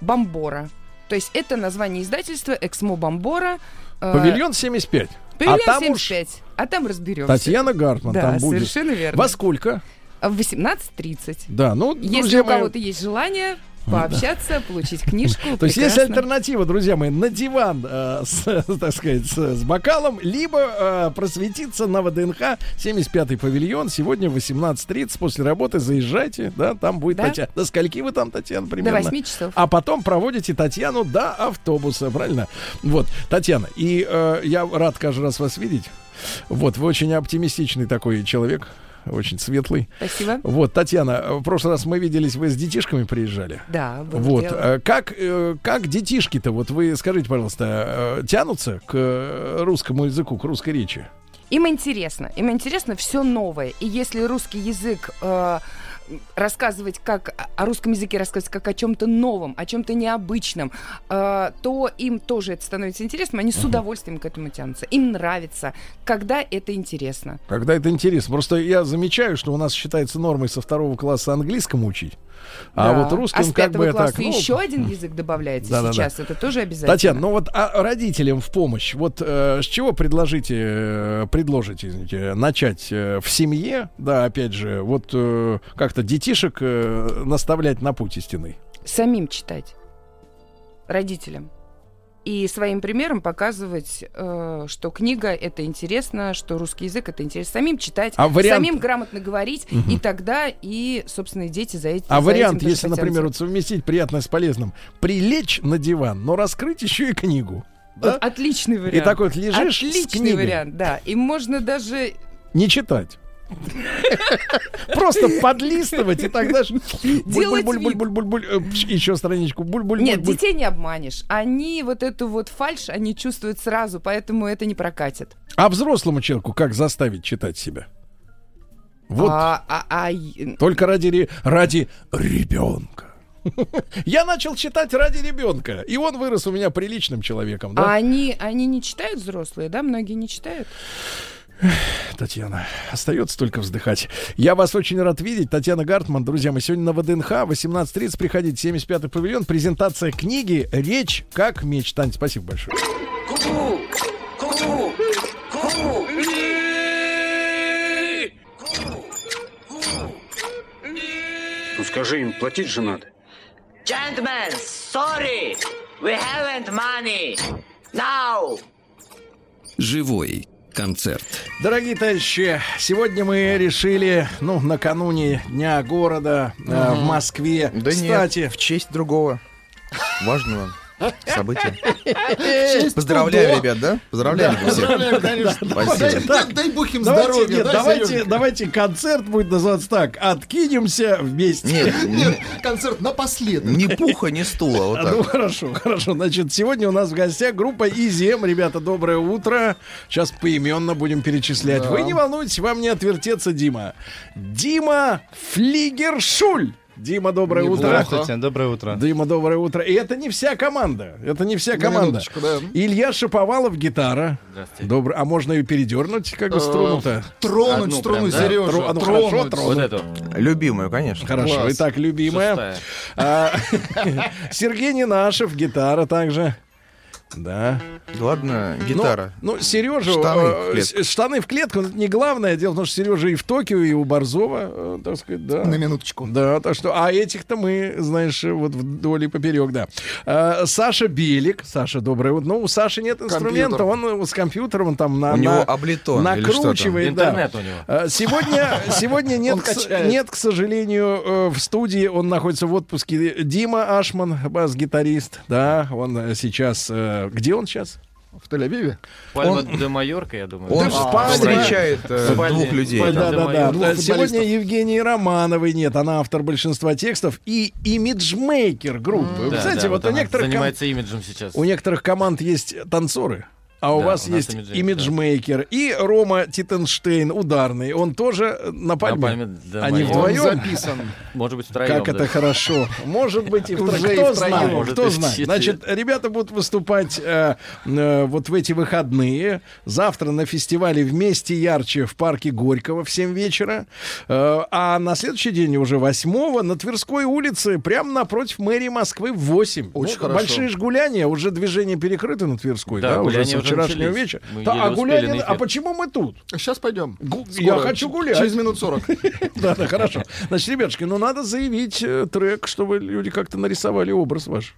Бомбора. То есть это название издательства Эксмо Бомбора. э, Павильон 75. Павильон а там уж 75. А там разберемся. Татьяна Гартман Да, там будет. совершенно верно. Во сколько? В 18.30. Да, ну, Если у мои, кого-то есть желание пообщаться, получить книжку. То есть есть альтернатива, друзья мои, на диван, э, с, так сказать, с, бокалом, либо э, просветиться на ВДНХ 75-й павильон. Сегодня в 18.30 после работы заезжайте, да, там будет. Татьяна. До скольки вы там, Татьяна, примерно? 8 часов. А потом проводите Татьяну до автобуса, правильно? Вот, Татьяна, и э, я рад каждый раз вас видеть. Вот, вы очень оптимистичный такой человек, очень светлый. Спасибо. Вот, Татьяна, в прошлый раз мы виделись, вы с детишками приезжали. Да, было Вот, дело. э, как, э, как детишки-то, вот вы скажите, пожалуйста, э, тянутся к русскому языку, к русской речи? Им интересно. Им интересно все новое. И если русский язык э, рассказывать как о- русском языке, рассказывать как о чем-то новом, о чем-то необычном, э, то им тоже это становится интересным, они с удовольствием к этому тянутся. Им нравится, когда это интересно. Когда это интересно. Просто я замечаю, что у нас считается нормой со второго класса английскому учить. А Да. вот русским а с как бы класса так. ну, еще один язык добавляется Да-да-да. сейчас. Это тоже обязательно. Татьяна, ну вот а родителям в помощь. Вот э, с чего предложите, э, предложите, извините, начать э, в семье, да, опять же, вот э, как-то детишек э, наставлять на путь истинный. Самим читать. Родителям. И своим примером показывать, э, что книга это интересно, что русский язык это интересно. Самим читать, А вариант- самим грамотно говорить, Мгм. и тогда и, собственно, и дети за этим. А за вариант, этим если, например, вот совместить приятное с полезным, прилечь на диван, но раскрыть еще и книгу. Да? Отличный вариант. И так вот лежишь с Отличный книгой. вариант, да. И можно даже Не читать. Просто подлистывать и тогда же Делать буль-буль-буль-буль-буль-буль, э, пш, еще страничку буль-буль. Нет, детей не обманешь. Они вот эту вот фальш, они чувствуют сразу, поэтому это не прокатит. А взрослому человеку как заставить читать себя? Вот А, а- а только ради ради ребенка. Я начал читать ради ребенка, и он вырос у меня приличным человеком, а да? они, они не читают взрослые, да? Многие не читают. Татьяна, остается только вздыхать. Я вас очень рад видеть. Татьяна Гартман, друзья, мы сегодня на ВДНХ, 18.30, приходите, 75-й павильон, презентация книги «Речь как меч». Таня, спасибо большое. Ку-ку! Ку-ку! Ку-ку! Ну скажи им, платить же надо. Gentlemen, sorry, we haven't money. Now. Живой концерт. Дорогие товарищи, сегодня мы решили, ну, накануне Дня города э, в Москве. Да Кстати, нет, в честь другого важного события. честь Поздравляю, ребят, да? Поздравляем Да, всех. поздравляем, конечно. Спасибо. Дай- дай- бог им давайте, здоровья, нет, да, давайте, концерт будет называться так. Откинемся вместе. Нет, Нет, концерт напоследок. ни пуха, ни стула. Вот Ну так. хорошо, хорошо. Значит, сегодня у нас в гостях группа Изем. Ребята, доброе утро. Сейчас поименно будем перечислять. Да. Вы не волнуйтесь, вам не отвертеться, Дима. Дима Флигершуль. Дима, доброе Неплохо. утро. Здравствуйте, доброе утро. Дима, доброе утро. И это не вся команда. Это не вся команда. да. Илья Шаповалов, гитара. Здравствуйте. Добрый. А можно ее передернуть, как бы Э, струну-то? Тронуть Одну струну прям, да? Сережа. Тро- ну, хорошо, тронуть. тронуть. Вот эту. Любимую, конечно. Хорошо. Класс. Итак, любимая. А, Сергей Ненашев, гитара также. Да. Ладно, гитара. Ну, ну Сережа, Штаны в э, клетку. с- штаны в клетку, но это не главное. Дело в том, что Сережа и в Токио, и у Борзова, э, так сказать, да. На минуточку. Да, так что, а этих-то мы, знаешь, вот вдоль и поперек, да. А, Саша Белик, Саша, доброе утро. Ну, у Саши нет инструмента, Компьютер. он э, с компьютером, он там на, У него на- облитон или что там? накручивает, да. Интернет у него. Сегодня, сегодня нет, к нет, к сожалению, э, в студии. Он находится в отпуске. Дима Ашман, бас-гитарист. Да, он э, сейчас... э, Где он сейчас? В Тель-Авиве. Пальма де Майорка, я думаю. Он в спальне. встречает э, Спальня. двух людей. Спальня. Да, да, да. Двух Сегодня. Евгении Романовой нет. Она автор большинства текстов и имиджмейкер группы. Вы Да, знаете, да, вот, у она некоторых ком- занимается имиджем сейчас. у некоторых команд есть танцоры. А у Да, вас у есть имиджмейкер, имиджмейкер. И Рома Титенштейн, ударный. Он тоже на пальме. пальме де Они. Он вдвоем? записан. Может быть, втроем. Как это даже. хорошо. Может быть, и Уже втроем. и Кто знает, может, кто знает. Значит, ребята будут выступать э, э, вот в эти выходные. Завтра на фестивале «Вместе ярче» в парке Горького в 7 вечера. Э, а на следующий день, уже 8 на Тверской улице, прямо напротив мэрии Москвы в 8. Очень Ну, хорошо. Большие ж гуляния, уже движение перекрыто на Тверской, да, Да, уже гуляния уже вчерашнего начались. вечера. Мы Да, а на а почему мы тут? Сейчас пойдем. Гу- Скоро. Я хочу гулять. Через минут 40. Да, да, хорошо. Значит, ребятушки, ну надо заявить э, трек, чтобы люди как-то нарисовали образ ваш.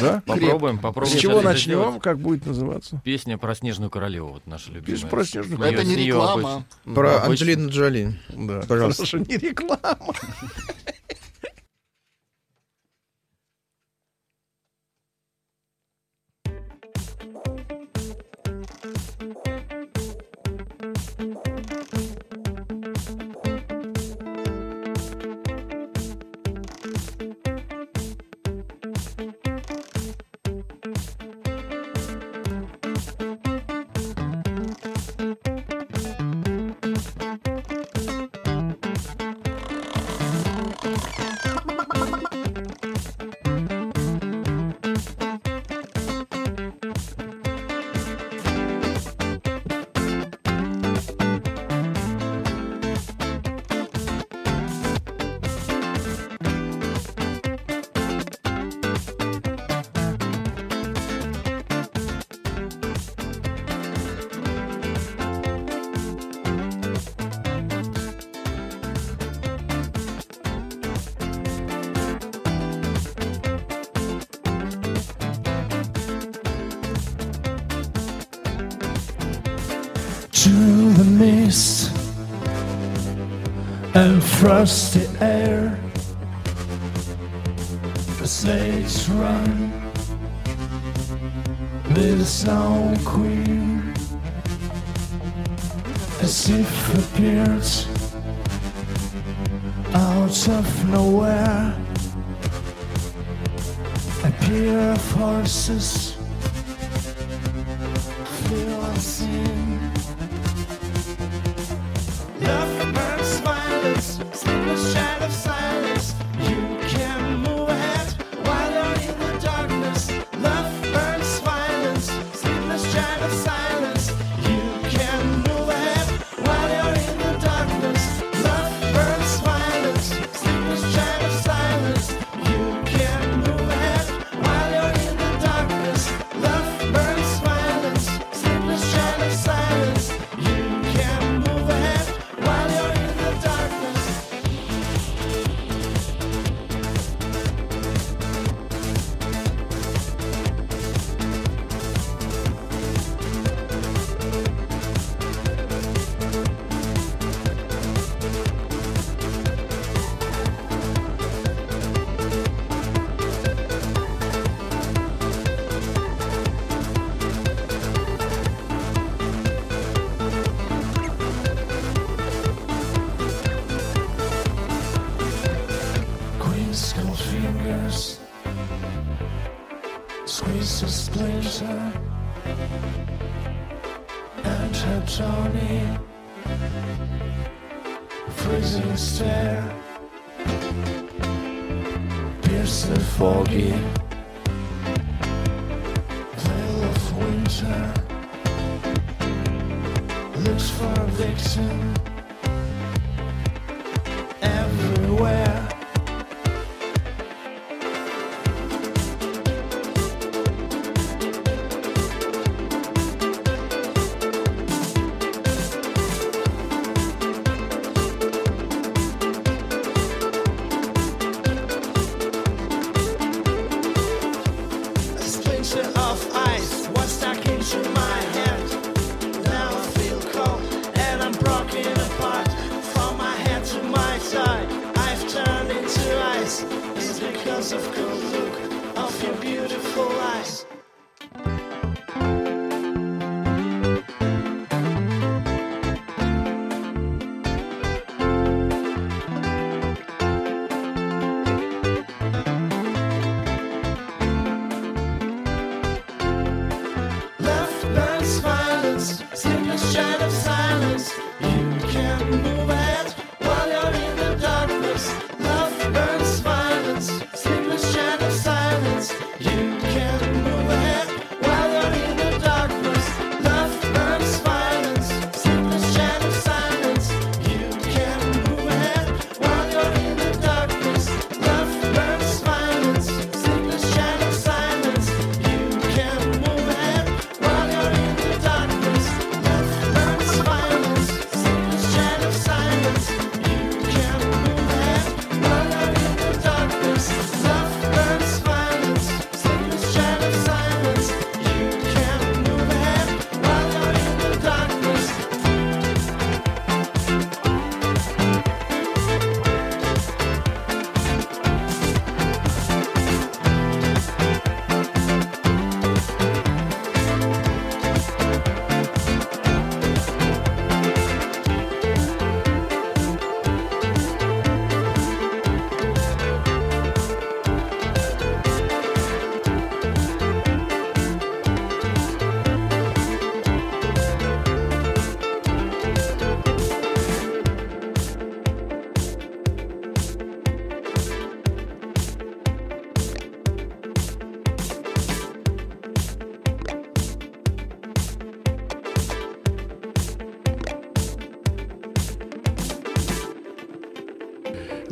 Да? Попробуем, С попробуем. чего сейчас это начнем? сделать. Как будет называться? Песня про снежную королеву, вот наша любимая. Пишешь про снежную С неё- Это не с реклама. обычно- Про Анджелину Джоли. Да. Пожалуйста. Хорошо, не реклама. Frosty air. The snakes run, little snow queen, as if appears out of nowhere. Appear forces.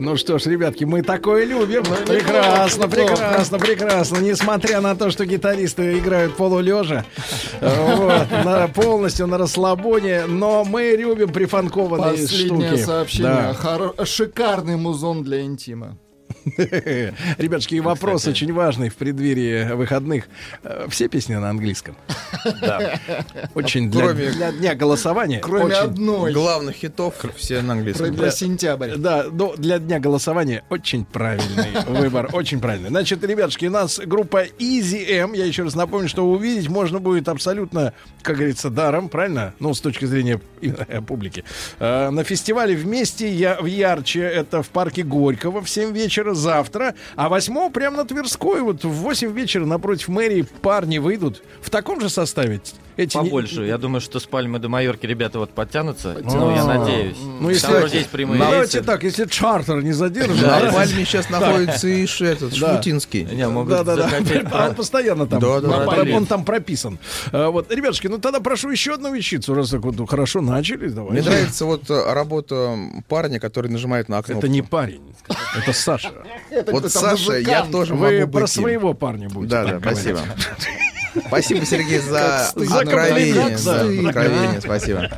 Ну что ж, ребятки, мы такое любим. Ну, прекрасно, неплохо, прекрасно, неплохо. прекрасно. Несмотря на то, что гитаристы играют полулежа, э, полностью на расслабоне, но мы любим прифанкованные штуки. Сообщение. Шикарный музон для интима. Ребятушки, вопрос очень важный в преддверии выходных. Э, все песни на английском. Да. Очень для, Кроме- для дня голосования. Кроме очень- одной. Главных хитов все на английском. Про, сентябрь. Да, но для дня голосования очень правильный выбор, очень правильный. Значит, ребятушки, у нас группа Easy M. Я еще раз напомню, что увидеть можно будет абсолютно, как говорится, даром, правильно? Ну, с точки зрения э, публики. Э, На фестивале вместе я в Ярче, это в парке Горького в 7 вечера завтра, а 8 прямо на Тверской, вот в 8 вечера напротив мэрии парни выйдут в таком же составе. Эти не- Побольше. Я думаю, что с Пальмы до Майорки ребята вот подтянутся. Ну, я надеюсь. Ну, если, Там есть прямые давайте рейсы. так, если чартер не задержит. На Пальме сейчас находится и этот, Да. Шпутинский. Не, могут Да, да, да. Он постоянно там. Да, да, да. про- Он там прописан. А, Вот, ребятушки, ну тогда прошу еще одну вещицу, раз так вот хорошо начали. Мне нравится вот э, работа парня, который нажимает на окно. Это не парень, это Саша. Вот Саша, я тоже Вы могу про быть им. своего парня будете. Да, да, спасибо. Спасибо, Сергей, за откровение. За откровение, спасибо.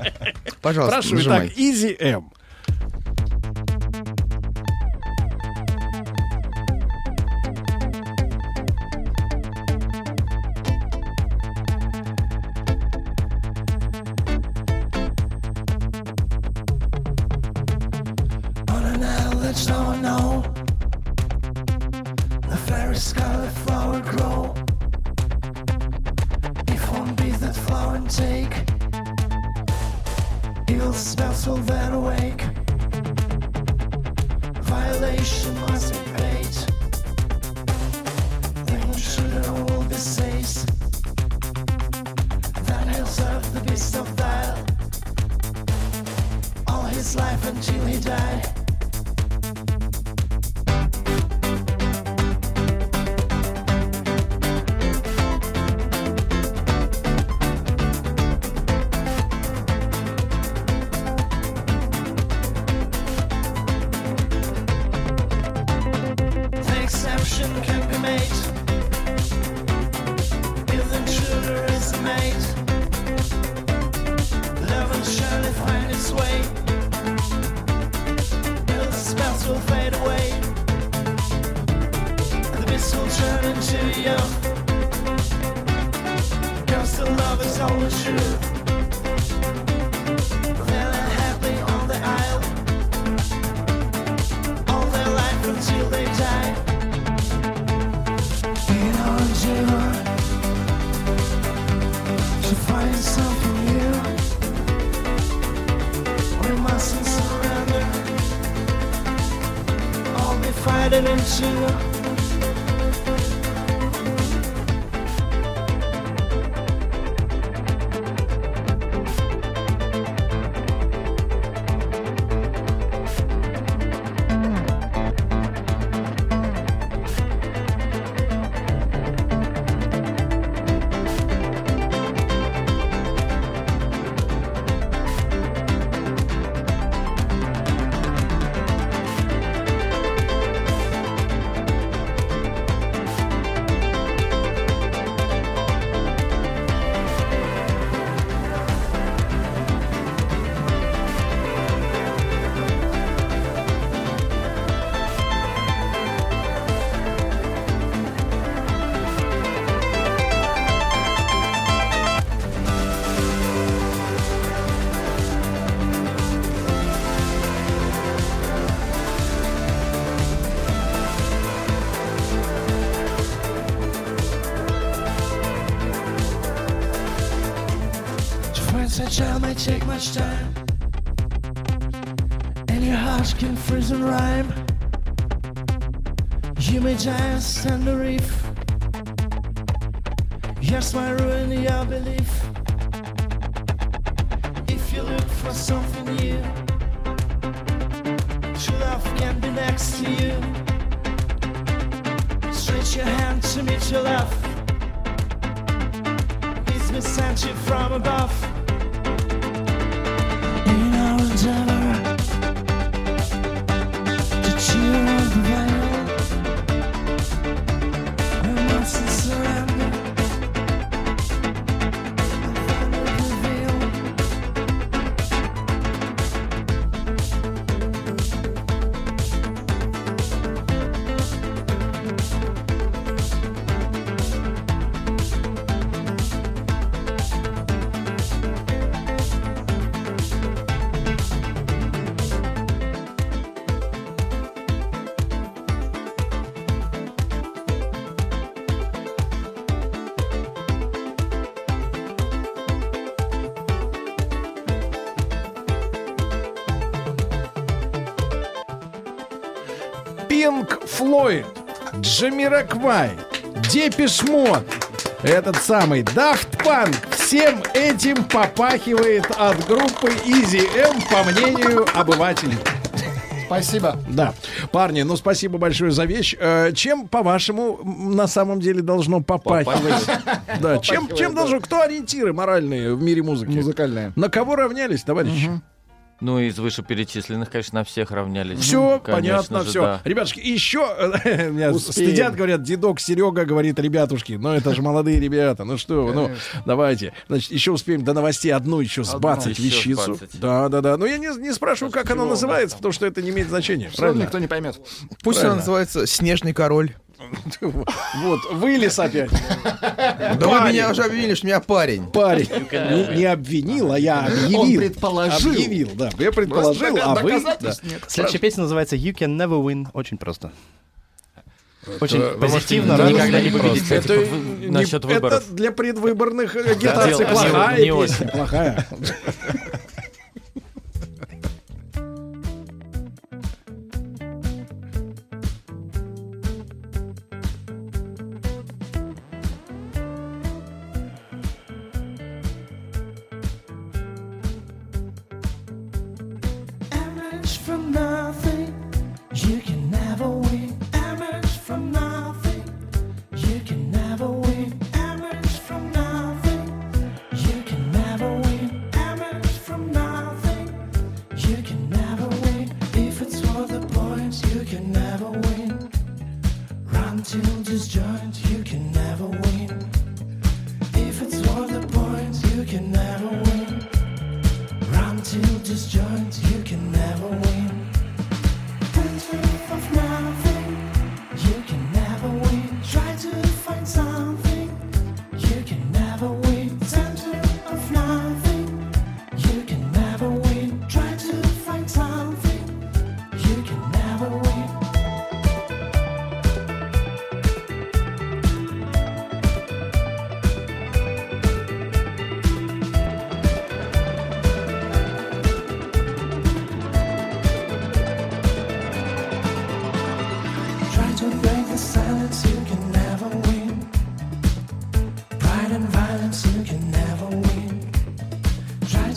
Пожалуйста, Прошу, нажимай. итак, Easy M. Alexander Флойд, Джамираквай, Депиш Мод, этот самый Daft Punk. Всем этим попахивает от группы Easy M, по мнению обывателей. Спасибо. Да. Парни, ну спасибо большое за вещь. Э, Чем, по-вашему, на самом деле должно попахивать? Да, чем, чем должно, кто ориентиры моральные в мире музыки? Музыкальные. На кого равнялись, товарищи? Ну, из вышеперечисленных, конечно, на всех равнялись. Все, Конечно понятно, же, все. да. Ребятушки, еще меня Успеем. стыдят, говорят, дедок Серега говорит, ребятушки, ну это же молодые ребята, ну что, вы, ну давайте. Значит, еще успеем до новостей одну еще сбацать Еще вещицу. сбацать. Да, да, да. Но я не, не спрашиваю, как она называется, потому что это не имеет значения. Правильно? никто не поймет. Пусть Правильно. она называется «Снежный король». Вот, вылез опять. Да вы меня уже обвинили, что меня парень. Парень не, обвинил, а я объявил. Он предположил. Объявил, да. Я предположил, а вы... да. Следующая песня называется You Can Never Win. Очень просто. Очень Это- позитивно, радостно никогда не победить, Это, не- насчет это выборов. для предвыборных агитаций плохая не песня, плохая.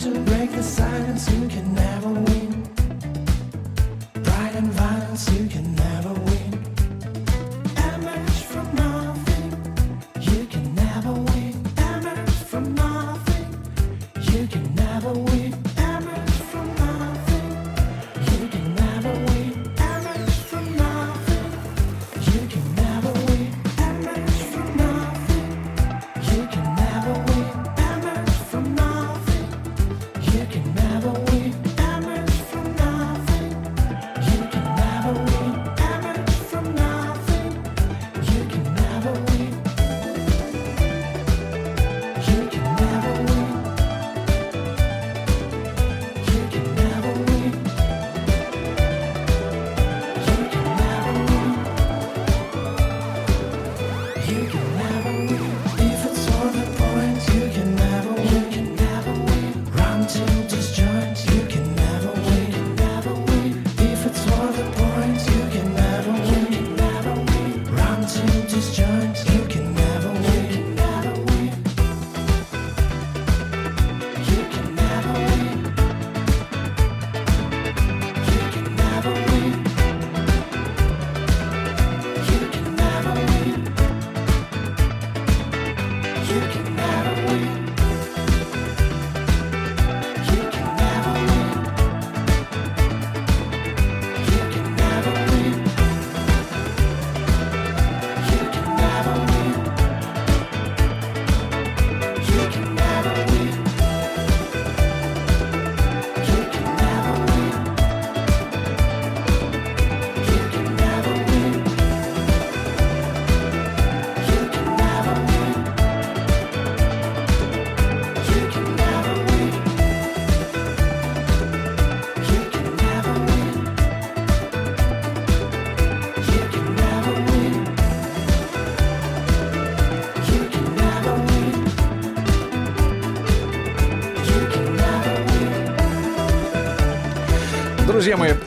to break the silence, you can never win. Pride and violence, you can never win.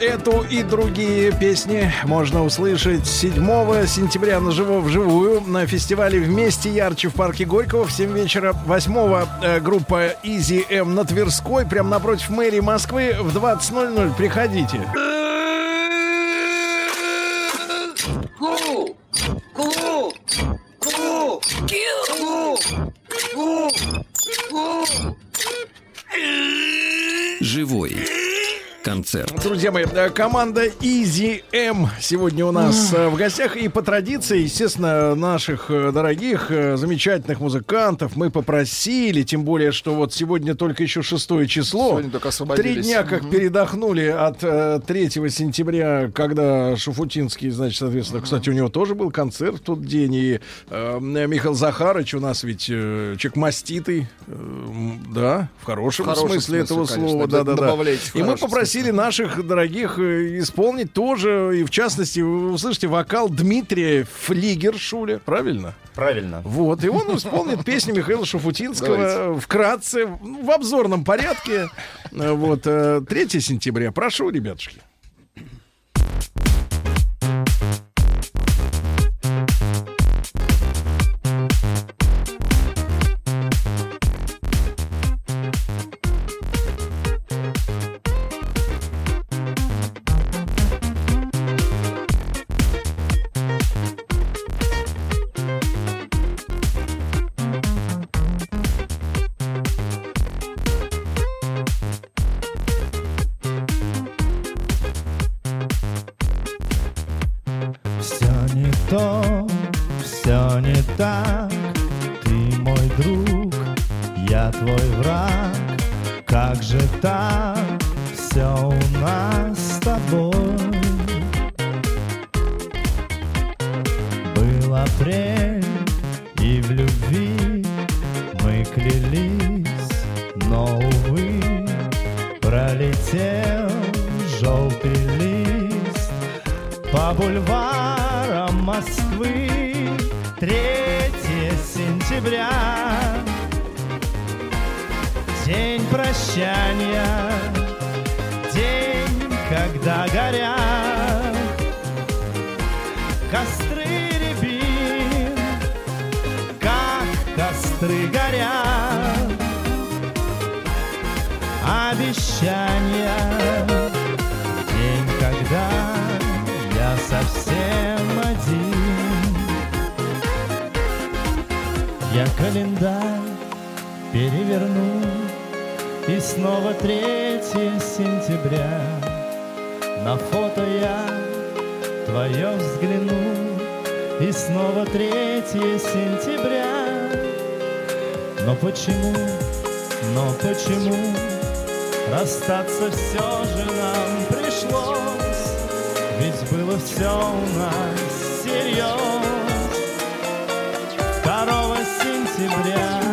Эту и другие песни можно услышать 7 сентября на живо вживую на фестивале «Вместе ярче» в парке Горького в 7 вечера. 8 э, группа Easy M на Тверской, прямо напротив мэрии Москвы в 20.00. Приходите. Концерт. Друзья мои, э, команда Easy M сегодня у нас э, в гостях. И по традиции, естественно, наших э, дорогих, замечательных музыкантов мы попросили, тем более, что вот сегодня только еще шестое число. Сегодня только Три освободились. дня как Мгм. передохнули от э, 3 сентября, когда Шуфутинский, значит, соответственно, кстати, у него тоже был концерт в тот день. И э, Михаил Захарович у нас ведь э, человек маститый, э, да, в хорошем, В хорошем смысле, этого смысле, конечно. слова. Да, да, да. Добавляйте в И мы попросили наших дорогих э, исполнить тоже, и в частности, вы услышите вокал Дмитрия Флигершуля, правильно? Правильно. Вот, и он исполнит песню Михаила Шафутинского Давайте. вкратце, в обзорном порядке. Э, Вот, э, 3 сентября. Прошу, ребятушки. Костры горят Обещания. День, когда я совсем один Я календарь переверну И снова 3 сентября. На фото я твое взгляну И снова 3 сентября Но почему, но почему Расстаться все же нам пришлось? Ведь было все у нас серьез 2 сентября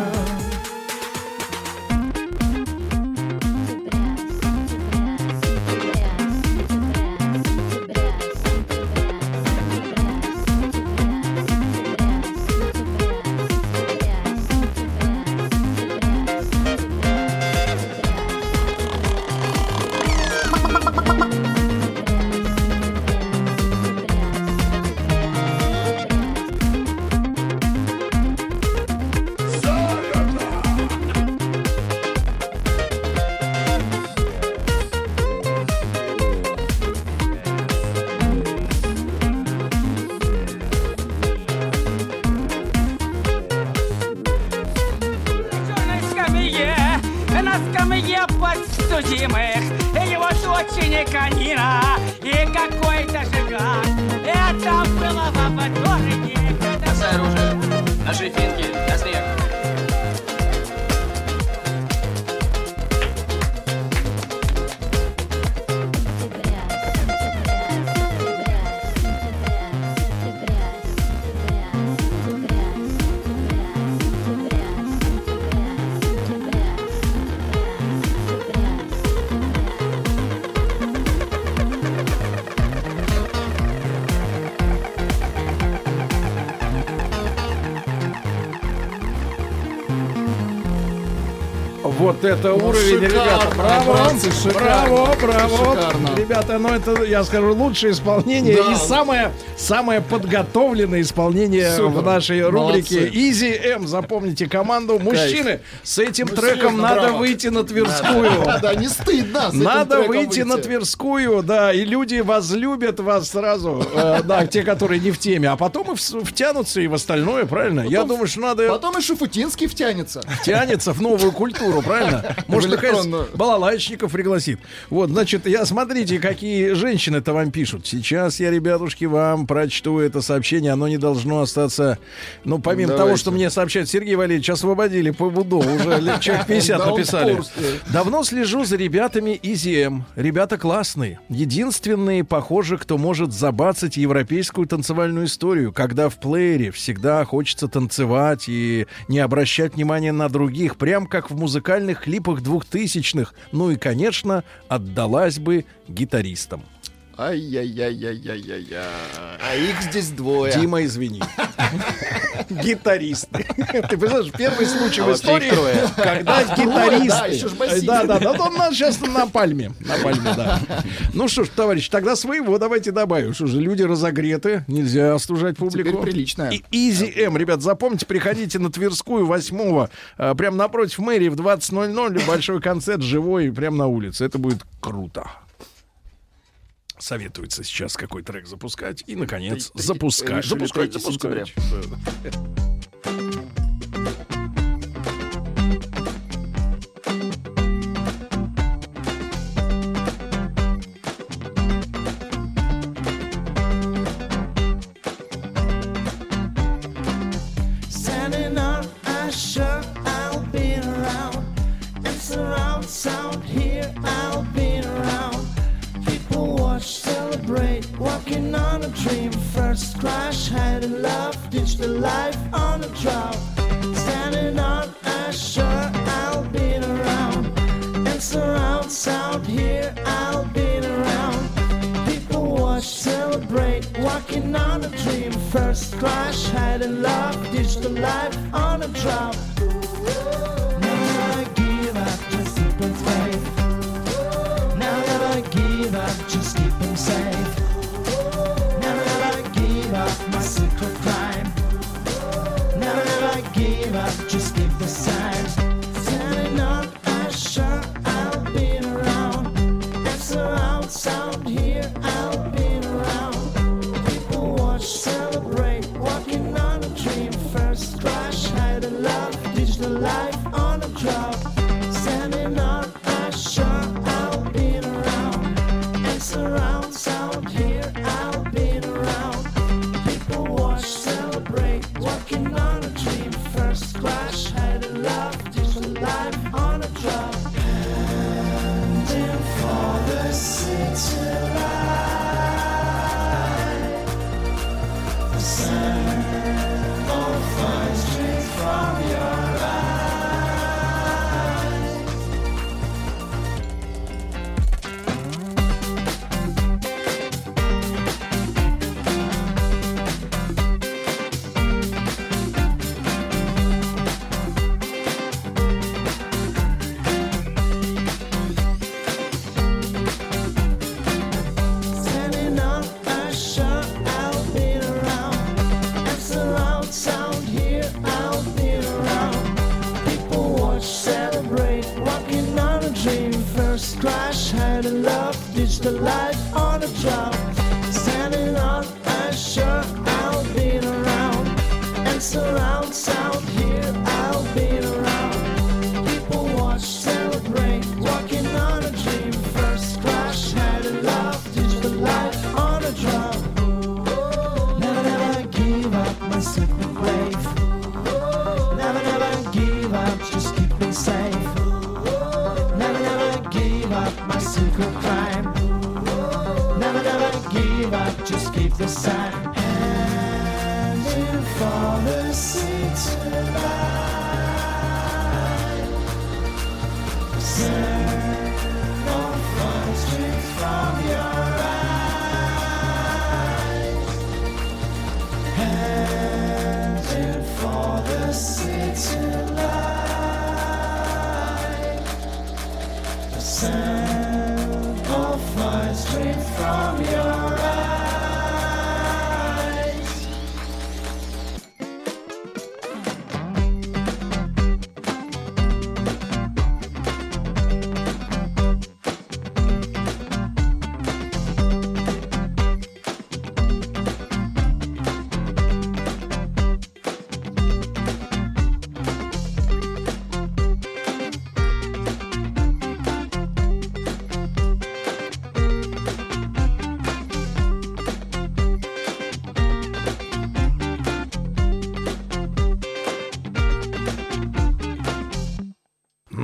Вот это Ну, уровень, шикарно, ребята. Браво, братцы, шикарно, браво, браво. шикарно. ребята, ну это, я скажу, лучшее исполнение Да. и самое, самое подготовленное исполнение Супер. в нашей рубрике. Easy M. Запомните команду. Мужчины, с этим Ну, треком надо браво. выйти на Тверскую. Да, не стыдно. Надо выйти на Тверскую, да, и люди возлюбят вас сразу, э, да, те, которые не в теме, а потом и в- втянутся и в остальное, правильно? Я Потом- думаю, что надо Потом и Шуфутинский втянется. втянется в новую культуру, правильно? Может, наконец, балалайчников пригласит. Вот, значит, я смотрите, какие женщины-то вам пишут. Сейчас я, ребятушки, вам прочту это сообщение. Оно не должно остаться... Ну, помимо Давайте. того, что мне сообщает Сергей Валерьевич, освободили по ВУДО. Уже человек 50 Да, он в написали. Давно слежу за ребятами из ЕМ. Ребята классные. Единственные, похоже, кто может забацать европейскую танцевальную историю, когда в плеере всегда хочется танцевать и не обращать внимания на других, прям как в музыкальных клипах двухтысячных. Ну и, конечно, отдалась бы гитаристам. Ай-яй-яй-яй-яй-яй. А их здесь двое. Дима, извини. Гитаристы. Ты представляешь, первый случай А в вообще истории, когда А, трое, да, еще ж гитаристы... басист. Да, да, да. Он нас сейчас на пальме. На пальме, да. Ну что ж, товарищ, тогда своего давайте добавим. Что же, люди разогреты, нельзя остужать публику. Теперь прилично. И Easy M, ребят, запомните, приходите на Тверскую 8 прям напротив мэрии в 20.00, большой концерт живой, прям на улице. Это будет круто. Советуется сейчас какой трек запускать и, наконец, запускать. Запускать, 3 запускать. On a dream. First crash, had a love, ditch the life on a drought. Standing on a shirt, I'll be around. And surround sound here, I'll be around. People watch, celebrate, walking on a dream. First crash, had a love, ditch the life on a drought.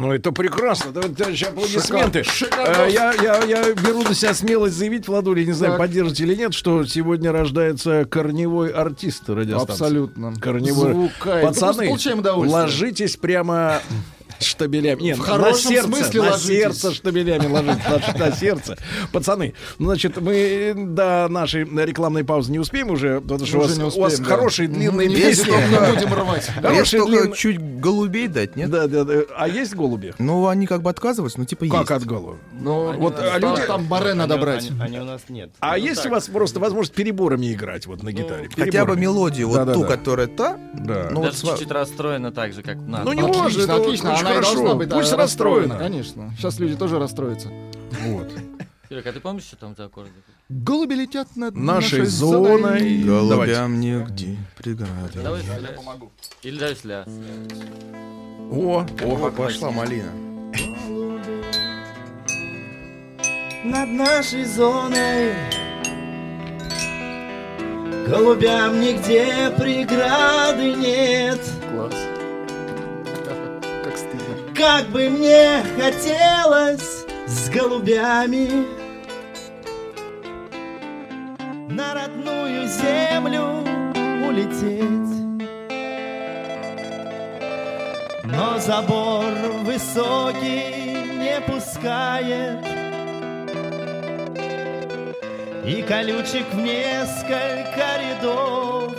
Ну, это прекрасно. Давайте, товарищи, аплодисменты. Шикарно. Э, Я, я, я беру на себя смелость заявить, Владуля, не знаю, Так. поддержите или нет, что сегодня рождается корневой артист радиостанции. Абсолютно. Корневой. Звукай. Пацаны, ложитесь прямо штабелями. Нет, В на сердце, смысле на ложитесь. сердце штабелями ложитесь, на сердце. Пацаны, ну, значит, мы до нашей рекламной паузы не успеем уже, потому что у вас, не у вас успеем, да. хорошие длинные Не песни. не будем рвать. Хорошие длинные... чуть голубей дать, нет? Да, да, да. А есть голуби? Ну, они как бы отказываются, ну, типа Как есть. от голуби? Ну, Вот, там, а люди- там баре надо Они- брать. Они, они у нас нет. А Ну, есть так. у вас просто возможность переборами играть вот на гитаре? Хотя бы мелодию, вот Да-да-да. ту, которая та. Да. Ну, вот Даже сва- чуть-чуть расстроена так же, как надо. Ну, не Отлично, может, это отлично. очень Она хорошо. должна быть Пусть да, расстроена. Конечно. Сейчас люди тоже расстроятся. Вот. Серег, а ты помнишь, что там за аккорды? Голуби летят над Нашей нашей зоной. Голубям нигде преграды. Давай я помогу. Или дай сля. О, О, пошла малина. над нашей зоной Голубям нигде преграды нет Класс. Как стыдно. Как бы мне хотелось с голубями На родную землю улететь. Но забор высокий не пускает. И колючек в несколько рядов.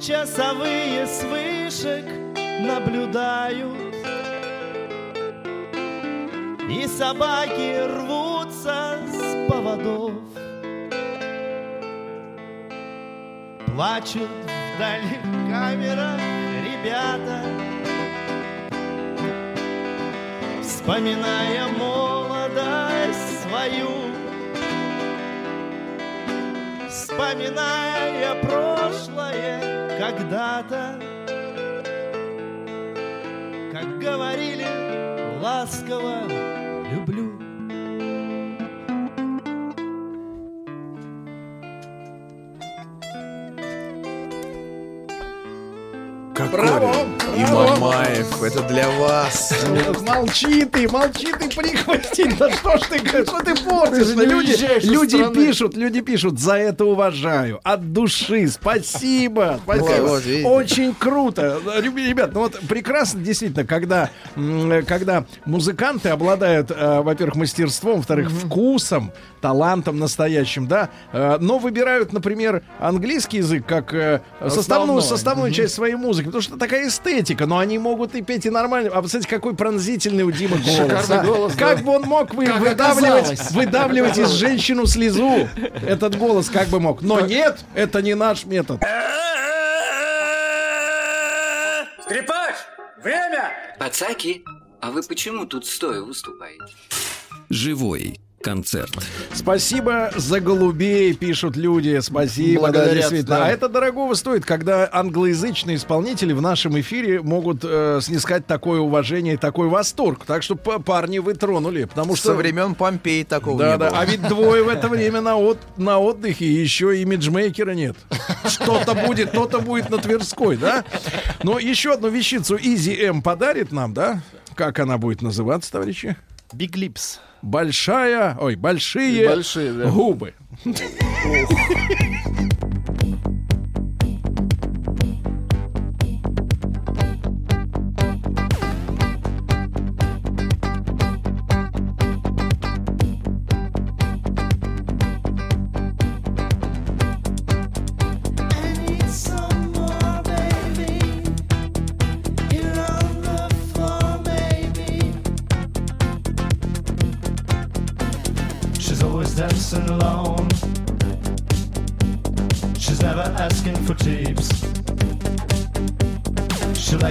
Часовые с вышек наблюдают. И собаки рвутся с поводов. Плачут в камерах ребята. Вспоминая молодость свою. Вспоминая прошлое когда-то. Как говорили ласково Какой? Браво! И Мамаев, это для вас. Молчи ты, молчи ты, прихвостень. Да что ж ты, что ты портишь? Люди, люди пишут, люди пишут, за это уважаю. От души, спасибо. спасибо. Вот, видите. Очень круто. Реб- Ребят, ну вот прекрасно действительно, когда, когда музыканты обладают, э, во-первых, мастерством, во-вторых, вкусом, талантом настоящим, да, э, но выбирают, например, английский язык как э, составную, составную часть своей музыки, потому что такая эстетика, но они могут и петь и нормально. А посмотрите, какой пронзительный у Димы голос. Шикарный а. голос, Как да. бы он мог вы, Как выдавливать, оказалось. выдавливать из женщину слезу? Этот голос как бы мог. Но нет, это не наш метод. Скрипач, время! Пацаки, а вы почему тут стоя выступаете? Живой концерт. Спасибо за голубей, пишут люди. Спасибо, да, Благодарят, действительно. да. А это дорогого стоит, когда англоязычные исполнители в нашем эфире могут э, снискать такое уважение и такой восторг. Так что, парни, вы тронули. Потому что... Со времен Помпеи такого Да, не да. было. А ведь двое в это время на, от, на отдыхе, и еще имиджмейкера нет. Что-то будет, то-то будет на Тверской, да? Но еще одну вещицу Изи М подарит нам, да? Как она будет называться, товарищи? Big Lips. Большая, ой, большие, Большие, да. губы.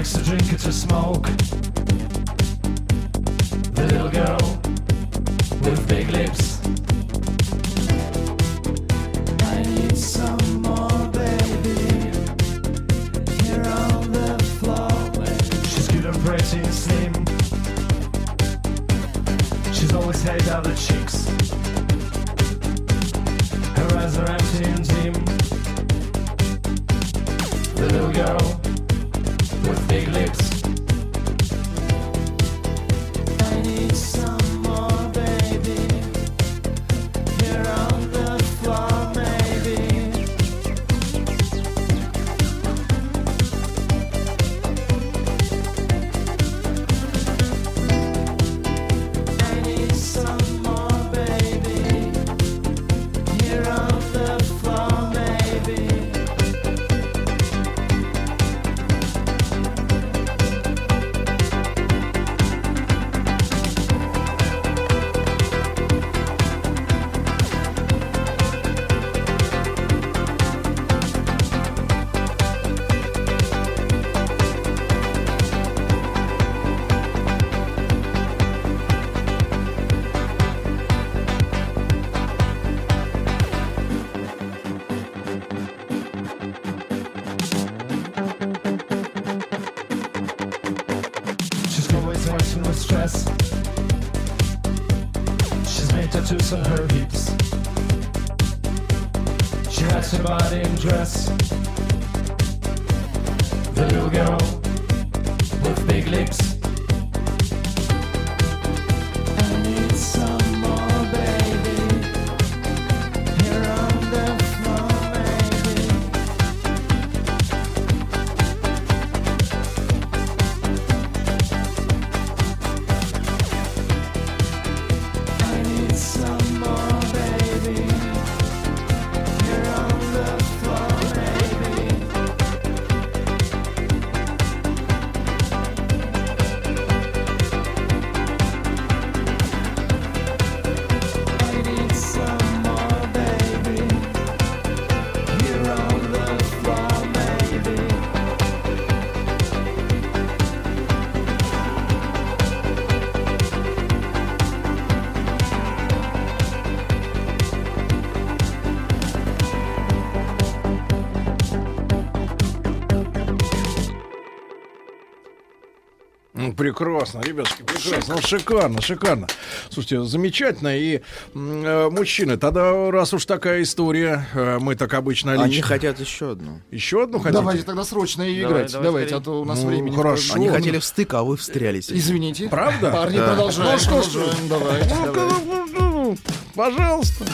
Likes to drink and to smoke. The little girl with big lips. I need some more, baby. Here on the floor. She's and pretty and slim. She's always head out the cheeks. Her eyes are empty and dim. The little girl прекрасно, ребятки, прекрасно. Ну, шикарно, шикарно. Слушайте, замечательно. И э, мужчины, тогда раз уж такая история, э, мы так обычно Они лично... хотят еще одну. Еще одну хотите? Давайте тогда срочно и Давай, играть. давай Давайте, а то у нас Ну, времени. хорошо. Они хотели в стык, а вы встрялись. Извините. Правда? Парни, Да. продолжаем. Ну что ж. Давайте, ну, Пожалуйста.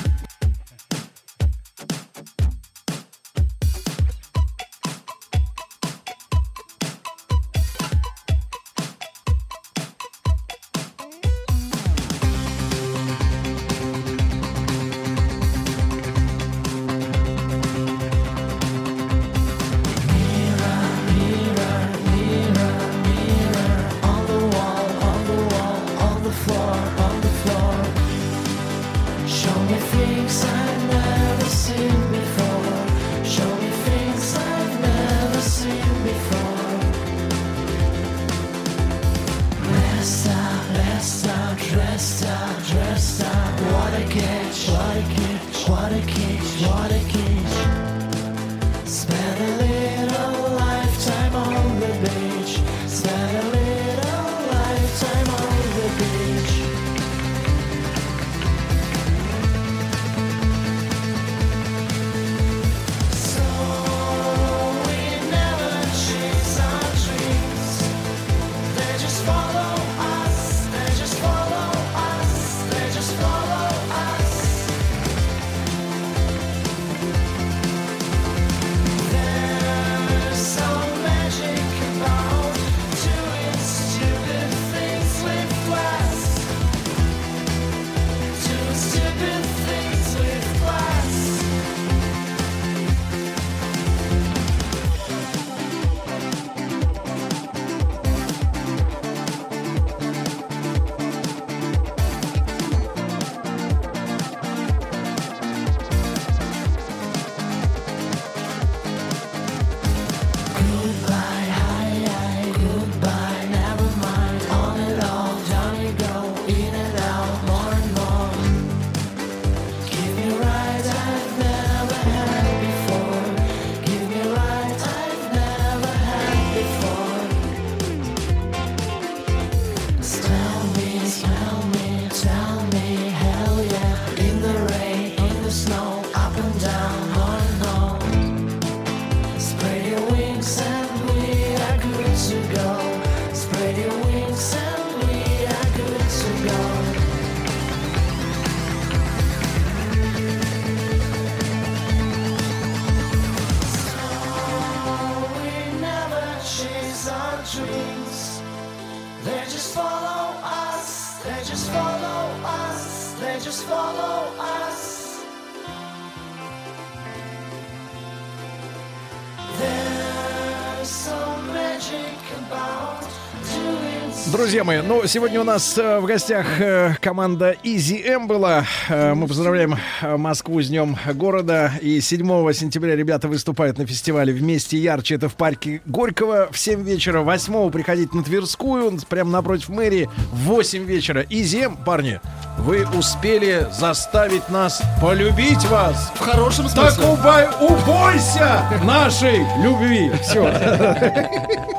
Друзья мои, ну, сегодня у нас э, в гостях э, команда Easy M была. Мы поздравляем э, Москву с Днем города. И 7 сентября ребята выступают на фестивале «Вместе ярче». Это в парке Горького в 7 вечера. 8 приходите на Тверскую, прямо напротив мэрии, в 8 вечера. Easy M, парни, вы успели заставить нас полюбить вас. В хорошем Так смысле. убой, убойся нашей любви. Все.